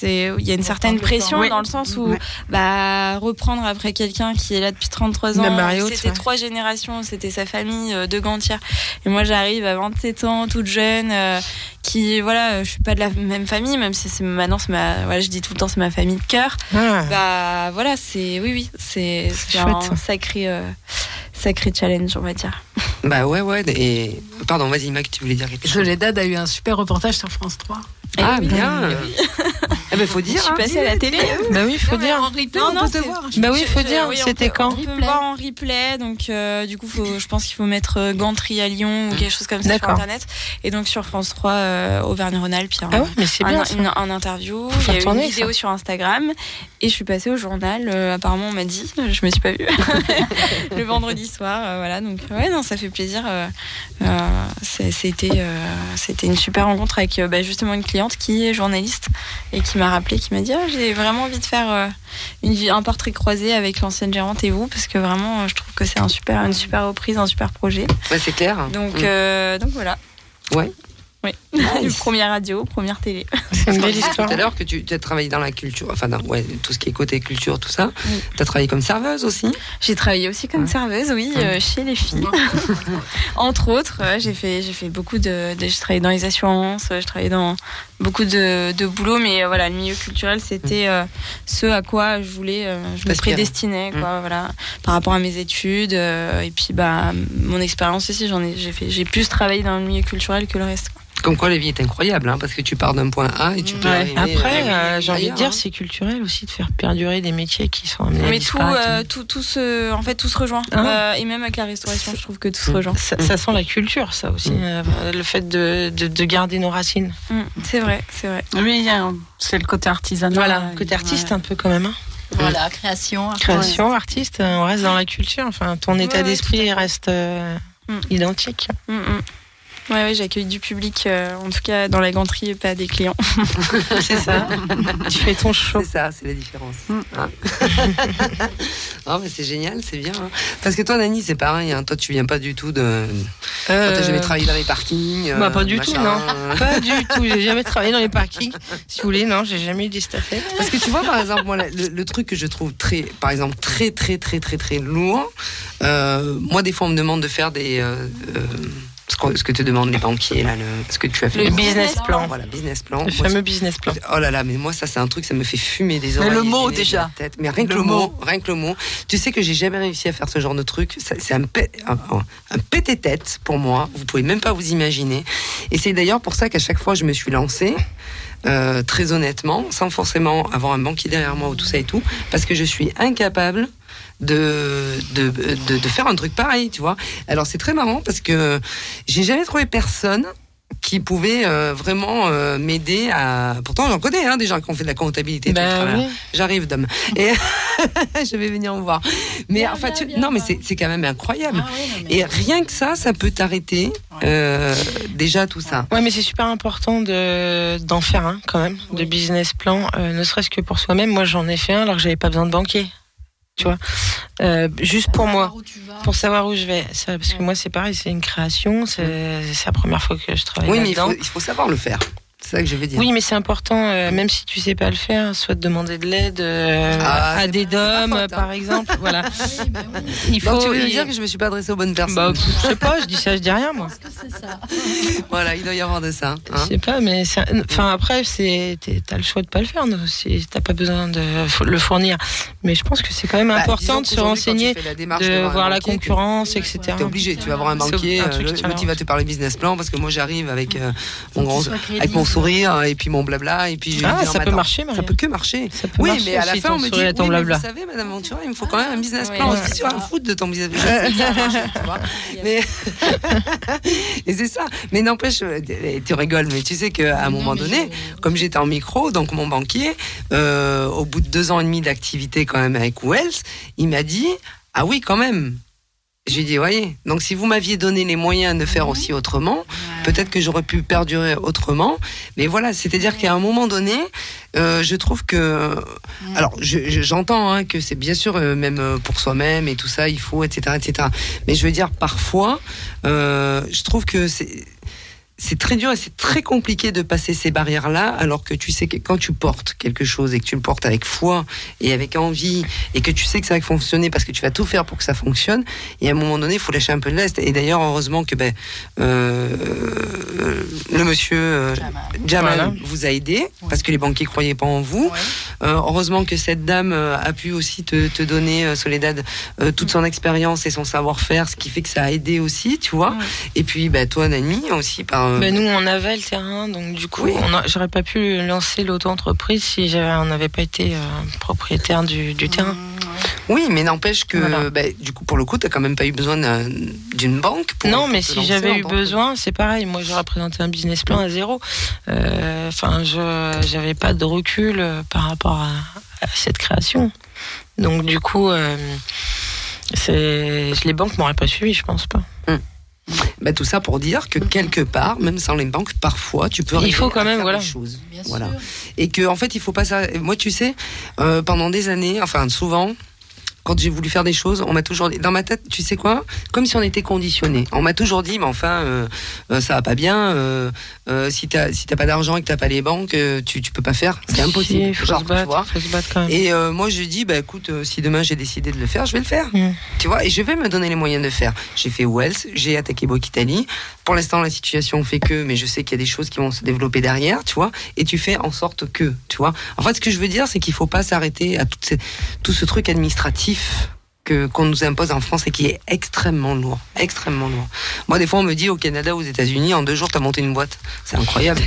c'est, il y a une certaine pression Oui. dans le sens où, Ouais. bah, reprendre après quelqu'un qui est là depuis 33 ans. Mario, c'était ouais. trois générations, c'était sa famille euh, de Gantière. Et moi, j'arrive à 27 ans, toute jeune, euh, qui, voilà, euh, je suis pas de la même famille, même si c'est maintenant, c'est ma, voilà, je dis tout le temps, c'est ma famille de cœur. Ah. Bah, voilà, c'est, oui, oui, c'est, un sacré, euh, sacré challenge, on va dire. Bah ouais, ouais. Et pardon, vas-y, Mac, tu voulais dire quelque chose Soledad a eu un super reportage sur France 3. Ah, Eh oui. bien. Eh ben, faut Je dire. suis hein. passée à la télé. Bah oui, il faut dire. En replay, Non, on non, peut te voir. Bah oui, il faut Je- dire. oui, C'était quand On peut le voir en replay, donc euh, du coup, faut, je pense qu'il faut mettre euh, Gantry à Lyon ou quelque chose comme ça sur internet. Et donc sur France 3, euh, Auvergne-Rhône-Alpes, il y a un, Ah ouais, mais c'est bien. un, ça. une- un interview, Faut il y a eu une vidéo ça. sur Instagram, et je suis passée au journal. euh, apparemment, on m'a dit, je me suis pas vue le vendredi soir, euh, voilà. Donc ouais, non, ça fait plaisir. euh, euh, c'était, euh, c'était une super rencontre avec euh, bah, justement une cliente qui est journaliste et qui m'a rappelé, qui m'a dit, Ah, j'ai vraiment envie de faire euh, une, vie- un portrait croisé avec l'ancienne gérante et vous, parce que vraiment, je trouve que c'est un super, une super reprise, un super projet. Ouais, c'est clair. Donc, Mm. euh, donc voilà. Ouais. Oui. première radio, première télé. C'est une belle Tout histoire. à l'heure que tu, as travaillé dans la culture, enfin dans ouais, tout ce qui est côté culture, tout ça. Oui. Tu as travaillé comme serveuse aussi. J'ai travaillé aussi comme Ouais. serveuse, oui, euh, chez les filles. Entre autres, j'ai fait, j'ai fait beaucoup de, de- j'ai travaillé dans les assurances, j'ai travaillé dans beaucoup de, de boulot, mais euh, voilà, le milieu culturel, c'était euh, ce à quoi je voulais, euh, je me prédestinais, quoi, voilà, par rapport à mes études et puis bah mon expérience aussi, j'en ai, j'ai fait, j'ai plus travaillé dans le milieu culturel que le reste. quoi. Comme quoi la vie est incroyable, hein, parce que tu pars d'un point A et tu peux Ouais. arriver. Après, euh, euh, j'ai envie de dire, hein. c'est culturel aussi de faire perdurer des métiers qui sont amenés à Mais tout, disparaître. euh, tout, tout se, en fait, tout se rejoint. Hein Euh, et même avec la restauration, je trouve que tout se Mm. rejoint. ça, ça sent la culture, ça aussi. euh, le fait de, de, de garder nos racines. Mm, c'est vrai, c'est vrai. Oui, c'est le côté artisanal. Voilà, côté artiste Ouais. un peu quand même. hein. Voilà, création. Création, artiste, on reste dans la culture. Enfin, ton état ouais, d'esprit tout à reste euh, Mm. identique. Mm, mm. Ouais, ouais, j'accueille du public, euh, en tout cas dans la ganterie, et pas des clients. C'est ça. tu fais ton show. C'est ça, c'est la différence. Mm. Hein. non, mais c'est génial, c'est bien. hein. Parce que toi, Nani, c'est pareil. hein. Toi, tu viens pas du tout de. Toi, Euh, T'as jamais travaillé dans les parkings. euh, bah, pas du tout, machin. Pas du tout. J'ai jamais travaillé dans les parkings. Si vous voulez, non, j'ai jamais eu d'estafette. Parce que tu vois, par exemple, moi, le, le truc que je trouve très, par exemple, très, très, très, très, très lourd. euh, moi, des fois, on me demande de faire des. Ce, que, ce que te demandent les banquiers, là, le, ce que tu as fait. Le business plan. Voilà, business plan. Le fameux business plan. Oh là là, mais moi ça c'est un truc, ça me fait fumer des Mais oreilles. le et mot, déjà. Tête. Mais rien que Le le, mot, mot. rien que le mot. Tu sais que j'ai jamais réussi à faire ce genre de truc. C'est un, un- un pété-tête pour moi. Vous pouvez même pas vous imaginer. Et c'est d'ailleurs pour ça qu'à chaque fois je me suis lancée. euh, très honnêtement, sans forcément avoir un banquier derrière moi ou tout ça et tout, parce que je suis incapable de, de, de, de faire un truc pareil, tu vois. Alors c'est très marrant parce que j'ai jamais trouvé personne qui pouvait euh, vraiment euh, m'aider à. Pourtant, j'en connais hein, des gens qui ont fait de la comptabilité. Bah oui. J'arrive, Dom. Et je vais venir vous voir. Mais Viens, en fait, viens, tu- viens, non, mais c'est c'est quand même incroyable. Ah oui, non, mais- Et rien que ça, ça peut t'arrêter. euh, déjà tout ça. Ouais, mais c'est super important de d'en faire un quand même, de business plan, euh, ne serait-ce que pour soi-même. Moi, j'en ai fait un alors que j'avais pas besoin de banquier. Tu vois, Euh, juste pour moi, pour savoir où je vais. Ça, parce que moi, c'est pareil, c'est une création, c'est la première fois que je travaille Oui, mais il là-dedans. faut, il faut savoir le faire. C'est ça que je veux dire. Oui, mais c'est important, euh, même si tu sais pas le faire, soit de demander de l'aide euh, Ah, à des DOM, faute, hein. par exemple. Voilà. Il Donc, faut. tu veux il- dire que je me suis pas adressée aux bonnes personnes Bah, pff, je sais pas, je dis ça, je dis rien, moi. C'est ça. Voilà, il doit y avoir de ça. Je hein. sais pas, mais un- enfin après, c'est t'as le choix de pas le faire, si t'as pas besoin de le fournir. Mais je pense que c'est quand même Bah, important de se renseigner, la démarche de voir la concurrence, etc. T'es obligé, tu vas voir un banquier, un euh, truc le- qui il va te parler business plan parce que moi j'arrive avec euh, mon grand, avec mon. Sourire et puis mon blabla et puis Ah, ça peut marcher, Ça Maria. peut que marcher. Ça peut Oui, marcher mais à la aussi, fin on me dit, oui, ton mais blabla. vous savez, Madame Ventura, il me faut quand même un business Ouais. plan. Tu vas me foutre de ton business. Ça vois. Mais et c'est ça. Mais n'empêche, euh, tu rigoles, mais tu sais qu'à un moment donné, comme j'étais en micro, donc mon banquier, euh, au bout de deux ans et demi d'activité quand même avec Wells, il m'a dit, ah oui, quand même. J'ai dit, voyez, donc si vous m'aviez donné les moyens de faire aussi autrement, peut-être que j'aurais pu perdurer autrement. Mais voilà, c'est-à-dire qu'à un moment donné, euh, je trouve que, alors, je- je- j'entends hein, que c'est bien sûr euh, même euh, pour soi-même et tout ça, il faut, etc., etc. Mais je veux dire, parfois, euh, je trouve que c'est c'est très dur et c'est très compliqué de passer ces barrières-là, alors que tu sais que quand tu portes quelque chose et que tu le portes avec foi et avec envie et que tu sais que ça va fonctionner parce que tu vas tout faire pour que ça fonctionne, et à un moment donné, il faut lâcher un peu de lest. Et d'ailleurs, heureusement que ben, euh, euh, le monsieur euh, Jamal Voilà. vous a aidé parce que les banquiers croyaient pas en vous. Euh, heureusement que cette dame a pu aussi te, te donner, euh, Soledad, euh, toute son expérience et son savoir-faire, ce qui fait que ça a aidé aussi, tu vois. Et puis, bah, toi, Nani, aussi par. Euh, Ben, nous, on avait le terrain, donc du coup, Oui. j'aurais pas pu lancer l'auto-entreprise si on n'avait pas été euh, propriétaire du, du terrain. Oui, mais n'empêche que, Voilà. bah, du coup, pour le coup, t'as quand même pas eu besoin d'un- d'une banque. Pour, non, mais si j'avais eu besoin, c'est pareil. Moi, j'aurais présenté un business plan à zéro. Euh, Enfin, je j'avais pas de recul par rapport à, à cette création. Donc, du coup, euh, les banques m'auraient pas suivi, je pense pas. Bah, tout ça pour dire que quelque part, même sans les banques, parfois, tu peux. Il arriver faut quand à même, faire voilà. des choses. Bien Voilà. sûr. Et que en fait, il faut pas ça. Moi, tu sais, euh, pendant des années, enfin souvent. Quand j'ai voulu faire des choses, on m'a toujours dit, dans ma tête, tu sais quoi, comme si on était conditionné. On m'a toujours dit, mais enfin, euh, euh, ça va pas bien. Euh, si t'as si t'as pas d'argent et que t'as pas les banques, tu tu peux pas faire. C'est impossible. Il faut, Genre, se tu battre, vois. faut se battre quand même. Et moi, je dis, bah écoute, si demain j'ai décidé de le faire, je vais le faire. Mm. Tu vois, et je vais me donner les moyens de le faire. J'ai fait Wells, j'ai attaqué Italie. Pour l'instant, la situation fait que, mais je sais qu'il y a des choses qui vont se développer derrière, tu vois. Et tu fais en sorte que, tu vois. En fait, ce que je veux dire, c'est qu'il faut pas s'arrêter à ces- tout ce truc administratif que qu'on nous impose en France et qui est extrêmement lourd, extrêmement lourd. Moi, des fois, on me dit au Canada, aux États-Unis, en deux jours, t'as monté une boîte. C'est incroyable.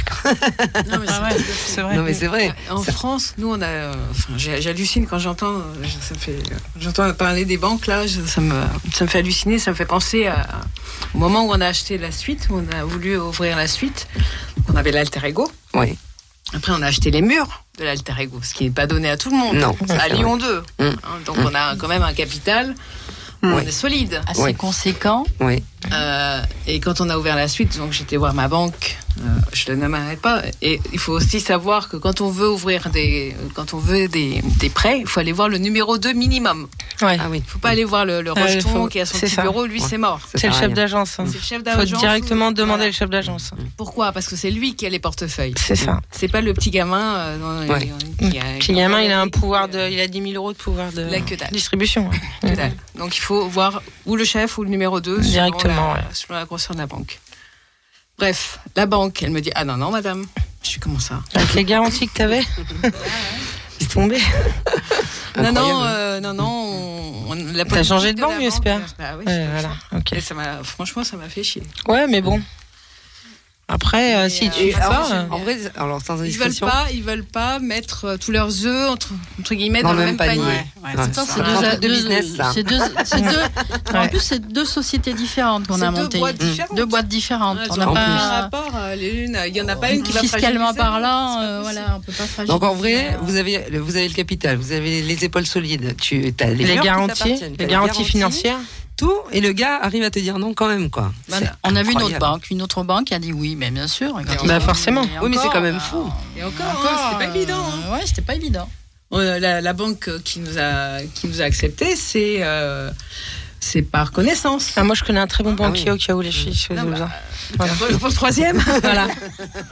Non, mais Ah c'est- c'est vrai. Non, mais c'est vrai. En Ça- France, nous, on a. Enfin, j'hallucine quand j'entends. Ça me fait. J'entends parler des banques là. Ça me, ça me fait halluciner. Ça me fait penser à, au moment où on a acheté la suite, où on a voulu ouvrir la suite. On avait l'alter ego. Oui. Après, on a acheté les murs de l'alter ego, ce qui n'est pas donné à tout le monde. Non, à Lyon 2. Mm. Hein, donc, on a quand même un capital. On est solide. Assez Oui. conséquent. Oui. Euh, et quand on a ouvert la suite, donc j'étais voir ma banque, euh, je ne m'arrête pas. Et il faut aussi savoir que quand on veut ouvrir des, quand on veut des, des prêts, il faut aller voir le numéro 2 minimum. Ouais. Ah oui. Il ne faut pas aller voir le, le il rejeton faut- qui a son petit ça. bureau, lui Ouais. c'est mort. C'est le chef d'agence. hein. C'est le chef Faut d'agence. directement demander Voilà. le chef d'agence. Pourquoi? Parce que c'est lui qui a les portefeuilles. C'est ça. C'est pas le petit gamin. euh, dans- Ouais. qui a- Puis gamin, il a un pouvoir de, il a 10 000 euros de pouvoir de La que dalle. distribution. ouais. Que dalle. Donc il faut voir ou le chef ou le numéro 2 Directement, la, ouais. selon la grosseur de la banque. Bref, la banque, elle me dit Ah non, non, madame. Je suis comment ça? Avec les garanties que t'avais? C'est tombé. Non, non, euh, non, non. on- on- la T'as changé de banque, j'espère. Bah oui, Ouais, voilà. Ok. Et ça m'a, franchement, ça m'a fait chier. Ouais, mais bon. Après, euh, Mais, si euh, tu fais alors, ça, euh, en vrai, alors sans Ils veulent pas, ils veulent pas mettre euh, tous leurs œufs entre, entre guillemets Dans dans, le même même panier. panier. Ouais, ouais, Ouais. c'est deux, deux- deux, deux- En plus, c'est deux sociétés différentes qu'on a deux montées. boîtes différentes. Deux boîtes différentes. Ouais, on n'a pas rapport. euh, les unes, il y en a pas une qui va Fiscalement parlant, euh, pas voilà, on peut pas fragiliser. Donc en vrai, euh, vous avez, vous avez le capital, vous avez les épaules solides, tu as les, garanties, les garanties financières. Tout, et le gars arrive à te dire non quand même quoi. bah, on a vu une autre banque, une autre banque qui a dit oui, mais bien sûr. Bah, forcément. Oui, mais c'est quand même bah, fou. Et encore, encore, c'était pas euh, évident. hein. Ouais, c'était pas évident. Euh, la, la banque qui nous a qui nous a accepté, c'est euh, c'est par connaissance. Ah, moi, je connais un très bon banquier oui. au cas où les filles Non, bah. Voilà. Pour, le troisième, voilà.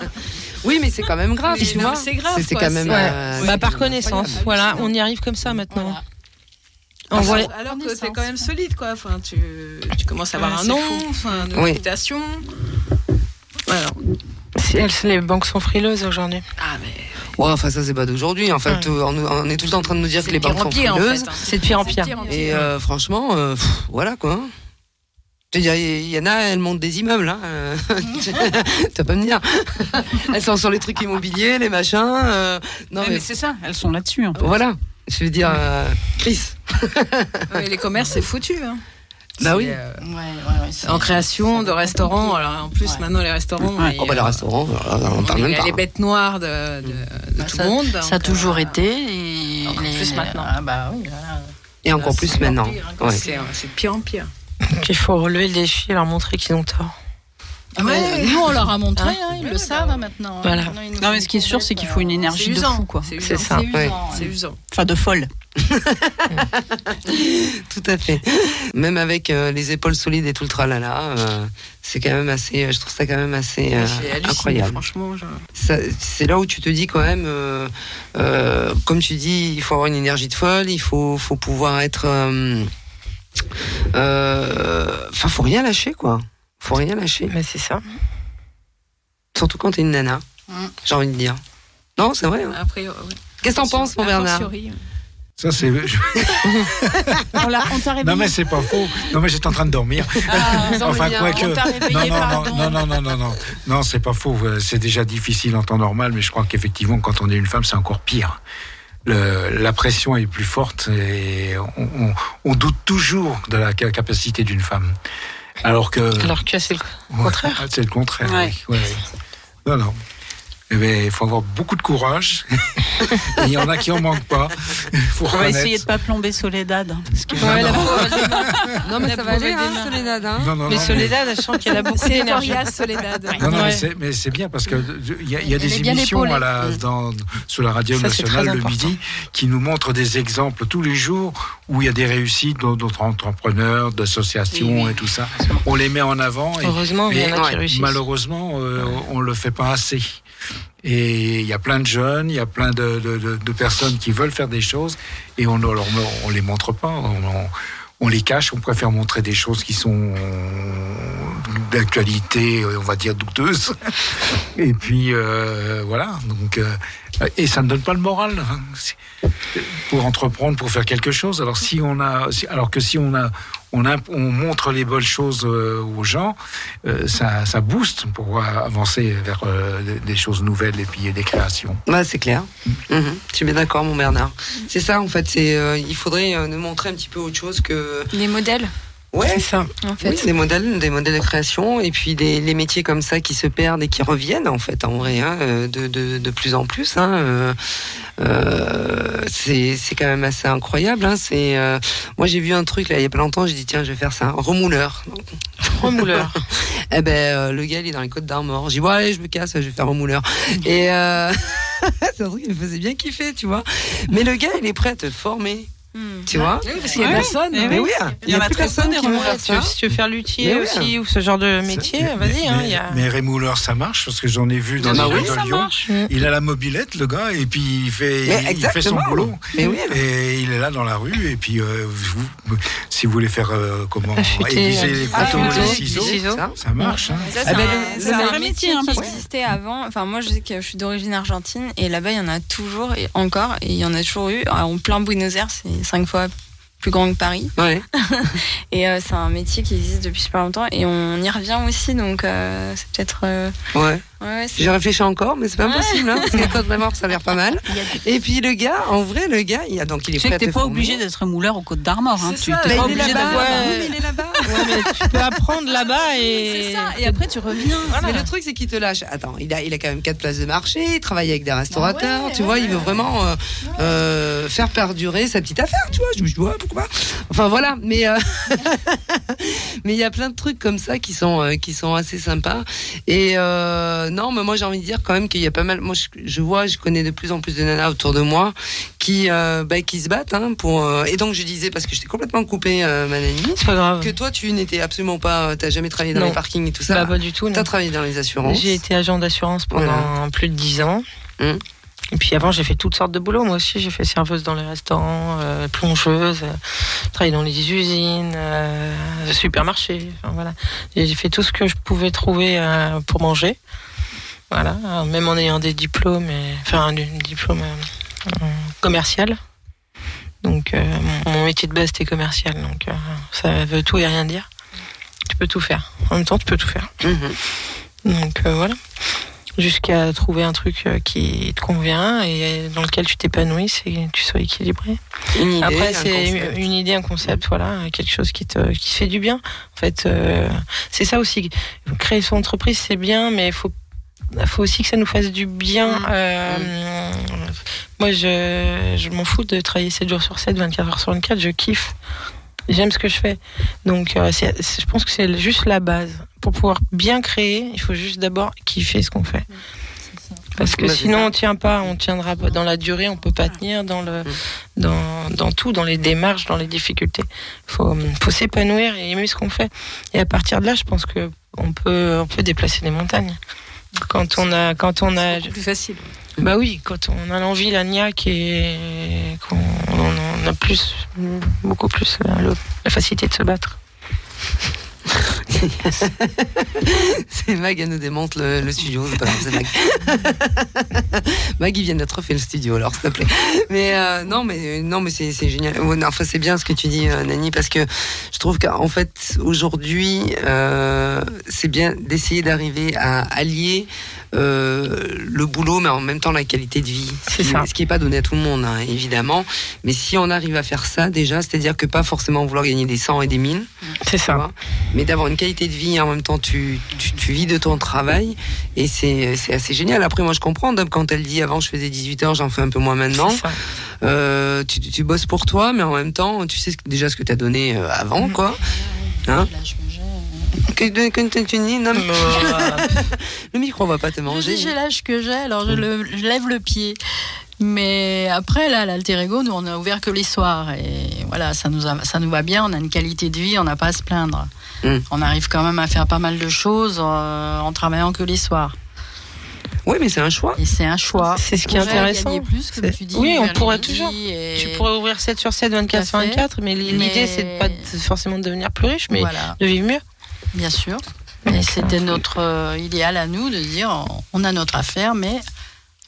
Oui, mais c'est quand même grave, Oui, tu non, vois. mais c'est grave, C'est quand même. euh, Bah, par connaissance. Voilà, on y arrive comme ça maintenant. Voilà. On voit les- Alors que c'est quand même solide, quoi. Enfin, tu, tu commences à avoir Ouais, un nom, enfin, une Oui. réputation. Voilà. Si elles- les banques sont frileuses aujourd'hui. Ah, mais Ouais, enfin, ça, c'est pas d'aujourd'hui. En fait, Ouais. on, on est tout le temps en train de nous dire que les banques sont en frileuses. fait. hein. C'est de pire en C'est pire. Et euh, franchement, euh, pff, voilà quoi. Je veux dire, il y en a, elles montent des immeubles. Hein. euh, tu vas pas me dire. elles sont sur les trucs immobiliers, les machins. euh, non, mais, mais c'est ça, elles sont là-dessus. hein. voilà. Je veux dire, euh, Chris. Ouais, les commerces, c'est foutu. Hein. Bah oui. euh, Ouais, ouais, ouais, c'est- en création de restaurants. Alors en plus, Ouais. maintenant, les restaurants. Ouais. et, Oh bah, le euh, restaurant, on parle même les pas. bêtes noires de, de, de Bah, tout le monde. Ça a toujours euh, été. Et encore les- plus maintenant. Ah bah oui, voilà. Et encore là, plus c'est maintenant. hein, Ouais. C'est c'est de pire en pire. Donc, il faut relever le défi et leur montrer qu'ils ont tort. Ah, Nous, on leur a montré, Hein hein, ils Ouais, le bah savent ouais. hein, maintenant. Voilà. Non, mais ce qui est sûr, c'est qu'il faut une énergie C'est de fou, quoi. C'est C'est ça. Ouais. usant, C'est ouais. usant. Enfin, de folle. Tout à fait. Même avec euh, les épaules solides et tout le tralala, euh, c'est quand même assez. Je trouve ça quand même assez euh, incroyable. Franchement, je- c'est là où tu te dis quand même, euh, comme tu dis, il faut avoir une énergie de folle, il faut, faut pouvoir être. Enfin, faut rien lâcher, quoi. Faut rien lâcher. Mais c'est ça. Surtout quand t'es une nana, Mm. j'ai envie de dire. Non, c'est vrai. hein. Après, ouais. Qu'est-ce que t'en penses, mon Bernard Ça, c'est. On l'a- on t'a Non, réveillé. mais c'est pas faux. Non, mais j'étais en train de dormir. Ah, enfin, quoi que. Non, non, non, non, non, non, non, non, c'est pas faux. Euh, C'est déjà difficile en temps normal, mais je crois qu'effectivement, quand on est une femme, c'est encore pire. Le- la pression est plus forte et on, on- on doute toujours de la ca- capacité d'une femme. Alors que. Alors que c'est le Ouais, contraire. ah, C'est le contraire. Ouais. oui, oui, oui. Non, non. Eh ben, il faut avoir beaucoup de courage. Et il y en a qui en manquent pas. Faut On va essayer de pas plomber Soledad. Parce que Ouais, la pauvre, Non, mais ça va aller, hein. Soledad. Hein Non, non, Mais non, Soledad, je sens qu'elle a beaucoup d'énergie. Soledad. Non, non, Ouais. mais c'est- mais bien parce que de- il y a, y a des émissions à la, dans, sur la radio Ça, nationale le important. midi qui nous montrent des exemples tous les jours où il y a des réussites d'autres entrepreneurs, d'associations Oui, oui. et tout ça. On les met en avant et Heureusement, il y en a mais qui réussissent. malheureusement, euh, on le fait pas assez. Et il y a plein de jeunes, il y a plein de, personnes qui veulent faire des choses et on ne les montre pas. On, les cache, on préfère montrer des choses qui sont d'actualité, on va dire douteuse. Et puis euh, voilà. Euh, et ça ne donne pas le moral hein. Pour entreprendre, pour faire quelque chose. Alors si on a, alors que si on a, on, a, on montre les bonnes choses euh, aux gens, euh, ça, ça booste pour avancer vers euh, des- choses nouvelles et puis des créations. Bah, c'est clair. Mhm. Je suis bien d'accord, mon Bernard. C'est ça, en fait. C'est, euh, il faudrait euh, nous montrer un petit peu autre chose que. Les modèles, Ouais. C'est ça. en fait. Oui, des modèles, des modèles de création, et puis des les métiers comme ça qui se perdent et qui reviennent en fait en vrai, hein, euh, de, de, de plus en plus. Hein, euh, euh, c'est quand même assez incroyable. Hein, c'est euh, moi j'ai vu un truc là il y a pas longtemps, j'ai dit tiens je vais faire ça, remouleur. Remouleur. Eh ben le gars il est dans les Côtes d'Armor. J'ai dit bon allez je me casse, je vais faire remouleur. Et c'est un truc qui me faisait bien kiffer, tu vois. Mais le gars il est prêt à te former. Tu vois. Oui, parce qu'il y a Ouais. personne. Eh Mais oui. oui, Il y en a plus très personne qui veut remouleurs, faire Si tu, veux, ça. si tu veux faire luthier oui. aussi ou ce genre de métier, Mais- vas-y. hein, mais, a... mais rémouleur, ça marche parce que j'en ai vu dans Ah bah les oui, rues de Lyon. marche. Il a la mobilette, le gars, et puis il fait, il fait son boulot. Mais oui. Et il est là dans la rue, et puis euh, vous- si vous voulez faire euh, comment aiguiser euh, les ah, couteaux, les ciseaux, ciseaux. Ça. ça marche. hein. Ça, Ah c'est un, le- c'est un vrai métier hein, qui existait avant. Enfin, moi, je sais que je suis d'origine argentine et là-bas, il y en a toujours et encore. Et il y en a toujours eu. En plein Buenos Aires, c'est cinq fois plus grand que Paris. Ouais. Et euh, c'est un métier qui existe depuis super longtemps et on y revient aussi. Donc, euh, c'est peut-être. euh, Ouais. ouais, J'ai réfléchi encore, mais c'est pas Ouais. possible, hein, parce que Côte d'Armor, ça a l'air pas mal. Et puis le gars, en vrai, le gars, il a donc il est Tu sais prêt que à t'es te pas obligé d'être mouleur aux Côtes d'Armor. Hein. Tu ça, t'es mais pas il est obligé là-bas. d'avoir. Oui, mais il est là-bas. Ouais, mais tu peux apprendre là-bas et. C'est ça. Et après, tu reviens. Mais le truc, c'est qu'il te lâche. Attends, il a, il a quand même quatre places de marché, il travaille avec des restaurateurs, ouais, tu vois, il veut vraiment. euh, euh, euh, faire perdurer sa petite affaire, tu vois. Je me dis, Enfin voilà, mais euh, mais il y a plein de trucs comme ça qui sont euh, qui sont assez sympas. Et euh, non, mais moi j'ai envie de dire quand même qu'il y a pas mal. Moi, je, je vois, je connais de plus en plus de nanas autour de moi qui bah, qui se battent hein, pour. et donc je disais parce que j'étais complètement coupée, euh, ma Nani, C'est pas grave. que toi tu n'étais absolument pas, t'as jamais travaillé dans Non. les parkings et tout ça. Bah, pas du tout. T'as travaillé dans les assurances. J'ai été agent d'assurance pendant Voilà. plus de 10 ans. Hum. Et puis avant, j'ai fait toutes sortes de boulots. Moi aussi, j'ai fait serveuse dans les restaurants, euh, plongeuse, euh, travaillé dans les usines, euh, supermarché. Enfin, voilà. J'ai fait tout ce que je pouvais trouver euh, pour manger. Voilà. Alors, Même en ayant des diplômes, et, enfin, un diplôme euh, commercial. Donc, euh, mon, mon métier de base, c'était commercial. Donc, euh, ça veut tout et rien dire. Tu peux tout faire. En même temps, tu peux tout faire. Mhm. Donc euh, voilà. Jusqu'à trouver un truc euh, qui te convient et dans lequel tu t'épanouis, que tu sois équilibré. Une idée, Après, c'est concept. une idée, un concept, voilà, quelque chose qui te, qui te fait du bien. En fait, euh, c'est ça aussi. Créer son entreprise, c'est bien, mais il faut, faut aussi que ça nous fasse du bien. Mm. Euh, Moi, je, je m'en fous de travailler 7 jours sur 7, 24 heures sur 24, je kiffe. J'aime ce que je fais. Donc, euh, je pense que c'est juste la base. Pour pouvoir bien créer, il faut juste d'abord kiffer ce qu'on fait. Parce que sinon, on tient pas, on tiendra pas dans la durée, on peut pas tenir dans le, dans, dans tout, dans les démarches, dans les difficultés. Faut, faut s'épanouir et aimer ce qu'on fait. Et à partir de là, je pense que on peut, on peut déplacer des montagnes. Quand on a, quand on a, Plus facile. bah oui, quand on a l'envie, la niaque et qu'on on a plus, beaucoup plus la, le- la facilité de se battre. C'est Mag, elle nous démonte le, studio, pas grave, Mag. Mag, il vient d'être fait le studio, alors, s'il te plaît. Mais euh, non, mais non, mais c'est génial. Enfin, c'est bien ce que tu dis, euh, Nani, parce que je trouve qu'en fait, aujourd'hui, euh, c'est bien d'essayer d'arriver à allier le boulot, mais en même temps la qualité de vie. Ce C'est qui- ça. Ce qui n'est pas donné à tout le monde, hein, évidemment. Mais si on arrive à faire ça, déjà, c'est-à-dire que pas forcément vouloir gagner des 100 et des 1000, C'est ça. vois, mais d'avoir une qualité de vie et en même temps tu, tu, tu vis de ton travail et c'est c'est assez génial. Après moi je comprends Dom, quand elle dit avant je faisais 18 heures, j'en fais un peu moins maintenant. C'est ça. Euh, tu, tu bosses pour toi mais en même temps tu sais déjà ce que tu as donné euh, avant quoi. Hein non, mais Euh, le micro va pas te Je manger. j'ai l'âge que j'ai, alors je, le- je lève le pied. Mais après, là, l'alter ego, nous, on a ouvert que les soirs. Et voilà, ça nous, a- ça nous va bien. On a une qualité de vie, on n'a pas à se plaindre. Mm. On arrive quand même à faire pas mal de choses euh, en travaillant que les soirs. Oui, mais c'est un choix. Et c'est un choix. C'est ce qui est On intéressant. gagner plus, comme tu dis. Oui, on pourrait toujours. et- Tu pourrais ouvrir 7 sur 7, 24 sur Tout à fait. 24, mais l'idée, Mais- c'est pas forcément de devenir plus riche, mais Voilà, de vivre mieux. Bien sûr. Donc, c'était notre euh, idéal à nous de dire on a notre affaire, mais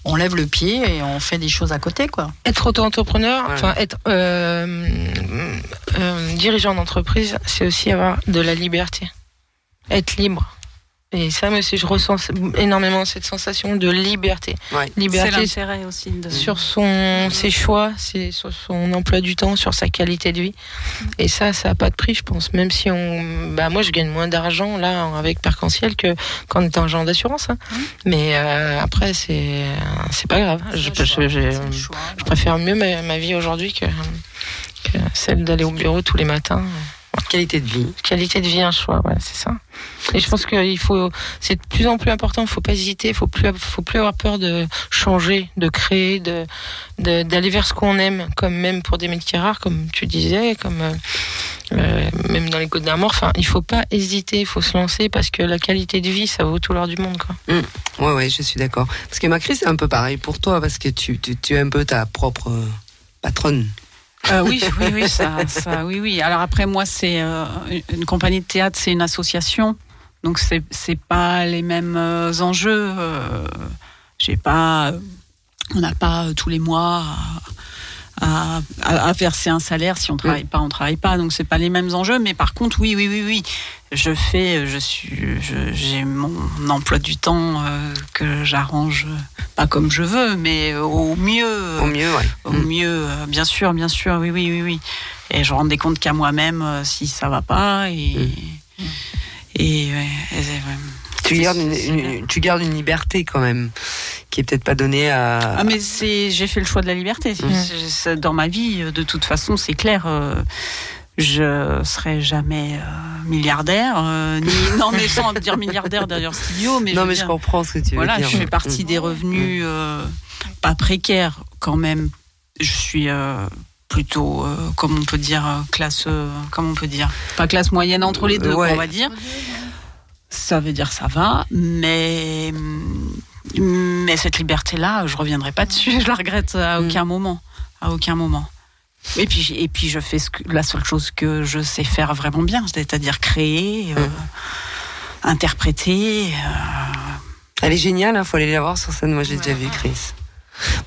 on lève le pied et on fait des choses à côté, quoi. Être auto-entrepreneur, Ouais. enfin être euh, euh, dirigeant d'entreprise, c'est aussi avoir de la liberté. Être libre. Et ça, moi aussi, je ressens énormément cette sensation de liberté. Ouais. C'est Liberté l'intérêt aussi de. sur son, ses choix, sur son emploi du temps, sur sa qualité de vie. Et ça, ça a pas de prix, je pense. Même si on, bah moi, je gagne moins d'argent là avec Percentiel que quand on est agent d'assurance. hein. Mais euh, après, c'est, c'est pas grave. Je, je, je- je- je préfère mieux ma, ma vie aujourd'hui que, que celle d'aller au bureau tous les matins. Qualité de vie. Qualité de vie, un choix, ouais, c'est ça. Et je pense qu'il faut, c'est de plus en plus important. Il faut pas hésiter. Il faut plus, faut plus avoir peur de changer, de créer, de, d'aller vers ce qu'on aime, comme même pour des métiers rares, comme tu disais, comme euh, euh, même dans les Côtes d'Armor. Enfin, il faut pas hésiter. Il faut se lancer parce que la qualité de vie, ça vaut tout l'or du monde, quoi. Ouais, ouais, je suis d'accord. Parce que Macri, c'est un peu pareil pour toi, parce que tu, tu, tu es un peu ta propre euh, patronne. Euh, oui, oui, oui, ça, ça, oui, oui. Alors après, moi, c'est euh, une compagnie de théâtre, c'est une association, donc c'est c'est pas les mêmes euh, enjeux. euh, J'ai pas, on n'a pas tous les mois à, à- à verser un salaire. Si on travaille pas, on travaille pas. Donc c'est pas les mêmes enjeux. Mais par contre, oui, oui, oui, oui. Je fais, je suis, j'ai mon emploi du temps euh, que j'arrange pas comme je veux, mais au mieux. Au mieux, ouais. Au Mm. mieux, euh, bien sûr, bien sûr, oui, oui, oui, oui. Et je rends des comptes qu'à moi-même euh, si ça va pas. Et, Mm. et, ouais, et c'est- ouais. Tu gardes une, une- tu gardes une liberté quand même, qui est peut-être pas donnée à. Ah mais c'est j'ai fait le choix de la liberté. Mm. Dans ma vie, de toute façon, c'est clair. euh, je serai jamais euh, milliardaire, euh, ni non mais sans dire milliardaire d'ailleurs c'est idiot, mais non, mais dire, je comprends ce que tu veux voilà, dire. je fais partie Mm. des revenus euh, pas précaires quand même. Je suis euh, plutôt, euh, comme on peut dire, euh, classe, euh, comment on peut dire, pas classe moyenne entre les deux, Ouais. on va dire. Ça veut dire ça va, mais mais cette liberté-là, je reviendrai pas dessus. Je la regrette à Mm. aucun moment, à aucun moment. Et puis et puis je fais ce que, la seule chose que je sais faire vraiment bien, c'est-à-dire créer, euh, interpréter. euh, Elle est géniale, il faut aller la voir sur scène. Moi, j'ai déjà vu Chris.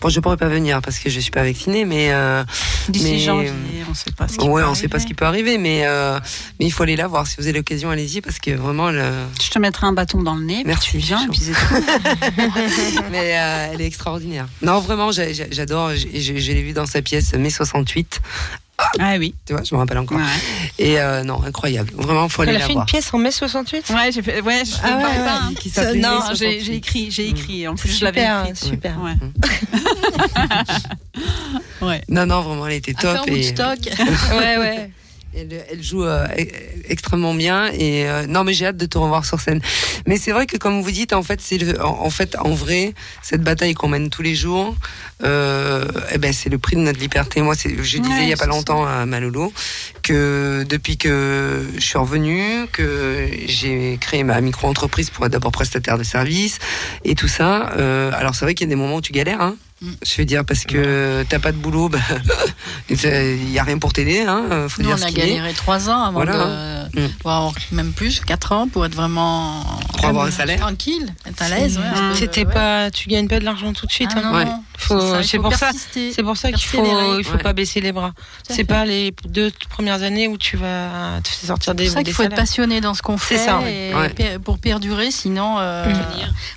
Bon, je pourrais pas venir parce que je suis pas vaccinée, mais euh, D'ici mais- janvier, on sait pas ce qui ouais, peut on sait pas ce qui peut arriver, mais euh, mais il faut aller la voir. Si vous avez l'occasion, allez-y parce que vraiment, elle, Je te mettrai un bâton dans le nez, Merci, tout. mais euh, elle est extraordinaire. Non, vraiment, j'adore. Je l'ai vue dans sa pièce mai 68. Ah oui. Tu vois, je me rappelle encore. Ouais. Et euh, non, incroyable. Vraiment, faut aller Elle a la fait une voir. pièce en mai 68 Ouais, j'ai fait. Ouais, je Ah ouais, ouais, pas. hein. qui s'appelait Non, Mai j'ai 68. j'ai écrit, j'ai écrit. En plus, je Super, l'avais écrit. super. Ouais. ouais. Non, non, vraiment, elle était top. faire et- Woodstock. Ouais, ouais. Elle, elle joue euh, e- extrêmement bien et euh, non mais j'ai hâte de te revoir sur scène. Mais c'est vrai que comme vous dites en fait c'est en, en fait en vrai cette bataille qu'on mène tous les jours, euh, eh ben c'est le prix de notre liberté. Moi je disais Ouais, il y a pas longtemps à Malolo que depuis que je suis revenue que j'ai créé ma micro entreprise pour être d'abord prestataire de services et tout ça. alors c'est vrai qu'il y a des moments où tu galères. Hein. Mm. Je veux dire parce que t'as pas de boulot, bah, il y a rien pour t'aider. Hein, faut Nous, dire on a galéré trois ans avant Voilà. de. Mm. voire même plus, quatre ans pour être vraiment. Pour avoir un salaire. Tranquille, être à l'aise. ouais, peu, C'était ouais. pas, tu gagnes pas de l'argent tout de suite. Ah hein. Ouais. c'est pour ça- persister. C'est pour ça qu'il faut, Persévérer. il faut Ouais. pas baisser les bras. C'est pas les deux premières années où tu vas te sortir C'est des, pour ça qu'il faut être salaires. passionné dans ce qu'on C'est fait ça, et pour perdurer, sinon euh,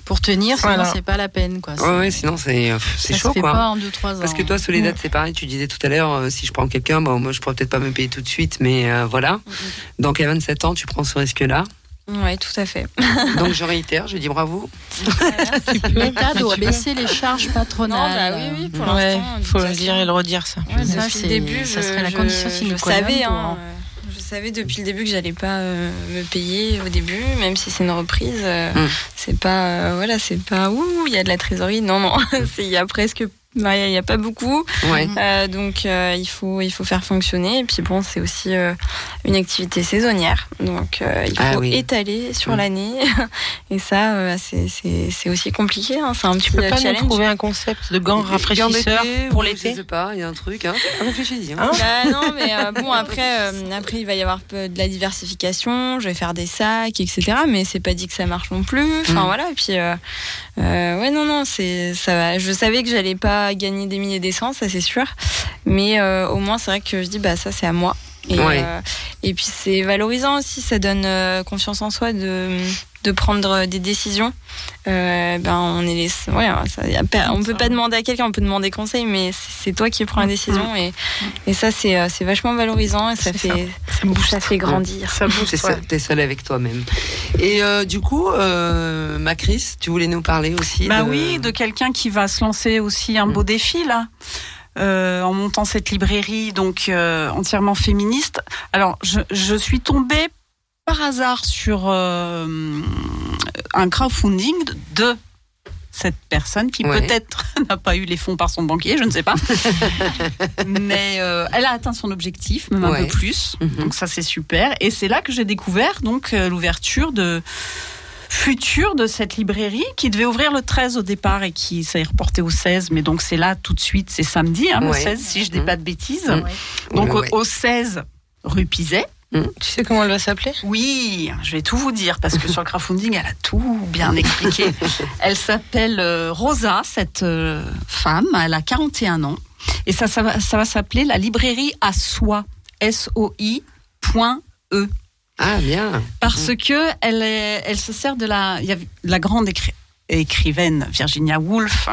pour tenir, sinon Voilà. c'est pas la peine quoi. Ouais, ouais, sinon c'est euh, c'est chaud se fait quoi. pas en deux trois ans. Parce que toi, Soledad, c'est pareil. Tu disais tout à l'heure, euh, si je prends quelqu'un, bon, moi, je pourrais peut-être pas me payer tout de suite, mais euh, voilà. Donc à 27 ans, tu prends ce risque-là. Ouais, tout à fait. Donc je réitère, je dis bravo. L'État doit baisser les charges Non, patronales. bah oui, oui, pour Ouais, l'instant. de faut le dire et le redire ça. Ouais, ça, depuis c'est- le début, ça je- serait la condition sine qua non savais, depuis le début que j'allais pas euh, me payer au début, même si c'est une reprise. euh, Mm. C'est pas, euh, voilà, c'est pas ouh, il y a de la trésorerie. Non, non, c'est il y a presque, ouais, il y a pas beaucoup. Ouais. Euh, donc euh, il faut il faut faire fonctionner. Et puis bon, c'est aussi euh, une activité saisonnière, donc euh, il faut Ah oui. étaler sur Mm. l'année. Et ça, euh, c'est c'est c'est aussi compliqué. hein. C'est un petit Tu peux pas nous challenge. trouver un concept de gants rafraîchisseurs pour ou l'été Je sais pas, il y a un truc. Hein. Réfléchis-y. Hein. Hein Bah non, mais euh, bon après, euh, après il va y avoir de la diversification. Je vais faire des sacs, etc. Mais c'est pas dit que ça marche non plus. Enfin Mm. voilà. Et puis euh, euh, ouais non non c'est ça. va. Je savais que j'allais pas gagner des milliers des cents, ça c'est sûr. Mais euh, au moins c'est vrai que je dis bah ça c'est à moi. Et, Ouais. euh, et puis c'est valorisant aussi, ça donne euh, confiance en soi de, de prendre des décisions. Euh, ben on est les, ouais, ça, y a pas- on peut pas demander à quelqu'un, on peut demander conseil, mais c'est toi qui prends la décision et, et ça c'est euh, c'est vachement valorisant et ça fait ça, fait grandir. Ça bouge. Seul, t'es seul avec toi-même. Et euh, du coup, euh, ma Chris, tu voulais nous parler aussi Bah de... oui, de quelqu'un qui va se lancer aussi un beau défi là. euh, en montant cette librairie donc euh, entièrement féministe. Alors je, je suis tombée par hasard sur euh, un crowdfunding de cette personne qui Ouais. peut-être n'a pas eu les fonds par son banquier, je ne sais pas. Mais euh, elle a atteint son objectif, même un peu plus. Mhm. Donc ça c'est super. Et c'est là que j'ai découvert donc euh, l'ouverture de future de cette librairie qui devait ouvrir le 13 au départ et qui s'est reporté au 16. Mais donc c'est là tout de suite, c'est samedi, hein, le Ouais. 16 si je dis Mhm. pas de bêtises. Donc au- au 16 rue Pizet. Tu sais comment elle va s'appeler? Oui, je vais tout vous dire parce que sur le crowdfunding, elle a tout bien expliqué. elle s'appelle euh, Rosa, cette euh, femme. Elle a 41 ans. Et ça, ça va, ça va s'appeler la librairie à soi. S-O-I. point E. Ah bien. Parce que elle, est- elle se sert de la, il y a la grande écri- écrivaine Virginia Woolf,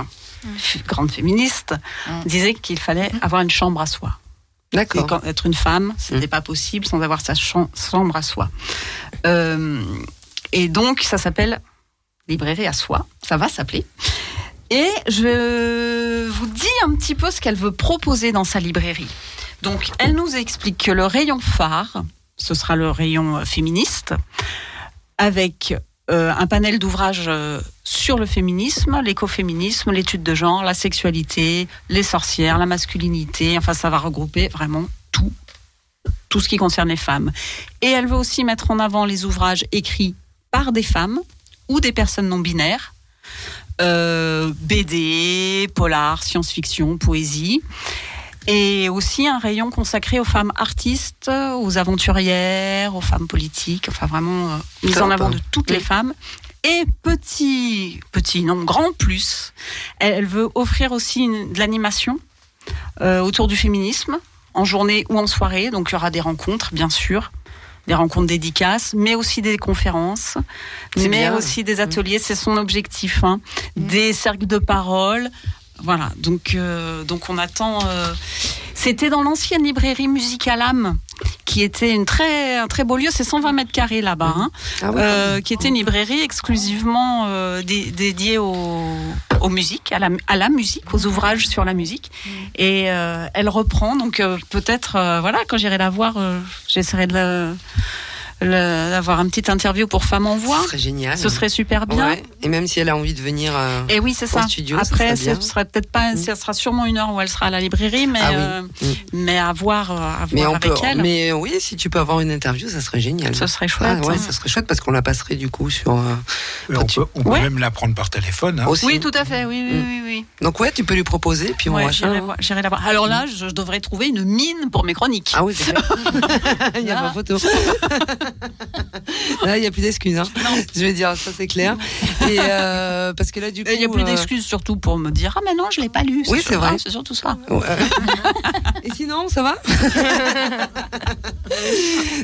grande féministe, Mm. disait qu'il fallait avoir une chambre à soi. D'accord. quand être une femme, ce n'était pas possible sans avoir sa cham- chambre à soi. Euh, et donc, ça s'appelle librairie à soi, ça va s'appeler. Et je vous dis un petit peu ce qu'elle veut proposer dans sa librairie. Donc, elle nous explique que le rayon phare, ce sera le rayon féministe, avec euh, un panel d'ouvrages euh, sur le féminisme, l'écoféminisme, l'étude de genre, la sexualité, les sorcières, la masculinité. Enfin, ça va regrouper vraiment tout, tout ce qui concerne les femmes. Et elle veut aussi mettre en avant les ouvrages écrits par des femmes ou des personnes non binaires. Euh, BD, polar, science-fiction, poésie. Et aussi un rayon consacré aux femmes artistes, aux aventurières, aux femmes politiques, enfin vraiment euh, mise en avant de toutes les femmes. Et petit, petit, non, grand plus, elle, veut offrir aussi une- de l'animation euh, autour du féminisme, en journée ou en soirée. Donc il y aura des rencontres, bien sûr, des rencontres dédicaces, mais aussi des conférences, mais bien. aussi des ateliers. C'est son objectif, hein. des cercles de parole. Voilà, donc euh, donc on attend. euh, C'était dans l'ancienne librairie Musicalam, qui était une très un très beau lieu. C'est 120 mètres carrés là-bas, hein, Ah oui, euh, qui était une librairie exclusivement euh, dé- dédiée aux, aux musiques, à la, à la musique, aux ouvrages sur la musique. Et euh, elle reprend, donc peut-être, voilà, quand j'irai la voir, j'essaierai de la- le- d'avoir un petit interview pour Femmes en Voix. Ce serait génial. Ce serait super bien. Ouais. Et même si elle a envie de venir. euh, Et oui, c'est ça. studio, ça Après, serait ce sera peut-être pas, ce sera sûrement une heure où elle sera à la librairie, mais Ah oui. euh, Mm. mais à voir, euh, à Mais, voir on avec peut, elle. mais oui, si tu peux avoir une interview, ça serait génial. Ce serait chouette. Ah, ouais, hein. ça serait chouette parce qu'on la passerait du coup sur. euh, on peut, on peut Ouais. même la prendre par téléphone. hein. aussi. Oui, tout à fait. Oui, oui, Mm. oui, oui. Donc ouais, tu peux lui proposer, puis on Ouais, va j'irai la voir. Alors là, je, je devrais trouver une mine pour mes chroniques. Ah oui, c'est vrai. Il y a ma photo. là, il n'y a plus d'excuses. Hein. Je vais dire, ça c'est clair. Et euh, parce que là, du coup. Il n'y a plus euh, d'excuses surtout pour me dire ah mais non je l'ai pas lu. Oui, c'est vrai. ah, C'est surtout ça. Ouais. Et sinon, ça va?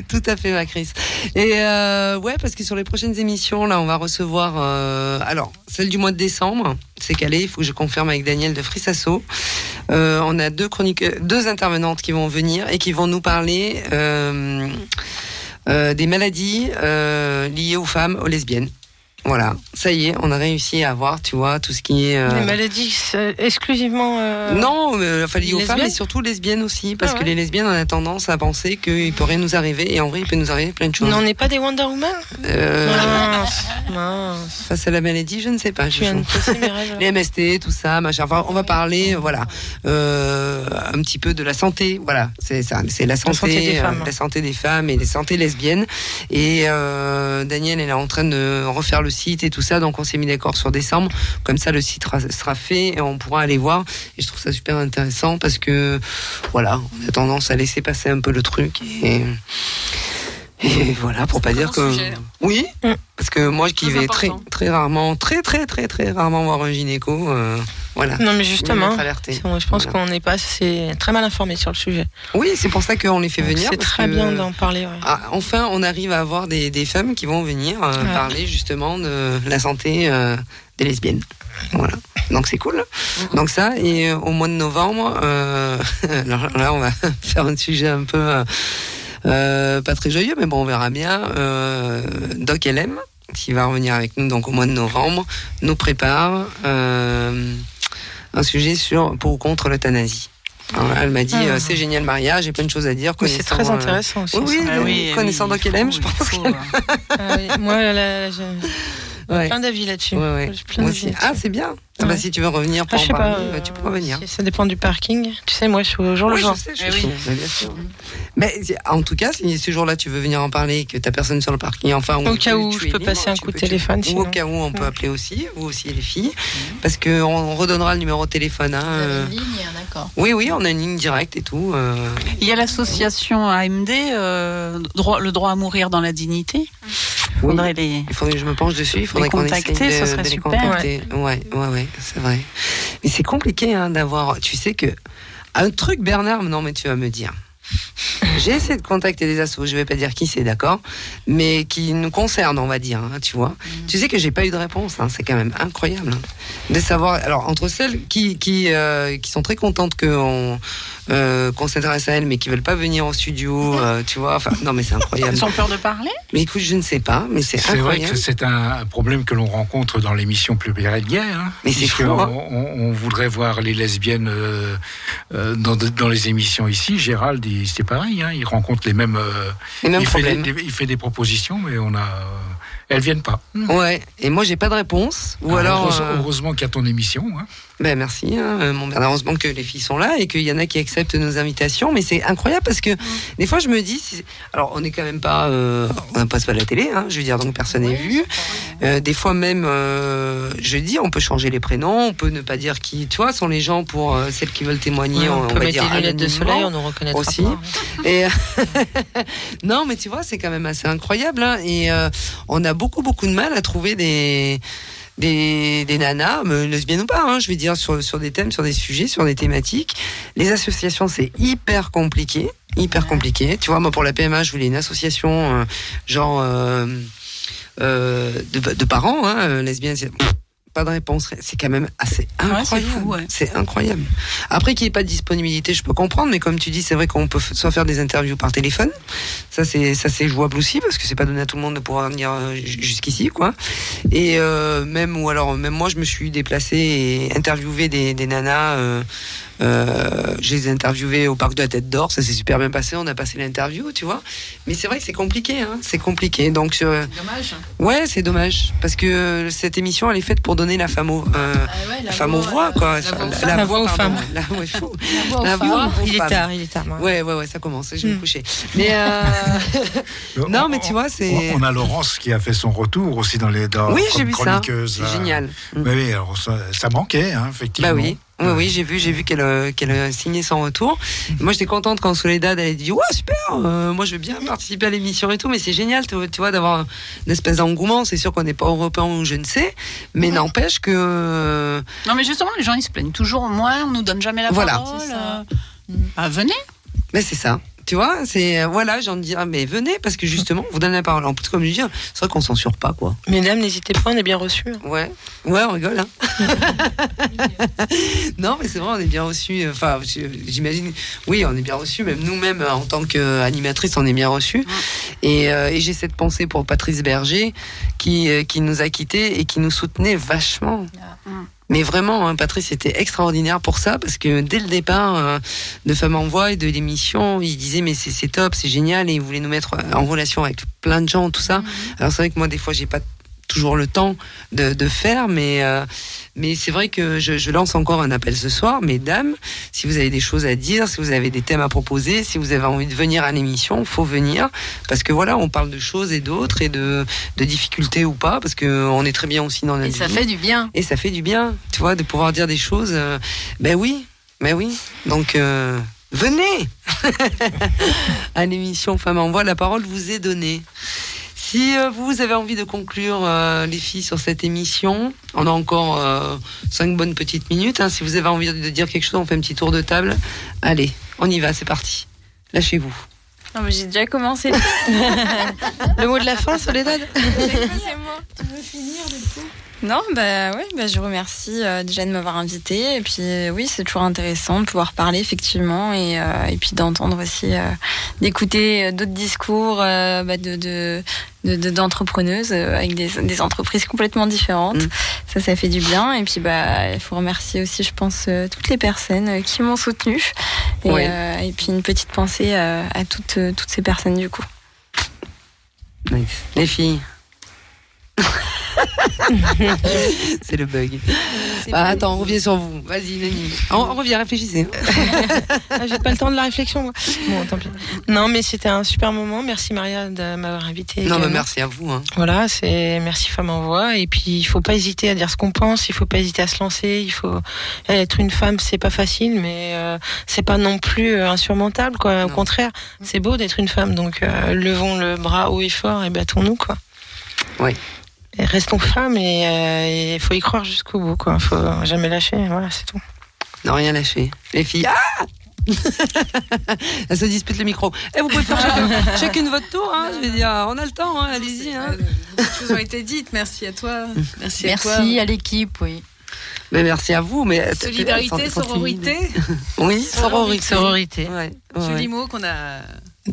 Tout à fait, ma Chris. Et euh, ouais, parce que sur les prochaines émissions, là, on va recevoir. euh, alors, celle du mois de décembre, c'est calé. Il faut que je confirme avec Daniel de Frissasso. Euh, on a deux chroniques, deux intervenantes qui vont venir et qui vont nous parler euh, des maladies euh, liées aux femmes, aux lesbiennes. Voilà, ça y est, on a réussi à avoir, tu vois, tout ce qui est. euh, Les maladies c'est exclusivement. euh, non, mais enfin lié aux femmes, mais surtout lesbiennes aussi, parce Ah que ouais. les lesbiennes, on a tendance à penser qu'il peut rien nous arriver, et en vrai, il peut nous arriver plein de choses. On n'est pas des Wonder Woman Euh, Mince, mince. face à la maladie, je ne sais pas. Je viens de. Les MST, tout ça, machin. Enfin, on va parler, voilà, euh, un petit peu de la santé. Voilà, c'est ça, c'est la santé, santé des femmes. la santé des femmes et des santé lesbiennes. Et Daniel, elle est en train de refaire le site et tout ça, donc on s'est mis d'accord sur décembre. Comme ça, le site sera, fait et on pourra aller voir. Et je trouve ça super intéressant parce que, voilà, on a tendance à laisser passer un peu le truc et. Et voilà, pour pas dire que. sujet. Oui, Mm. parce que moi qui Très vais très, important. très rarement, très très très très rarement voir un gynéco, euh, voilà. Non, mais justement, Être alerté. c'est- moi, je pense Voilà. qu'on n'est pas assez très mal informé sur le sujet. Oui, c'est pour ça qu'on les fait Donc, venir. C'est très que- bien d'en parler. ouais. Ah, enfin, on arrive à avoir des, des femmes qui vont venir euh, Ouais. parler justement de la santé euh, des lesbiennes. Voilà. Donc c'est cool. Donc ça, et euh, au mois de novembre, euh, alors là on va faire un sujet un peu euh, pas très joyeux, mais bon on verra bien. Euh, Doc LM, qui va revenir avec nous donc au mois de novembre, nous prépare euh, un sujet sur pour ou contre l'euthanasie. Alors, Elle m'a dit Ah. euh, c'est génial le mariage, j'ai plein de choses à dire. Oui, c'est connaissant, très euh, intéressant aussi. oui. Ah oui, connaissant oui, Doc LM, je pense faut, qu'elle- euh, Ah Moi, là, j'ai Ouais. plein d'avis là-dessus. Ouais, ouais. Ah, c'est bien. Ah, bah, Ouais. si tu veux revenir Ah, pour en pas. bah, tu peux euh, revenir. si- Ça dépend du parking. Tu sais, moi, je suis au jour le Oui, jour. je sais, je Eh sais. oui. Mais bien sûr. Mais en tout cas, si ce jour-là tu veux venir en parler, et que t'as personne sur le parking, enfin, Au cas où je peux libre, passer un coup de téléphone, Ou au cas où on peut Ouais. appeler aussi, vous aussi les filles, parce que on, on redonnera le numéro de téléphone. Hein, Vous avez euh. une ligne, hein, d'accord. Oui, oui, on a une ligne directe et tout. euh. Il y a l'association AMD, euh, droit- le droit à mourir dans la dignité. Il faudrait les. Il faudrait que je me penche dessus. Il faudrait qu'on essaye contacter, de, ce serait de les super. contacter. Ouais, ouais, ouais, c'est vrai. Mais c'est compliqué hein, d'avoir. Tu sais que un truc, Bernard. Non, mais tu vas me dire. J'ai essayé de contacter des assos. Je vais pas dire qui c'est, d'accord, mais qui nous concerne, on va dire. hein, tu vois. Tu sais que j'ai pas eu de réponse. hein, c'est quand même incroyable hein, de savoir. Alors entre celles qui qui euh, qui sont très contentes que on euh, qu'on s'intéresse à elles, mais qui veulent pas venir au studio, euh, tu vois. Enfin, non, mais c'est incroyable. Ils ont peur de parler? Mais écoute, je ne sais pas, mais c'est C'est vrai que c'est un problème que l'on rencontre dans l'émission Plus belle guerre. Hein, Mais c'est fou, on, hein. on- on voudrait voir les lesbiennes euh, dans, dans les émissions ici. Gérald, c'est pareil. Hein, il rencontre les mêmes. euh, Les mêmes il, fait problèmes. des, il fait des propositions, mais on a. elles viennent pas. Ouais, et moi j'ai pas de réponse. Ou Ah, alors. heureuse- euh, heureusement qu'il y a ton émission. Hein. Ben merci, hein, euh, mon Bernard. Heureusement que les filles sont là et qu'il y en a qui acceptent nos invitations. Mais c'est incroyable parce que des fois je me dis, alors on n'est quand même pas, euh, on passe pas la télé, hein, je veux dire donc personne n'est vu. Euh, des fois même, euh, je dis, on peut changer les prénoms, on peut ne pas dire qui, tu vois, sont les gens pour euh, celles qui veulent témoigner. On on, peut va mettre dire des lunettes de soleil, on nous reconnaîtra aussi. pas. Et non, mais tu vois, c'est quand même assez incroyable. hein, et euh, on a beaucoup beaucoup de mal à trouver des des, des nanas, lesbiennes ou pas, hein, je vais dire, sur, sur des thèmes, sur des sujets, sur des thématiques. Les associations, c'est hyper compliqué, hyper compliqué. Tu vois, moi, pour la PMA, je voulais une association, euh, genre, euh, euh, de, de parents, hein, euh, lesbiennes, pas de réponse. C'est quand même assez incroyable. c'est ouais. Incroyable. Après qu'il n'y ait pas de disponibilité, je peux comprendre, mais comme tu dis, c'est vrai qu'on peut soit faire des interviews par téléphone. Ça, c'est ça c'est jouable aussi parce que c'est pas donné à tout le monde de pouvoir venir euh, jusqu'ici, quoi. Et euh, même ou alors même moi, je me suis déplacé et interviewé des, des nanas. Euh, euh, je les ai interviewées au parc de la Tête d'Or, ça s'est super bien passé, on a passé l'interview, tu vois. Mais c'est vrai que c'est compliqué, hein, c'est compliqué. Donc, euh, Dommage. ouais, c'est dommage parce que cette émission, elle est faite pour donner la femme aux, euh, Ah ouais, la femme aux voix, quoi. la voix aux La- femmes. la voix aux pardon. femmes. La, ouais, fou. La voix aux La femmes. voix aux Il est tard, il est tard. ouais. Ouais, ouais, ouais, ça commence. Je vais me Hmm. coucher. Mais euh, non, On- mais tu vois, c'est. On a Laurence qui a fait son retour aussi dans les dans, Oui, j'ai vu ça. C'est génial. Mm. Mais oui, alors ça, ça manquait, hein, effectivement. Bah oui. Oui, oui, j'ai vu, j'ai vu qu'elle euh, qu'elle a signé son retour. Moi, j'étais contente quand Soledad elle a dit ouais super, euh, moi je veux bien participer à l'émission et tout, mais c'est génial, tu, vois, d'avoir une espèce d'engouement. C'est sûr qu'on n'est pas européen ou je ne sais, mais n'empêche que euh, Non, mais justement, les gens, ils se plaignent toujours. Moi, on nous donne jamais la Voilà. parole. C'est ça. euh, bah, venez. mais c'est ça. Tu vois, c'est voilà, j'ai envie de dire, mais venez parce que justement, on vous donne la parole. En plus, comme je dis, c'est vrai qu'on censure pas quoi. Mesdames, n'hésitez pas, on est bien reçus. hein. Ouais, ouais, on rigole. Hein. non, mais c'est vrai, on est bien reçus. Enfin, j'imagine. Oui, on est bien reçus. Même nous-mêmes, en tant qu'animatrice, on est bien reçus. Et, euh, et j'ai cette pensée pour Patrice Berger, qui euh, qui nous a quittés et qui nous soutenait vachement. Mais vraiment, hein, Patrice était extraordinaire pour ça parce que dès le départ euh, de Femmes en Voix et de l'émission, il disait mais c'est top, c'est génial et il voulait nous mettre en relation avec plein de gens, tout ça. Alors c'est vrai que moi des fois j'ai pas toujours le temps de, de faire, mais euh, mais c'est vrai que je, je lance encore un appel ce soir, mesdames, si vous avez des choses à dire, si vous avez des thèmes à proposer, si vous avez envie de venir à l'émission, faut venir parce que voilà, on parle de choses et d'autres et de, de difficultés ou pas, parce que on est très bien aussi dans notre Et ça vie. fait du bien. Et ça fait du bien, tu vois, de pouvoir dire des choses. euh, ben oui, ben oui. Donc, euh, venez à l'émission Femmes en Voix. La parole vous est donnée. Si euh, vous avez envie de conclure, euh, les filles, sur cette émission, on a encore euh, cinq bonnes petites minutes. hein. Si vous avez envie de dire quelque chose, on fait un petit tour de table. Allez, on y va, c'est parti. Lâchez-vous. Non, mais j'ai déjà commencé. Le mot de la fin, Soledad Non, bah ouais, bah je remercie euh, déjà de m'avoir invité. Et puis euh, oui, c'est toujours intéressant de pouvoir parler effectivement et, euh, et puis d'entendre aussi, euh, d'écouter euh, d'autres discours euh, bah, de, de, de- de- d'entrepreneuses euh, avec des, des entreprises complètement différentes. Mm. Ça, ça fait du bien. Et puis bah il faut remercier aussi, je pense, euh, toutes les personnes qui m'ont soutenue. Et, et puis une petite pensée euh, à toutes, toutes ces personnes du coup. Nice. Les filles. c'est le bug. Ah, attends, on revient sur vous. Vas-y, Lénie. On, on revient, réfléchissez. Ah, J'ai pas le temps de la réflexion, moi. Bon, tant pis. Non, mais c'était un super moment. Merci Maria de m'avoir invité. Non, mais merci à vous. Hein. Voilà, c'est merci Femme en Voix. Et puis, il faut pas hésiter à dire ce qu'on pense. Il faut pas hésiter à se lancer. Il faut être une femme, c'est pas facile, mais euh, c'est pas non plus euh, insurmontable, quoi. Au Non. contraire, c'est beau d'être une femme. Donc, euh, levons le bras haut et fort et battons-nous, quoi. Oui. Restons femmes et il faut y croire jusqu'au bout, quoi. Faut jamais lâcher. Voilà, c'est tout. Non, rien lâché. Les filles. Ah Elles se disputent le micro. Et vous pouvez faire chacun, chacune votre tour, hein, je veux dire, on a le temps, hein, allez-y. Hein. Les choses ont été dites. Merci à toi. Merci, à toi. Merci à l'équipe, oui. Mais merci à vous. Mais Solidarité, sororité. Oui, sororité. Sororité. Ouais, Joli ouais. mot qu'on a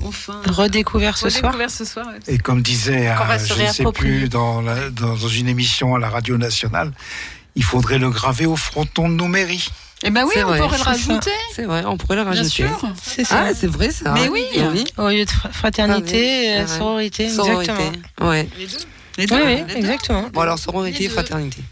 enfin Redécouvert ce soir. redécouvert ce soir. ouais. Et comme disait, euh, je ne sais plus, dans, la- dans une émission à la radio nationale, il faudrait le graver au fronton de nos mairies. Eh ben oui, on vrai, pourrait le c'est ça. rajouter. C'est vrai, on pourrait le Bien rajouter. sûr. C'est ça. Ah, c'est vrai ça. Mais oui. Au lieu de fra- fraternité, Ah oui, euh, ah sororité, Sororité. exactement. Ouais. Les Oui, deux, oui, les deux. exactement. Bon alors sororité fraternité.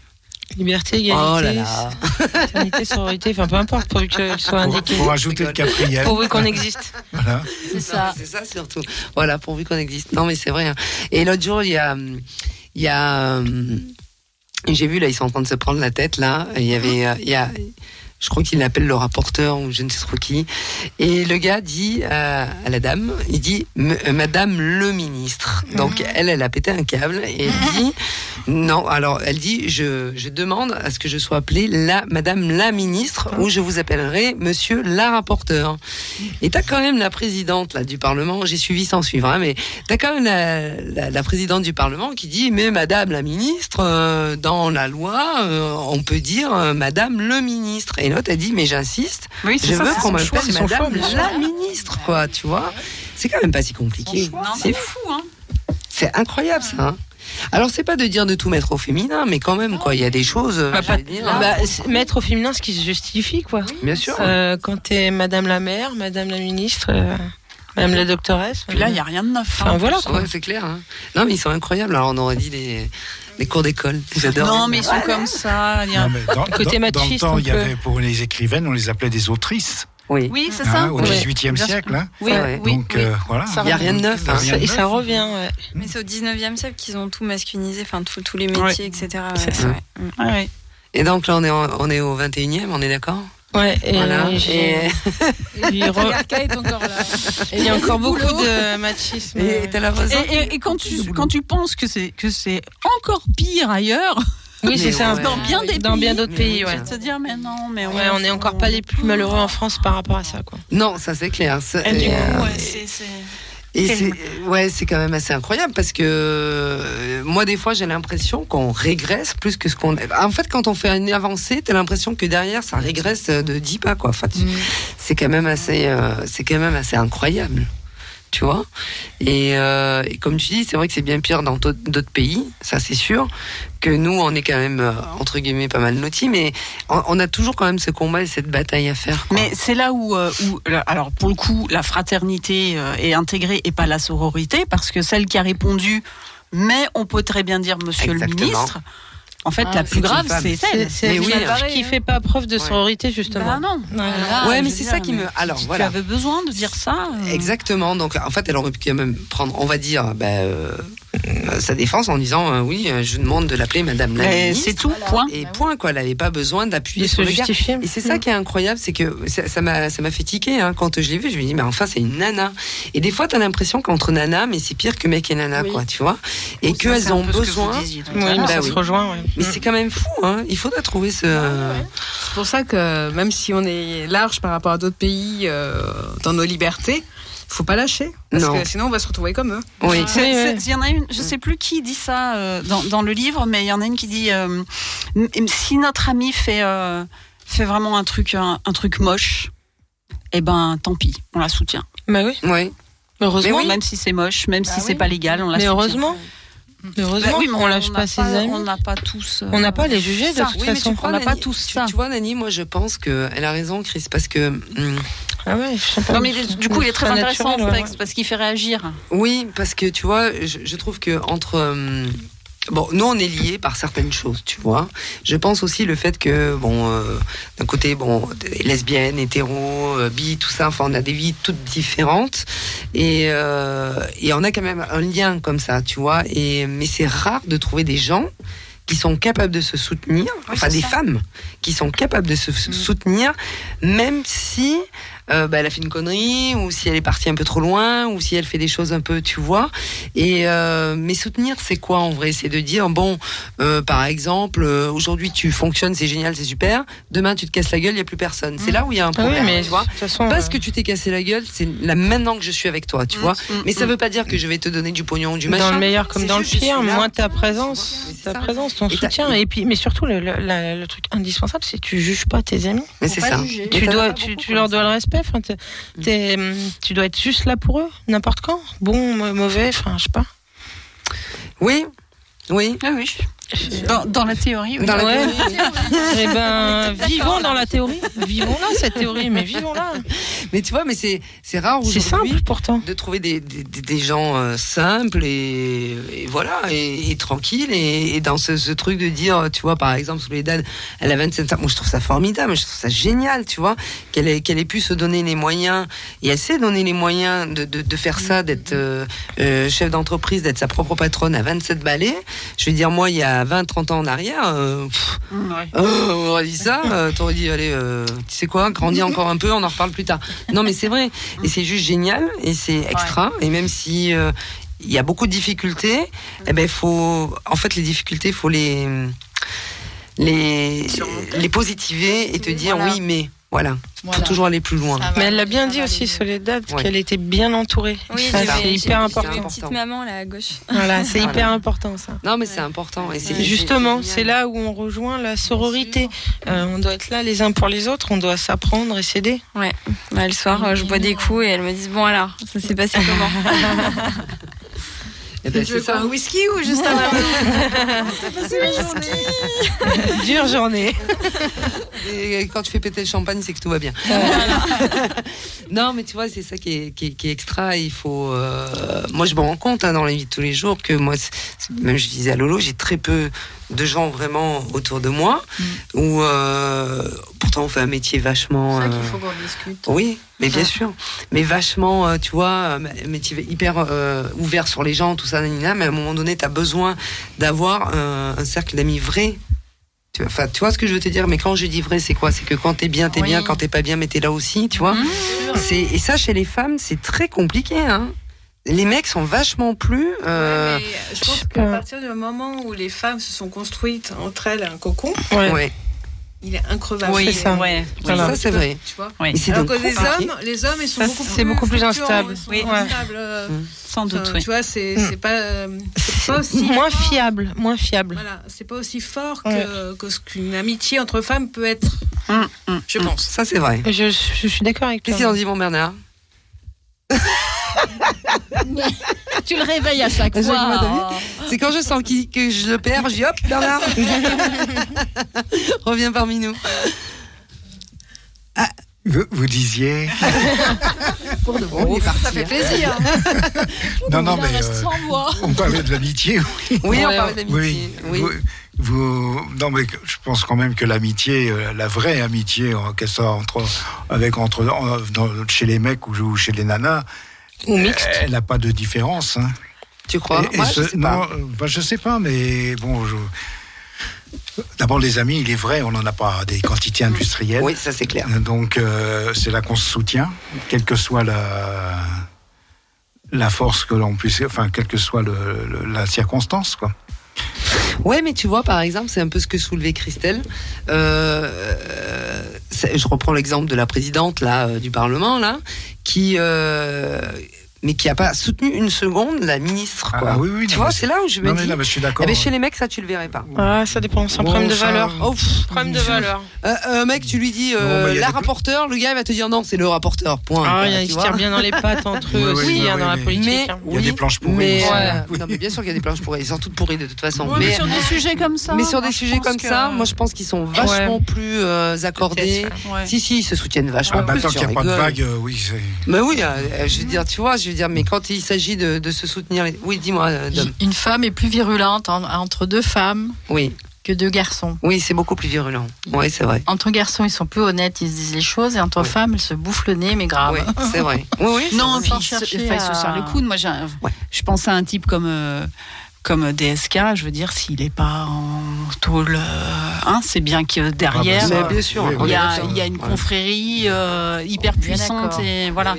Liberté, égalité, Oh là là. fraternité, sororité, enfin peu importe, pourvu qu'elle soit Pour, indiquée. pour rajouter le quatrième. Pourvu qu'on existe. Voilà. C'est ça. C'est ça surtout. Voilà, pourvu qu'on existe. Non, mais c'est vrai. hein. Et l'autre jour, il y a, il y a, euh, j'ai vu là, ils sont en train de se prendre la tête là. Il y avait, euh, il y a, je crois qu'il l'appelle le rapporteur ou je ne sais trop qui. Et le gars dit à, à la dame, il dit euh, Madame le ministre. Donc elle, elle a pété un câble et elle dit non. Alors elle dit je, je demande à ce que je sois appelée la Madame la ministre ou je vous appellerai Monsieur la rapporteur. Et t'as quand même la présidente là du Parlement. J'ai suivi sans suivre, hein, mais t'as quand même la, la, la présidente du Parlement qui dit mais Madame la ministre euh, dans la loi euh, on peut dire euh, Madame le ministre. Et l'autre a dit mais j'insiste, Oui, je c'est ça. veux qu'on choix, m'appelle choix, Madame sûr. la ministre quoi, tu vois. C'est quand même pas si compliqué. C'est fou, hein. c'est incroyable ça. hein. Alors c'est pas de dire de tout mettre au féminin, mais quand même quoi, il y a des choses. euh, Bah, pas- j'allais dire, bah, mettre au féminin ce qui se justifie, quoi. bien sûr. Euh, quand t'es Madame la maire, Madame la ministre, euh, Madame la doctoresse. Puis là, il n'y a rien de neuf. hein. Enfin, voilà, quoi. Ouais, c'est clair. hein. Non, mais ils sont incroyables. Alors on aurait dit les, les cours d'école. J'adore. Non, mais ils sont comme ça. il y a- dans, Côté dans- dans le machiste, temps, un il y avait pour les écrivaines, on les appelait des autrices. Oui. Oui, c'est hein, ça. au Oui. XVIIIe Bien siècle. hein. Oui, oui, Donc oui. euh, voilà. Il y a rien de neuf. hein. Rien de Et ça neuf. revient, ouais. Mais c'est au 19e siècle qu'ils ont tout masculinisé, enfin tous les métiers, etc. C'est ouais, ça. ouais. Ah ouais. Et donc là, on est, en- on est au 21e, on est d'accord? Ouais, et Voilà. j'ai- Et Patriarcat est encore là. et il y a encore beaucoup de machisme. et t'as la raison. Et, et- et quand tu quand tu penses que c'est que c'est encore pire ailleurs, Oui, c'est ça. dans bien des Dans pays, bien d'autres pays, ouais. te dire mais non, mais Ouais, on est encore pas les plus malheureux en France par rapport à ça, quoi. Non, ça c'est clair. Et du coup, euh, ouais, c'est- Et c'est ouais, c'est quand même assez incroyable parce que euh, moi des fois j'ai l'impression qu'on régresse plus que ce qu'on en fait quand on fait une avancée, t'as l'impression que derrière ça régresse de 10 pas quoi. Enfin, tu- c'est quand même assez euh, c'est quand même assez incroyable. Tu vois et, euh, et comme tu dis, c'est vrai que c'est bien pire dans d'autres pays, ça c'est sûr, que nous on est quand même euh, entre guillemets pas mal lotis, mais on, on a toujours quand même ce combat et cette bataille à faire. quoi. Mais c'est là où, euh, où, alors pour le coup, la fraternité est intégrée et pas la sororité, parce que celle qui a répondu, mais on peut très bien dire Monsieur Exactement. le ministre. En fait, Ah, la c'est plus grave, c'est elle. C'est oui, qui- hein. fait pas preuve de sororité, justement. Bah non. Ouais. Ouais, mais c'est ça qui me alors Tu voilà. avais besoin de dire ça. euh, Exactement. Donc, en fait, elle aurait pu quand même prendre, on va dire, bah, euh, sa défense en disant, euh, oui, euh, je demande de l'appeler Madame la ministre. c'est tout, point. Et point, quoi. Elle n'avait pas besoin d'appuyer se sur le gars. justifier. Et c'est ça qui est incroyable, c'est que ça m'a ça m'a fait tiquer hein, quand je l'ai vu. Je me dis mais enfin c'est une nana. Et des fois t'as l'impression qu'entre nana, mais c'est pire que mec et nana Oui. quoi, tu vois. Et qu'elles ont besoin. disiez Oui, l'heure. mais Bah ça oui. se rejoint, ouais. Mais c'est quand même fou. Hein. Il faudrait trouver ce. C'est pour ça que même si on est large par rapport à d'autres pays euh, dans nos libertés, faut pas lâcher. Parce Non. que sinon on va se retrouver comme eux. Oui. Oui, oui. Il y en a une, je sais plus qui dit ça euh, dans, dans le livre, mais il y en a une qui dit euh, si notre ami fait euh, fait vraiment un truc un, un truc moche, eh ben tant pis, on la soutient. Bah oui. Oui. Heureusement. Même si c'est moche, même si c'est pas légal, on la Mais soutient. heureusement. Heureusement, Bah oui, mais on lâche n'a pas ses amis. On n'a pas tous. euh, On n'a pas à les juger de ça. toute Oui, mais façon. on n'a pas tous tu, ça. tu vois, Nani, moi je pense qu'elle a raison, Chris, parce que. hum, Ah ouais, je sais pas. Non mais du coup il est très intéressant naturel, ce ouais. texte parce qu'il fait réagir. Oui, parce que tu vois, je, je trouve que entre euh, bon, nous on est liés par certaines choses, tu vois. Je pense aussi le fait que bon, euh, d'un côté bon, des lesbiennes, hétéros, euh, bi, tout ça, enfin on a des vies toutes différentes et euh, et on a quand même un lien comme ça, tu vois. Et mais c'est rare de trouver des gens qui sont capables de se soutenir, enfin des ça. femmes qui sont capables de se s- soutenir, même si euh, bah, elle a fait une connerie, ou si elle est partie un peu trop loin, ou si elle fait des choses un peu, tu vois. Et euh, mais soutenir, c'est quoi en vrai? C'est de dire bon, euh, par exemple, euh, aujourd'hui tu fonctionnes, c'est génial, c'est super. Demain tu te casses la gueule, il y a plus personne. C'est là où il y a un Ah oui, problème, mais tu vois. façon, Parce que tu t'es cassé la gueule, c'est là maintenant que je suis avec toi, tu vois. mais ça veut pas dire que je vais te donner du pognon ou du machin. dans le meilleur comme dans le pire, moins ta présence, ta présence, ton Et soutien, et puis mais surtout le, le- la- le truc indispensable, c'est que tu juges pas tes amis. Mais c'est ça. Tu dois, tu, leur dois le respect. Enfin, t'es- t'es, tu dois être juste là pour eux, n'importe quand. Bon, mauvais, enfin, je sais pas. Oui, oui. Ah oui. Dans, dans la théorie, oui. Dans la Ouais. théorie. Eh ben, vivons dans la théorie. Vivons-la cette théorie, mais vivons-la. Mais tu vois, mais c'est c'est rare C'est aujourd'hui simple pourtant. de trouver des, des, des- des gens euh, simples et, et voilà et, et tranquilles et, et dans ce, ce truc de dire, tu vois, par exemple, Soledad, elle a 27 ans. Moi, je trouve ça formidable, je trouve ça génial, tu vois, qu'elle ait, qu'elle ait pu se donner les moyens et elle s'est donné les moyens de, de, de faire ça, d'être euh, euh, chef d'entreprise, d'être sa propre patronne à 27 balais. Je veux dire, moi, il y a 20, 30 ans en arrière, euh, pff, Ouais. euh, on aurait dit ça, euh, t'aurais dit, allez, euh, tu sais quoi, grandis encore un peu, on en reparle plus tard. Non, mais c'est vrai, et c'est juste génial, et c'est extra, et même si euh, il y a beaucoup de difficultés, eh ben, faut, en fait, les difficultés, faut les, les, les positiver et te dire, Voilà. oui, mais, voilà, Voilà. faut toujours aller plus loin. Va, Mais elle l'a bien dit va aussi. Soledad, Ouais. qu'elle était bien entourée. Oui, c'est hyper important. une petite maman là à gauche. Voilà, c'est Voilà. hyper important ça. Non, mais c'est important, et Justement, c'est là où on rejoint la sororité. Euh, on doit être là les uns pour les autres, on doit s'apprendre et s'aider. Ouais. Bah, le soir, euh, je bois des coups et elles me disent bon alors, ça s'est passé comment? Eh ben, Tu veux ça. un whisky ou juste un Dure journée. Et quand tu fais péter le champagne, c'est que tout va bien. non, mais tu vois, c'est ça qui est, qui est, qui est extra. Il faut. euh, moi, je me rends compte hein, dans la vie de tous les jours que moi, même je disais à Lolo, j'ai très peu de gens vraiment autour de moi. Où euh, pourtant, on fait un métier vachement. C'est ça qu'il euh, faut qu'on discute. oui, mais bien sûr. Mais vachement, euh, tu vois, métier hyper euh, ouvert sur les gens, tout ça, mais à un moment donné, tu as besoin d'avoir un cercle d'amis vrais. Tu vois, Enfin, tu vois ce que je veux te dire, mais quand je dis vrai, c'est quoi? C'est que quand t'es bien, t'es Oui. bien, quand t'es pas bien, mais t'es là aussi, tu vois? C'est Et ça, chez les femmes, c'est très compliqué, hein. Les mecs sont vachement plus. euh, Ouais, mais je pense qu'à pas. partir du moment où les femmes se sont construites entre elles un cocon, Ouais. ouais. il est increvable. Oui, c'est ça. ouais. Voilà. Ça, c'est vrai. Tu vois Oui. Alors donc que les hommes, les hommes, ils sont Ça, beaucoup c'est plus beaucoup plus instable. Oui. euh, Sans doute, enfin, oui. Tu vois, c'est Mm. c'est pas, euh, c'est pas aussi Moins fort. fiable, moins fiable. Voilà, c'est pas aussi fort que, que ce qu'une amitié entre femmes peut être, Hum, hum. je pense. Ça, c'est vrai. Je, je suis d'accord avec toi. Qu'est-ce qu'il en dit, mon Bernard? Tu le réveilles à chaque fois, C'est quand je sens qu'il- que je le perds, je dis hop, Bernard Reviens parmi nous. Vous, vous disiez. Pour de bon, il est parti, Ça fait hein. plaisir. Non, non, en mais. euh, on parlait de l'amitié, oui. Oui, on Ouais, parlait d'amitié. Oui, Oui. Vous, vous- non, mais je pense quand même que l'amitié, euh, la vraie amitié, qu'elle soit entre, avec entre, dans- chez les mecs ou, ou chez les nanas, Ou mixte. elle n'a pas de différence. hein. Tu crois Et- et Moi, ce- je sais pas. euh, bah, je sais pas, mais bon, je- d'abord les amis, il est vrai, on n'en a pas des quantités industrielles. Oui, ça c'est clair. Donc euh, c'est là qu'on se soutient, quelle que soit la la force que l'on puisse, enfin quelle que soit le, le- la circonstance, quoi. Ouais, mais tu vois, par exemple, c'est un peu ce que soulevait Christelle. Euh, je reprends l'exemple de la présidente euh, du Parlement là, qui euh, mais qui a pas soutenu une seconde la ministre. Ah, Quoi. oui, oui, tu non, vois, c'est là où je me Non, dis. mais, non, mais je suis d'accord. eh ben, chez les mecs, ça tu le verrais pas. Ah, ça dépend, c'est un Bon, problème de ça- valeur. Oh, pff, Problème de valeur. euh, un mec, tu lui dis euh, Non, a la des- rapporteure, le gars il va te dire non, c'est le rapporteur. Point. Ah, quoi, il se tirent bien dans les pattes entre eux aussi oui, hein, dans la politique. Mais hein. Il y a des planches pourries. Mais, aussi. euh, Oui. non, mais bien sûr qu'il y a des planches pourries. Ils sont toutes pourries de toute façon. Ouais, mais, sur des sujets comme ça. mais sur des je sujets comme ça, moi je pense qu'ils sont vachement plus euh, accordés. Si, si, ils se soutiennent vachement Ah, bah, plus. qu'il n'y a pas de vague, euh, oui. Mais oui, euh, je veux dire, tu vois, je veux dire, mais quand il s'agit de, de se soutenir, les- oui, dis-moi, euh, Dom. Une femme est plus virulente en- entre deux femmes Oui, que deux garçons. oui, c'est beaucoup plus virulent. Oui, c'est vrai. Entre garçons, ils sont plus honnêtes, ils se disent les choses, et entre Oui. femmes, elles se bouffent le nez, mais grave. Oui, c'est vrai. Oui, oui. c'est Non, vrai. puis il il se à- serre le coude. Moi, j'ai un- Ouais. je pense à un type comme, euh, comme DSK, je veux dire, s'il n'est pas en tôle, hein, c'est bien que derrière, Ah, bah, euh, bien sûr, il y, est a, d'accord. il y a une Ouais. confrérie euh, hyper puissante et voilà.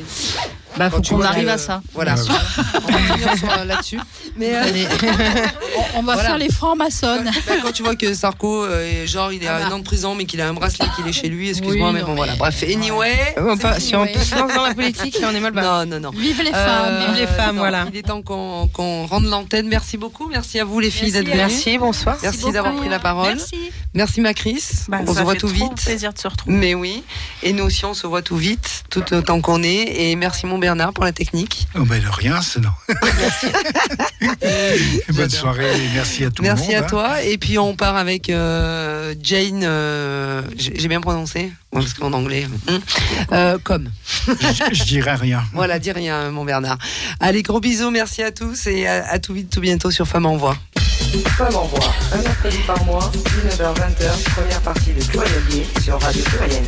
Bah, faut qu'on arrive à ça. Voilà. On va finir sur- euh, là-dessus. Mais euh, On, va Voilà. faire les francs-maçonnes. bah, quand tu vois que Sarko, euh, genre, il est à un an de prison, mais qu'il a un bracelet qu'il est chez lui, excuse-moi, Oui, mais bon, voilà. Bref, anyway. Si on se lance dans la politique, on est mal barré. Non, non, non. Vive les Euh, femmes. Vive les femmes, voilà. Il est temps qu'on rende l'antenne. Merci beaucoup. Merci à vous, les filles, d'être venues. Merci, bonsoir. Merci d'avoir pris la parole. Merci. Merci, Macris. Bah, on se voit tout vite. plaisir de se retrouver. Mais oui. Et nous aussi, on se voit tout vite, tout autant qu'on est. Et merci, mon Bernard, pour la technique. Oh, ben de rien, c'est non. Bonne soirée et merci à tout Merci le monde. à hein. toi. Et puis, on part avec euh, Jane. euh, J'ai j'ai bien prononcé? Ouais, Parce qu'en anglais. hum. Euh, comme. Je, je dirais rien. Voilà, dis rien, mon Bernard. Allez, gros bisous. Merci à tous. Et à, à tout vite, tout bientôt sur Femme en Voix. Femme en Voix, un mercredi par mois, 19h-20h, première partie de Gay sur Radio Pluriel.